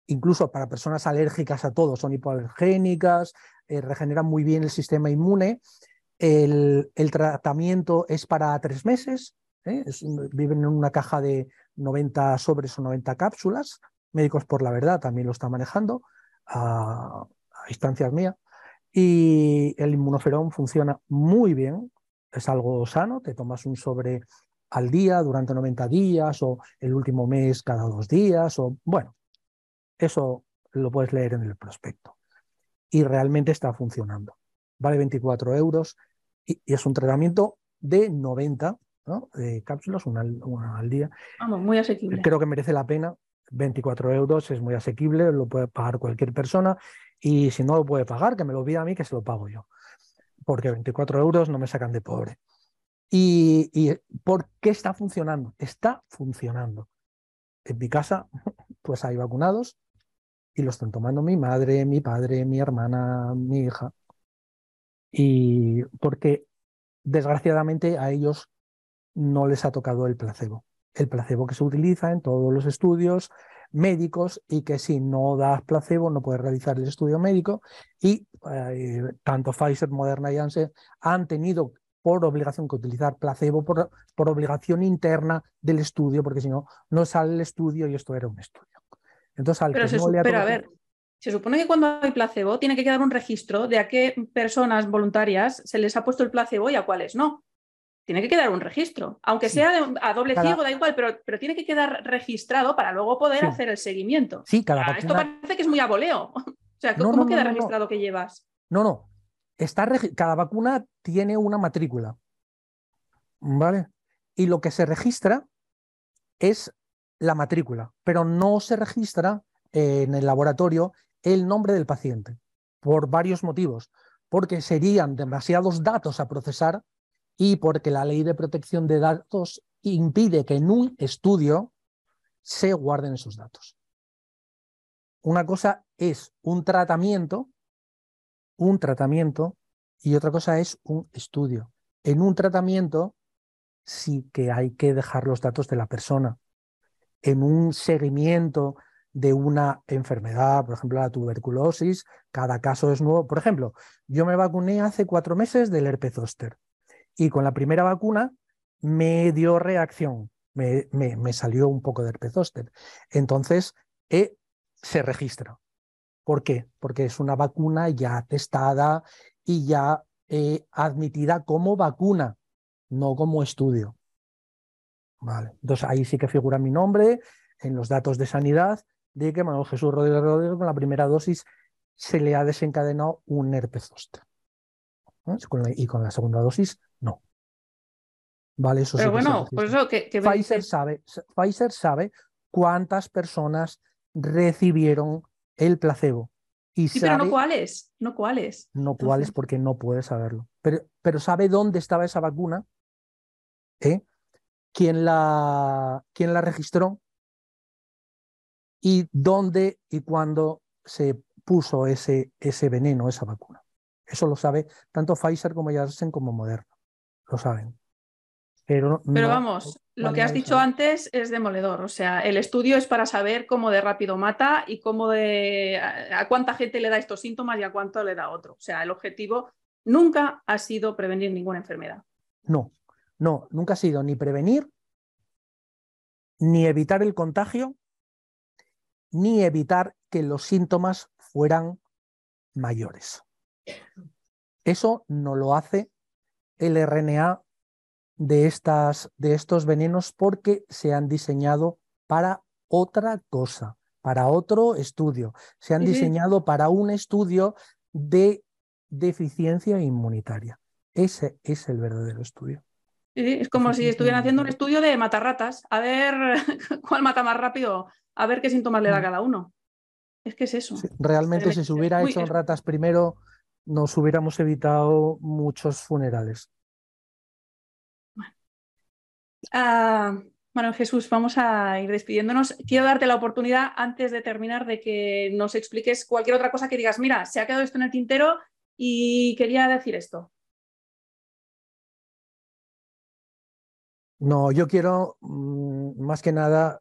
incluso para personas alérgicas a todo, son hipoalergénicas, eh, regeneran muy bien el sistema inmune. El, tratamiento es para tres meses, ¿eh? viven en una caja de 90 sobres o 90 cápsulas. Médicos por la verdad también lo están manejando a, a instancias mías. Y el inmunoferón funciona muy bien, es algo sano, te tomas un sobre al día durante 90 días o el último mes cada dos días o bueno, eso lo puedes leer en el prospecto. Y realmente está funcionando. Vale 24 euros y, es un tratamiento de 90 cápsulas, una, al día. Vamos, muy asequible. Creo que merece la pena. 24 euros es muy asequible, lo puede pagar cualquier persona y si no lo puede pagar, que me lo pida a mí, que se lo pago yo. Porque 24 euros no me sacan de pobre. ¿Y, por qué está funcionando? Está funcionando. En mi casa, pues hay vacunados y lo están tomando mi madre, mi padre, mi hermana, mi hija. Y porque desgraciadamente a ellos no les ha tocado el placebo. El placebo que se utiliza en todos los estudios médicos y que si no das placebo no puedes realizar el estudio médico y eh, tanto Pfizer, Moderna y Janssen han tenido por obligación que utilizar placebo por, por obligación interna del estudio porque si no no sale el estudio y esto era un estudio. Entonces al pero, que no le a ver, se supone que cuando hay placebo tiene que quedar un registro de a qué personas voluntarias se les ha puesto el placebo y a cuáles no tiene que quedar un registro, aunque sea a doble ciego, da igual, pero, pero, tiene que quedar registrado para luego poder hacer el seguimiento. Sí, cada Esto parece que es muy aboleo. O sea, ¿cómo queda registrado que llevas? No, no. Está cada vacuna tiene una matrícula. ¿Vale? Y lo que se registra es la matrícula, pero no se registra en el laboratorio el nombre del paciente, por varios motivos, porque serían demasiados datos a procesar y porque la ley de protección de datos impide que en un estudio se guarden esos datos. Una cosa es un tratamiento, un tratamiento, y otra cosa es un estudio. En un tratamiento sí que hay que dejar los datos de la persona. En un seguimiento de una enfermedad, por ejemplo la tuberculosis, cada caso es nuevo. Por ejemplo, yo me vacuné hace cuatro meses del herpes zóster y con la primera vacuna me dio reacción, me, salió un poco de herpes zóster. Entonces, eh, se registra. ¿Por qué? Porque es una vacuna ya testada y ya eh, admitida como vacuna, no como estudio. Vale. Entonces ahí sí que figura mi nombre en los datos de sanidad de que Manuel Jesús Rodríguez Rodríguez con la primera dosis se le ha desencadenado un herpes zóster. Y con la segunda dosis Vale, eso Pero bueno, por eso que, Pfizer, sabe, Pfizer sabe cuántas personas recibieron el placebo. Y sí, pero no cuáles, no cuáles. No cuáles porque no puede saberlo. Pero, pero sabe dónde estaba esa vacuna, ¿eh? quién, la, quién la registró y dónde y cuándo se puso ese, ese veneno, esa vacuna. Eso lo sabe tanto Pfizer como Janssen como Moderna. Lo saben. Pero, vamos, lo que has dicho antes es demoledor. O sea, el estudio es para saber cómo de rápido mata y cómo de a cuánta gente le da estos síntomas y a cuánto le da otro. O sea, el objetivo nunca ha sido prevenir ninguna enfermedad. No, no, nunca ha sido ni prevenir, ni evitar el contagio, ni evitar que los síntomas fueran mayores. Eso no lo hace el RNA de, estas, de estos venenos porque se han diseñado para otra cosa, para otro estudio. Se han diseñado para un estudio de deficiencia inmunitaria. Ese es el verdadero estudio. es como si estuvieran haciendo un estudio de matar ratas, a ver cuál mata más rápido, a ver qué síntomas le da mm. cada uno. Es que es eso. realmente si se hubiera hecho en ratas primero, nos hubiéramos evitado muchos funerales. Ah, bueno, Jesús, vamos a ir despidiéndonos. Quiero darte la oportunidad, antes de terminar, de que nos expliques cualquier otra cosa que digas, mira, se ha quedado esto en el tintero y quería decir esto. No, yo quiero mm, más que nada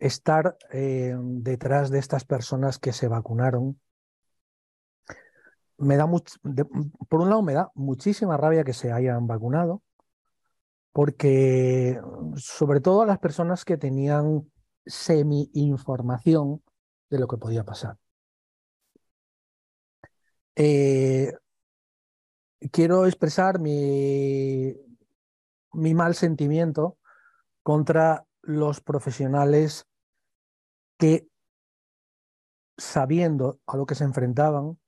estar eh, detrás de estas personas que se vacunaron. Me da por un lado me da muchísima rabia que se hayan vacunado, porque sobre todo a las personas que tenían semi-información de lo que podía pasar. Eh, quiero expresar mi, mi mal sentimiento contra los profesionales que sabiendo a lo que se enfrentaban,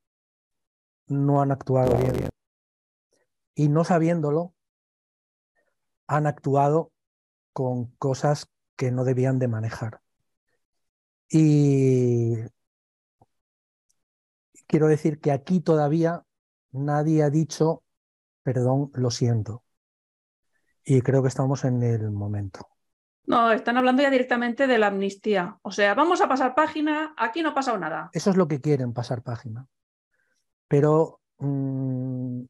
no han actuado bien. Y no sabiéndolo, han actuado con cosas que no debían de manejar. Y quiero decir que aquí todavía nadie ha dicho, perdón, lo siento. Y creo que estamos en el momento. No, están hablando ya directamente de la amnistía. O sea, vamos a pasar página, aquí no ha pasado nada. Eso es lo que quieren, pasar página. Pero mm,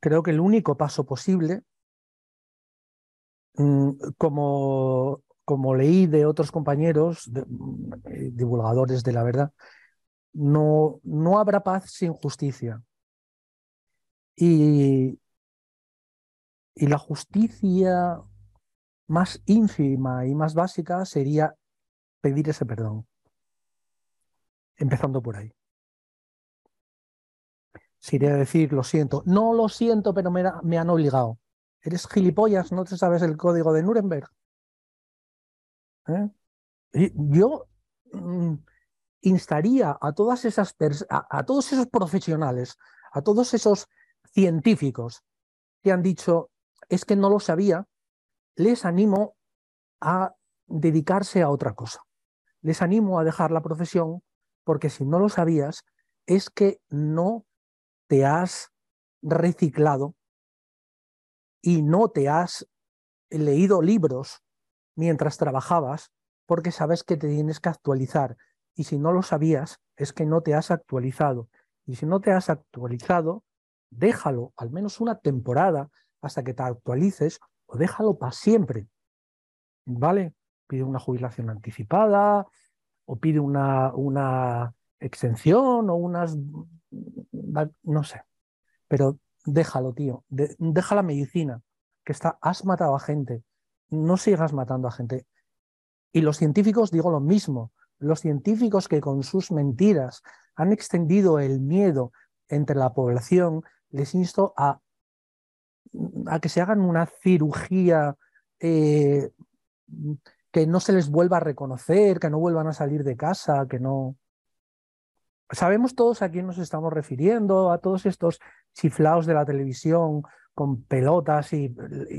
creo que el único paso posible, mm, como, como leí de otros compañeros, mm, divulgadores de la verdad, no, no habrá paz sin justicia. Y, y la justicia más ínfima y más básica sería pedir ese perdón. Empezando por ahí. Sería decir, lo siento. No lo siento, pero me, han obligado. Eres gilipollas, no te sabes el código de Nuremberg. ¿Eh? Yo mm, instaría a todas esas a todos esos profesionales, a todos esos científicos que han dicho, es que no lo sabía, les animo a dedicarse a otra cosa. Les animo a dejar la profesión porque si no lo sabías es que no te has reciclado y no te has leído libros mientras trabajabas porque sabes que te tienes que actualizar. Y si no lo sabías, es que no te has actualizado. Y si no te has actualizado, déjalo al menos una temporada hasta que te actualices o déjalo para siempre. ¿Vale? Pide una jubilación anticipada o pide una, una exención o unas... no sé. Pero déjalo, tío. deja la medicina, que está, has matado a gente. No sigas matando a gente. Y los científicos digo lo mismo. Los científicos que con sus mentiras han extendido el miedo entre la población, les insto a a que se hagan una cirugía eh, que no se les vuelva a reconocer, que no vuelvan a salir de casa, que no... Sabemos todos a quién nos estamos refiriendo, a todos estos chiflaos de la televisión con pelotas y,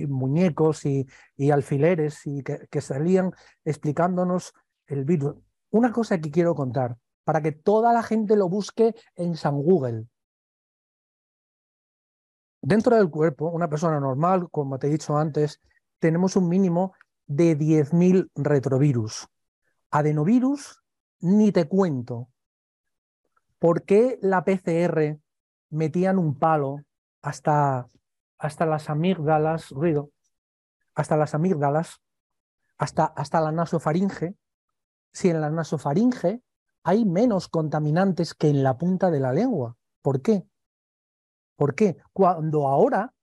muñecos y, alfileres y que, que salían explicándonos el virus. Una cosa que quiero contar, para que toda la gente lo busque en San Google. Dentro del cuerpo, una persona normal, como te he dicho antes, tenemos un mínimo de 10.000 retrovirus. Adenovirus, ni te cuento. ¿Por qué la PCR metían un palo hasta, hasta las amígdalas, ruido, hasta las amígdalas, hasta, hasta la nasofaringe, si en la nasofaringe hay menos contaminantes que en la punta de la lengua. ¿Por qué? ¿Por qué? Cuando ahora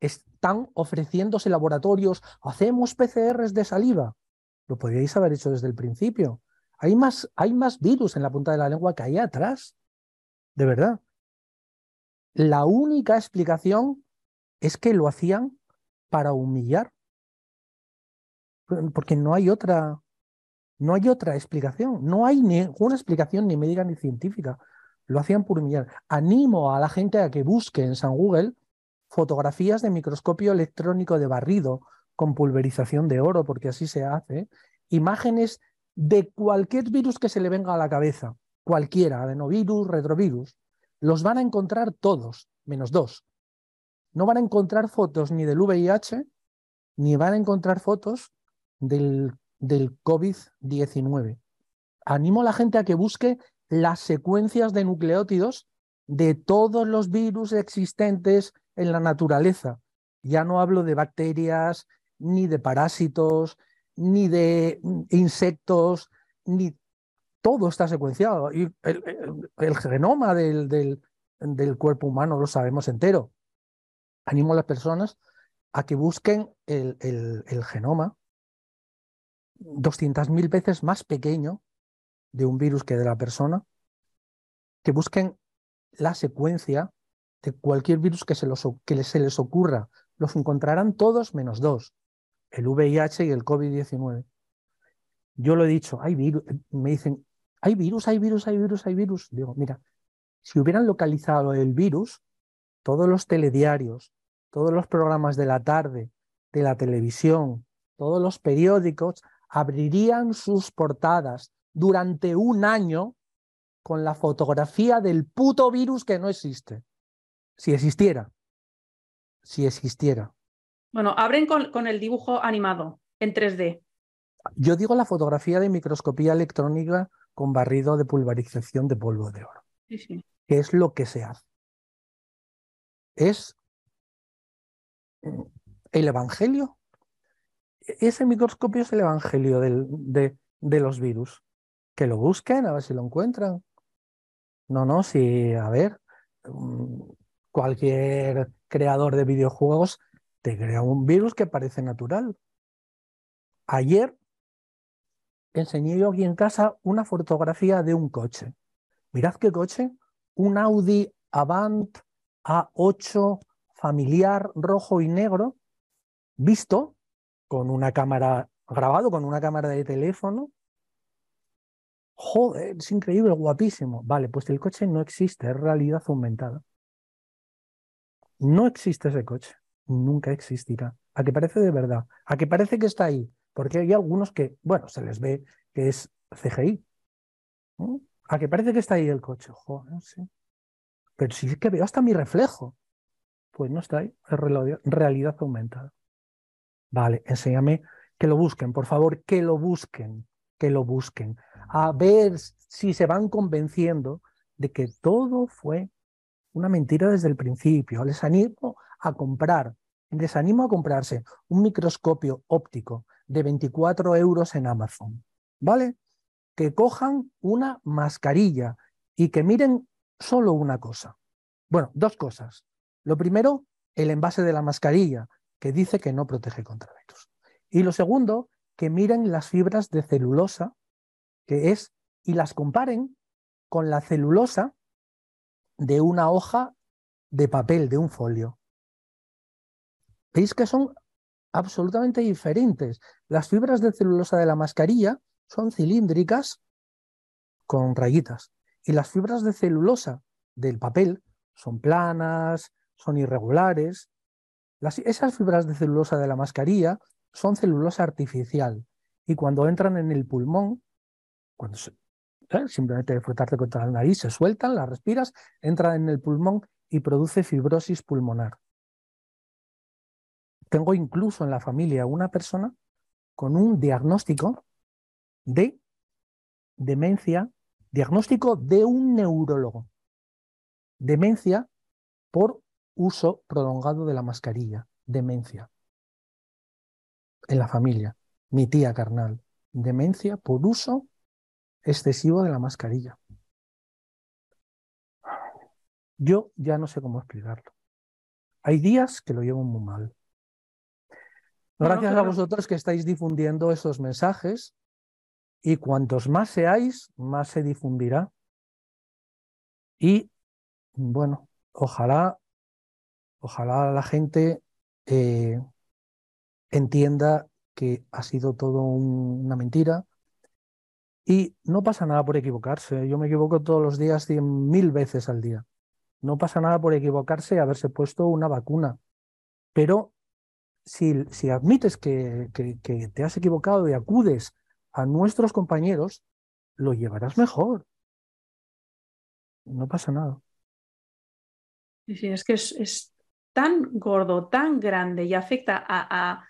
están ofreciéndose laboratorios, hacemos PCRs de saliva. Lo podríais haber hecho desde el principio. Hay más, hay más virus en la punta de la lengua que ahí atrás. De verdad. La única explicación es que lo hacían para humillar. Porque no hay otra, no hay otra explicación. No hay ninguna explicación ni médica ni científica. Lo hacían por humillar. Animo a la gente a que busque en San Google fotografías de microscopio electrónico de barrido con pulverización de oro, porque así se hace, imágenes de cualquier virus que se le venga a la cabeza, cualquiera, adenovirus, retrovirus, los van a encontrar todos, menos dos. No van a encontrar fotos ni del VIH, ni van a encontrar fotos del, del COVID-19. Animo a la gente a que busque las secuencias de nucleótidos de todos los virus existentes en la naturaleza. Ya no hablo de bacterias, ni de parásitos, ni de insectos, ni todo está secuenciado. Y el, genoma del, del, cuerpo humano lo sabemos entero. Animo a las personas a que busquen el, el genoma 200.000 veces más pequeño de un virus que de la persona, que busquen la secuencia de cualquier virus que se, que se les ocurra. Los encontrarán todos menos dos, el VIH y el COVID-19. Yo lo he dicho, hay virus, me dicen, hay virus, hay virus, hay virus, hay virus. Digo, mira, si hubieran localizado el virus, todos los telediarios, todos los programas de la tarde, de la televisión, todos los periódicos abrirían sus portadas durante un año con la fotografía del puto virus que no existe. Si existiera. Si existiera. Bueno, abren con, el dibujo animado en 3D. Yo digo la fotografía de microscopía electrónica con barrido de pulverización de polvo de oro. Sí, sí. Que es lo que se hace. Es el Evangelio. Ese microscopio es el Evangelio de, de los virus. Que lo busquen, a ver si lo encuentran. No, no, sí, a ver, mm, cualquier creador de videojuegos te crea un virus que parece natural. Ayer enseñé yo aquí en casa una fotografía de un coche. Mirad qué coche, un Audi Avant A8 familiar rojo y negro, visto con una cámara, grabado con una cámara de teléfono, Joder, es increíble, guapísimo. Vale, pues el coche no existe, es realidad aumentada. No existe ese coche, nunca existirá. A que parece de verdad, a que parece que está ahí, porque hay algunos que, bueno, se les ve que es CGI. A que parece que está ahí el coche, joder, sí. Pero si es que veo hasta mi reflejo, pues no está ahí, es realidad aumentada. Vale, enséñame que lo busquen, por favor, que lo busquen, que lo busquen a ver si se van convenciendo de que todo fue una mentira desde el principio. Les animo a comprar, les animo a comprarse un microscopio óptico de 24 euros en Amazon, ¿vale? Que cojan una mascarilla y que miren solo una cosa. Bueno, dos cosas. Lo primero, el envase de la mascarilla, que dice que no protege contra virus. Y lo segundo, que miren las fibras de celulosa que es, y las comparen con la celulosa de una hoja de papel, de un folio. Veis que son absolutamente diferentes. Las fibras de celulosa de la mascarilla son cilíndricas con rayitas y las fibras de celulosa del papel son planas, son irregulares. esas fibras de celulosa de la mascarilla son celulosa artificial y cuando entran en el pulmón cuando ¿eh? simplemente frotarte contra la nariz, se sueltan, las respiras, entra en el pulmón y produce fibrosis pulmonar. Tengo incluso en la familia una persona con un diagnóstico de demencia, diagnóstico de un neurólogo. Demencia por uso prolongado de la mascarilla, demencia. En la familia, mi tía carnal, demencia por uso excesivo de la mascarilla. Yo ya no sé cómo explicarlo. Hay días que lo llevo muy mal. Gracias a vosotros que estáis difundiendo esos mensajes y cuantos más seáis, más se difundirá. Y bueno, ojalá, ojalá la gente eh, entienda que ha sido todo una mentira y no pasa nada por equivocarse. Yo me equivoco todos los días cien mil veces al día. No pasa nada por equivocarse y haberse puesto una vacuna. Pero si, si admites que, que, te has equivocado y acudes a nuestros compañeros, lo llevarás mejor. No pasa nada. Es que es, tan gordo, tan grande y afecta a,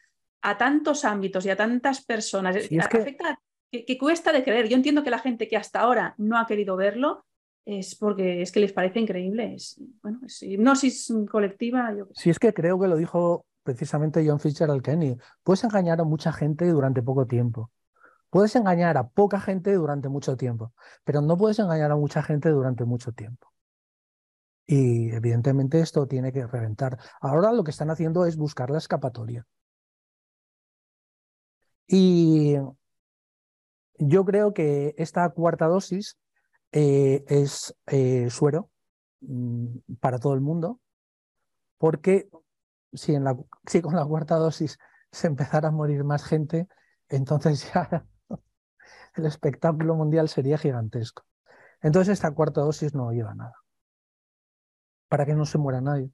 tantos ámbitos y a tantas personas. es que... Afecta que, cuesta de creer. Yo entiendo que la gente que hasta ahora no ha querido verlo es porque es que les parece increíble. Es, bueno, es hipnosis colectiva. Yo... Sí, es que creo que lo dijo precisamente John Fitzgerald Kenny. Puedes engañar a mucha gente durante poco tiempo. Puedes engañar a poca gente durante mucho tiempo, pero no puedes engañar a mucha gente durante mucho tiempo. Y evidentemente esto tiene que reventar. Ahora lo que están haciendo es buscar la escapatoria. Y yo creo que esta cuarta dosis eh, es eh, suero mm, para todo el mundo, porque si, si con la cuarta dosis se empezara a morir más gente, entonces ya el espectáculo mundial sería gigantesco. Entonces esta cuarta dosis no lleva nada, para que no se muera nadie.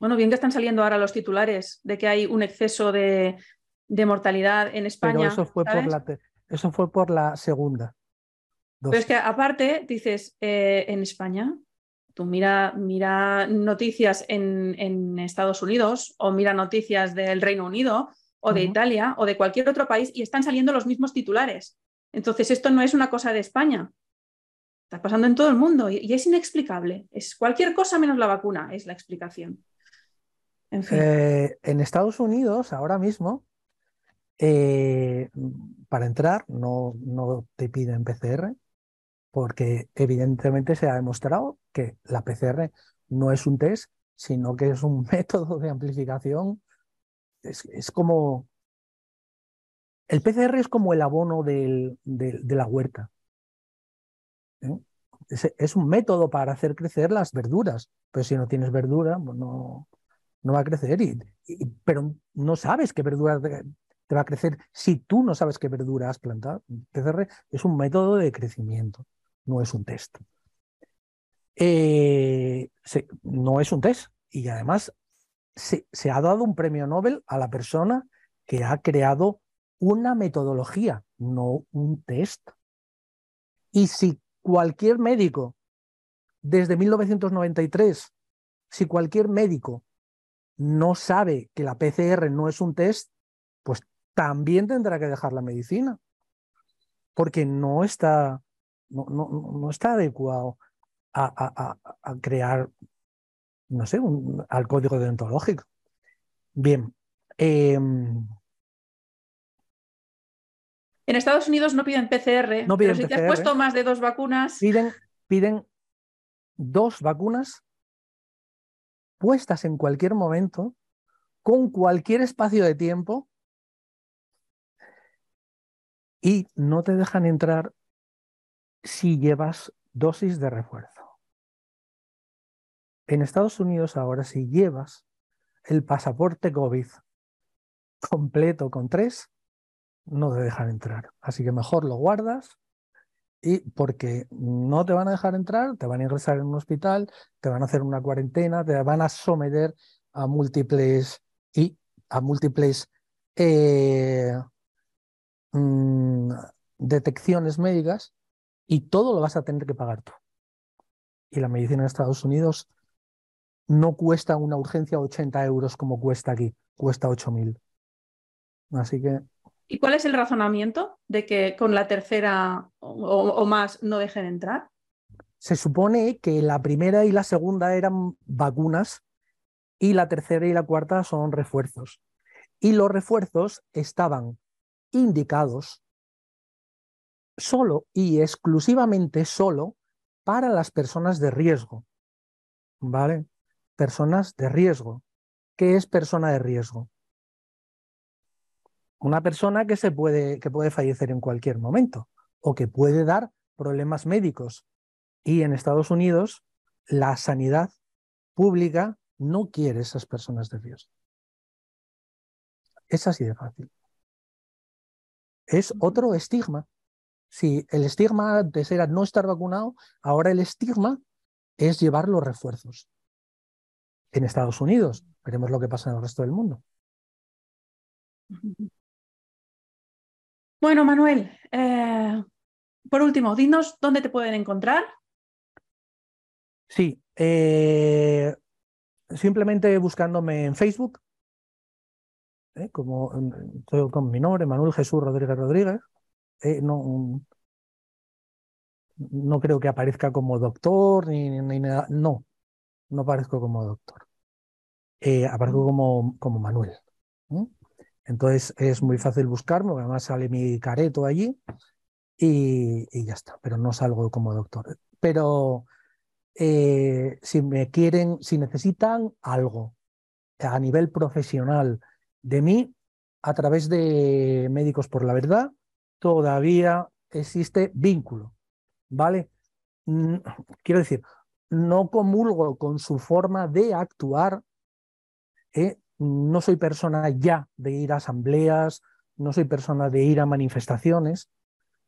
Bueno, bien que están saliendo ahora los titulares de que hay un exceso de, de mortalidad en España. Pero eso fue, por la, eso fue por la segunda. Pero es que aparte, dices, eh, en España, tú mira, mira noticias en, en, Estados Unidos o mira noticias del Reino Unido o de Italia o de cualquier otro país y están saliendo los mismos titulares. Entonces, esto no es una cosa de España. Está pasando en todo el mundo y, es inexplicable. Es cualquier cosa menos la vacuna, es la explicación. Eh, en Estados Unidos, ahora mismo, eh, para entrar no, no te piden PCR porque evidentemente se ha demostrado que la PCR no es un test, sino que es un método de amplificación. Es, como... El PCR es como el abono de la huerta. ¿eh? Es, un método para hacer crecer las verduras, pero si no tienes verdura, pues no, no va a crecer. pero no sabes qué verdura te va a crecer si tú no sabes qué verdura has plantado. Es un método de crecimiento, no es un test. Eh, no es un test y además se, se ha dado un premio Nobel a la persona que ha creado una metodología, no un test. Y si cualquier médico, desde 1993, si cualquier médico no sabe que la PCR no es un test, pues también tendrá que dejar la medicina, porque no está, no, no, está adecuado a, crear, no sé, al código deontológico. Bien. Em, en Estados Unidos no piden PCR, no piden pero si te has puesto más de dos vacunas. Piden, piden dos vacunas puestas en cualquier momento, con cualquier espacio de tiempo, y no te dejan entrar si llevas dosis de refuerzo. En Estados Unidos ahora si llevas el pasaporte COVID completo con tres, no te dejan entrar. Así que mejor lo guardas y porque no te van a dejar entrar, te van a ingresar en un hospital, te van a hacer una cuarentena, te van a someter a múltiples y a múltiples eh, Mm, detecciones médicas y todo lo vas a tener que pagar tú. Y la medicina en Estados Unidos no cuesta una urgencia 80 euros como cuesta aquí, cuesta 8.000. Así que... ¿Y cuál es el razonamiento de que con la tercera o, más no dejen entrar? Se supone que la primera y la segunda eran vacunas y la tercera y la cuarta son refuerzos. Y los refuerzos estaban indicados solo y exclusivamente solo para las personas de riesgo. ¿Vale? Personas de riesgo. ¿Qué es persona de riesgo? Una persona que, se puede, que puede fallecer en cualquier momento o que puede dar problemas médicos. Y en Estados Unidos la sanidad pública no quiere esas personas de riesgo. Es así de fácil. Es otro estigma. Si el estigma antes era no estar vacunado, ahora el estigma es llevar los refuerzos. En Estados Unidos, veremos lo que pasa en el resto del mundo. Bueno, Manuel, eh, por último, dinos dónde te pueden encontrar. Sí, eh, simplemente buscándome en Facebook, ¿eh? como estoy con mi nombre, Manuel Jesús Rodríguez Rodríguez. no, no creo que aparezca como doctor ni, nada. No, no aparezco como doctor. aparezco como, como Manuel. Entonces es muy fácil buscarme, además sale mi careto allí y, ya está, pero no salgo como doctor. Pero eh, si me quieren, si necesitan algo a nivel profesional de mí, a través de Médicos por la Verdad, todavía existe vínculo, ¿vale? Mm, quiero decir, no comulgo con su forma de actuar, ¿eh? No soy persona ya de ir a asambleas, no soy persona de ir a manifestaciones,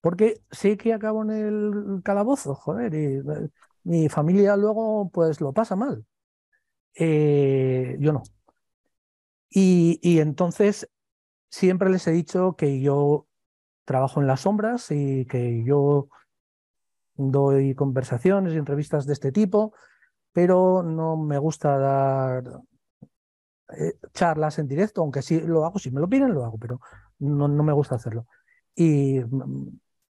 porque sé que acabo en el calabozo, joder, y eh, mi familia luego pues lo pasa mal. Eh, yo no. Y, y, entonces siempre les he dicho que yo trabajo en las sombras y que yo doy conversaciones y entrevistas de este tipo, pero no me gusta dar eh, charlas en directo, aunque sí lo hago, si me lo piden lo hago, pero no, no me gusta hacerlo. Y mm,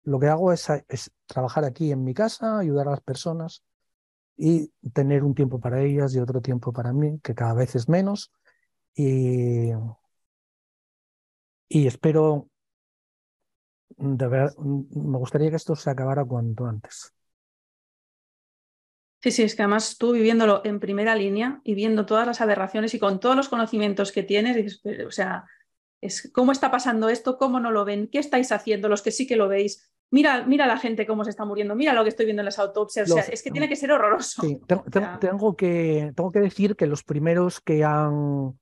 lo que hago es, trabajar aquí en mi casa, ayudar a las personas y tener un tiempo para ellas y otro tiempo para mí, que cada vez es menos. Y, y espero, de verdad, me gustaría que esto se acabara cuanto antes. Sí, sí, es que además tú viviéndolo en primera línea y viendo todas las aberraciones y con todos los conocimientos que tienes, dices, o sea, es cómo está pasando esto, cómo no lo ven, qué estáis haciendo, los que sí que lo veis. Mira, mira la gente cómo se está muriendo, mira lo que estoy viendo en las autopsias. o sea, es que tiene que ser horroroso. Sí, tengo, que, tengo que decir que los primeros que han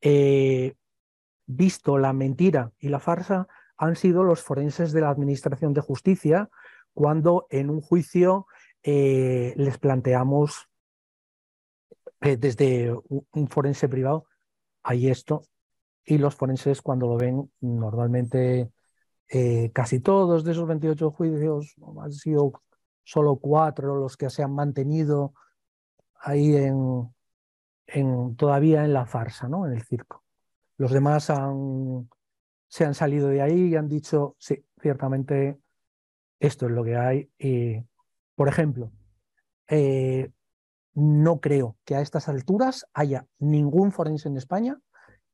eh, visto la mentira y la farsa han sido los forenses de la Administración de Justicia, cuando en un juicio eh, les planteamos eh, desde un forense privado, hay esto, y los forenses cuando lo ven, normalmente eh, casi todos de esos 28 juicios, han sido solo cuatro los que se han mantenido ahí en, todavía en la farsa, ¿no? en el circo. Los demás se han salido de ahí y han dicho, sí, ciertamente esto es lo que hay por ejemplo, eh, no creo que a estas alturas haya ningún forense en España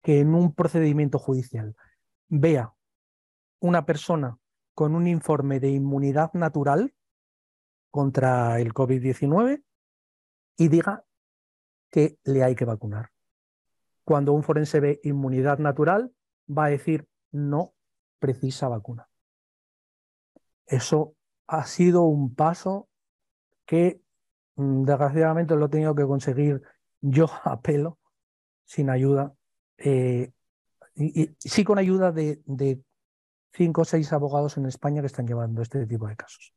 que en un procedimiento judicial vea una persona con un informe de inmunidad natural contra el COVID-19 y diga que le hay que vacunar. Cuando un forense ve inmunidad natural, va a decir no precisa vacuna. Eso ha sido un paso que mm, desgraciadamente lo he tenido que conseguir yo a pelo, sin ayuda, eh, y, sí con ayuda de, cinco o seis abogados en España que están llevando este tipo de casos.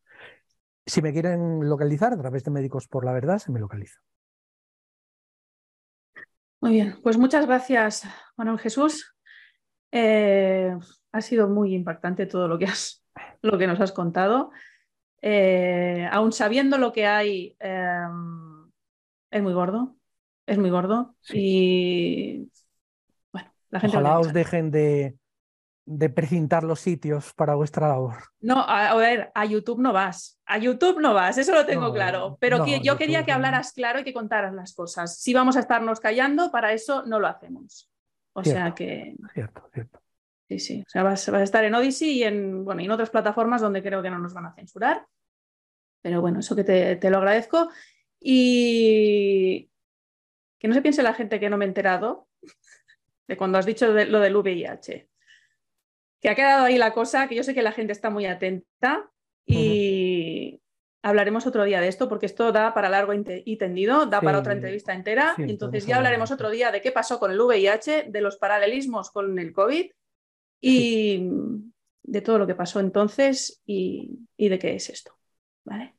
Si me quieren localizar a través de Médicos por la Verdad, se me localiza. Muy bien, pues muchas gracias, Manuel Jesús. Eh, ha sido muy impactante todo lo que, has, lo que nos has contado. Eh, aún sabiendo lo que hay, em, es muy gordo, es muy gordo. Y bueno, la gente... Ojalá os dejen de, de precintar los sitios para vuestra labor. No, a, ver, a YouTube no vas. A YouTube no vas, eso lo tengo claro. Pero yo quería que hablaras claro y que contaras las cosas. Si vamos a estarnos callando, para eso no lo hacemos. O sea que. Cierto, cierto. Sí, sí. O sea, vas, a estar en Odyssey y en, bueno, y en otras plataformas donde creo que no nos van a censurar. Pero bueno, eso que te, te lo agradezco. Y que no se piense la gente que no me he enterado de cuando has dicho lo del VIH que ha quedado ahí la cosa, que yo sé que la gente está muy atenta y hablaremos otro día de esto porque esto da para largo y tendido, da para otra entrevista entera. entonces ya hablaremos otro día de qué pasó con el VIH, de los paralelismos con el COVID y de todo lo que pasó entonces y, de qué es esto. ¿Vale?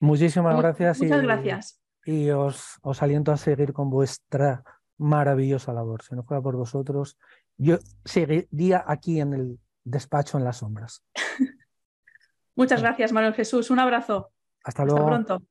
Muchísimas gracias. Muchas gracias. Y os, os aliento a seguir con vuestra maravillosa labor. Si no fuera por vosotros, yo seguiría aquí en el despacho en las sombras. Muchas gracias, Manuel Jesús. Un abrazo. Hasta luego. Hasta pronto.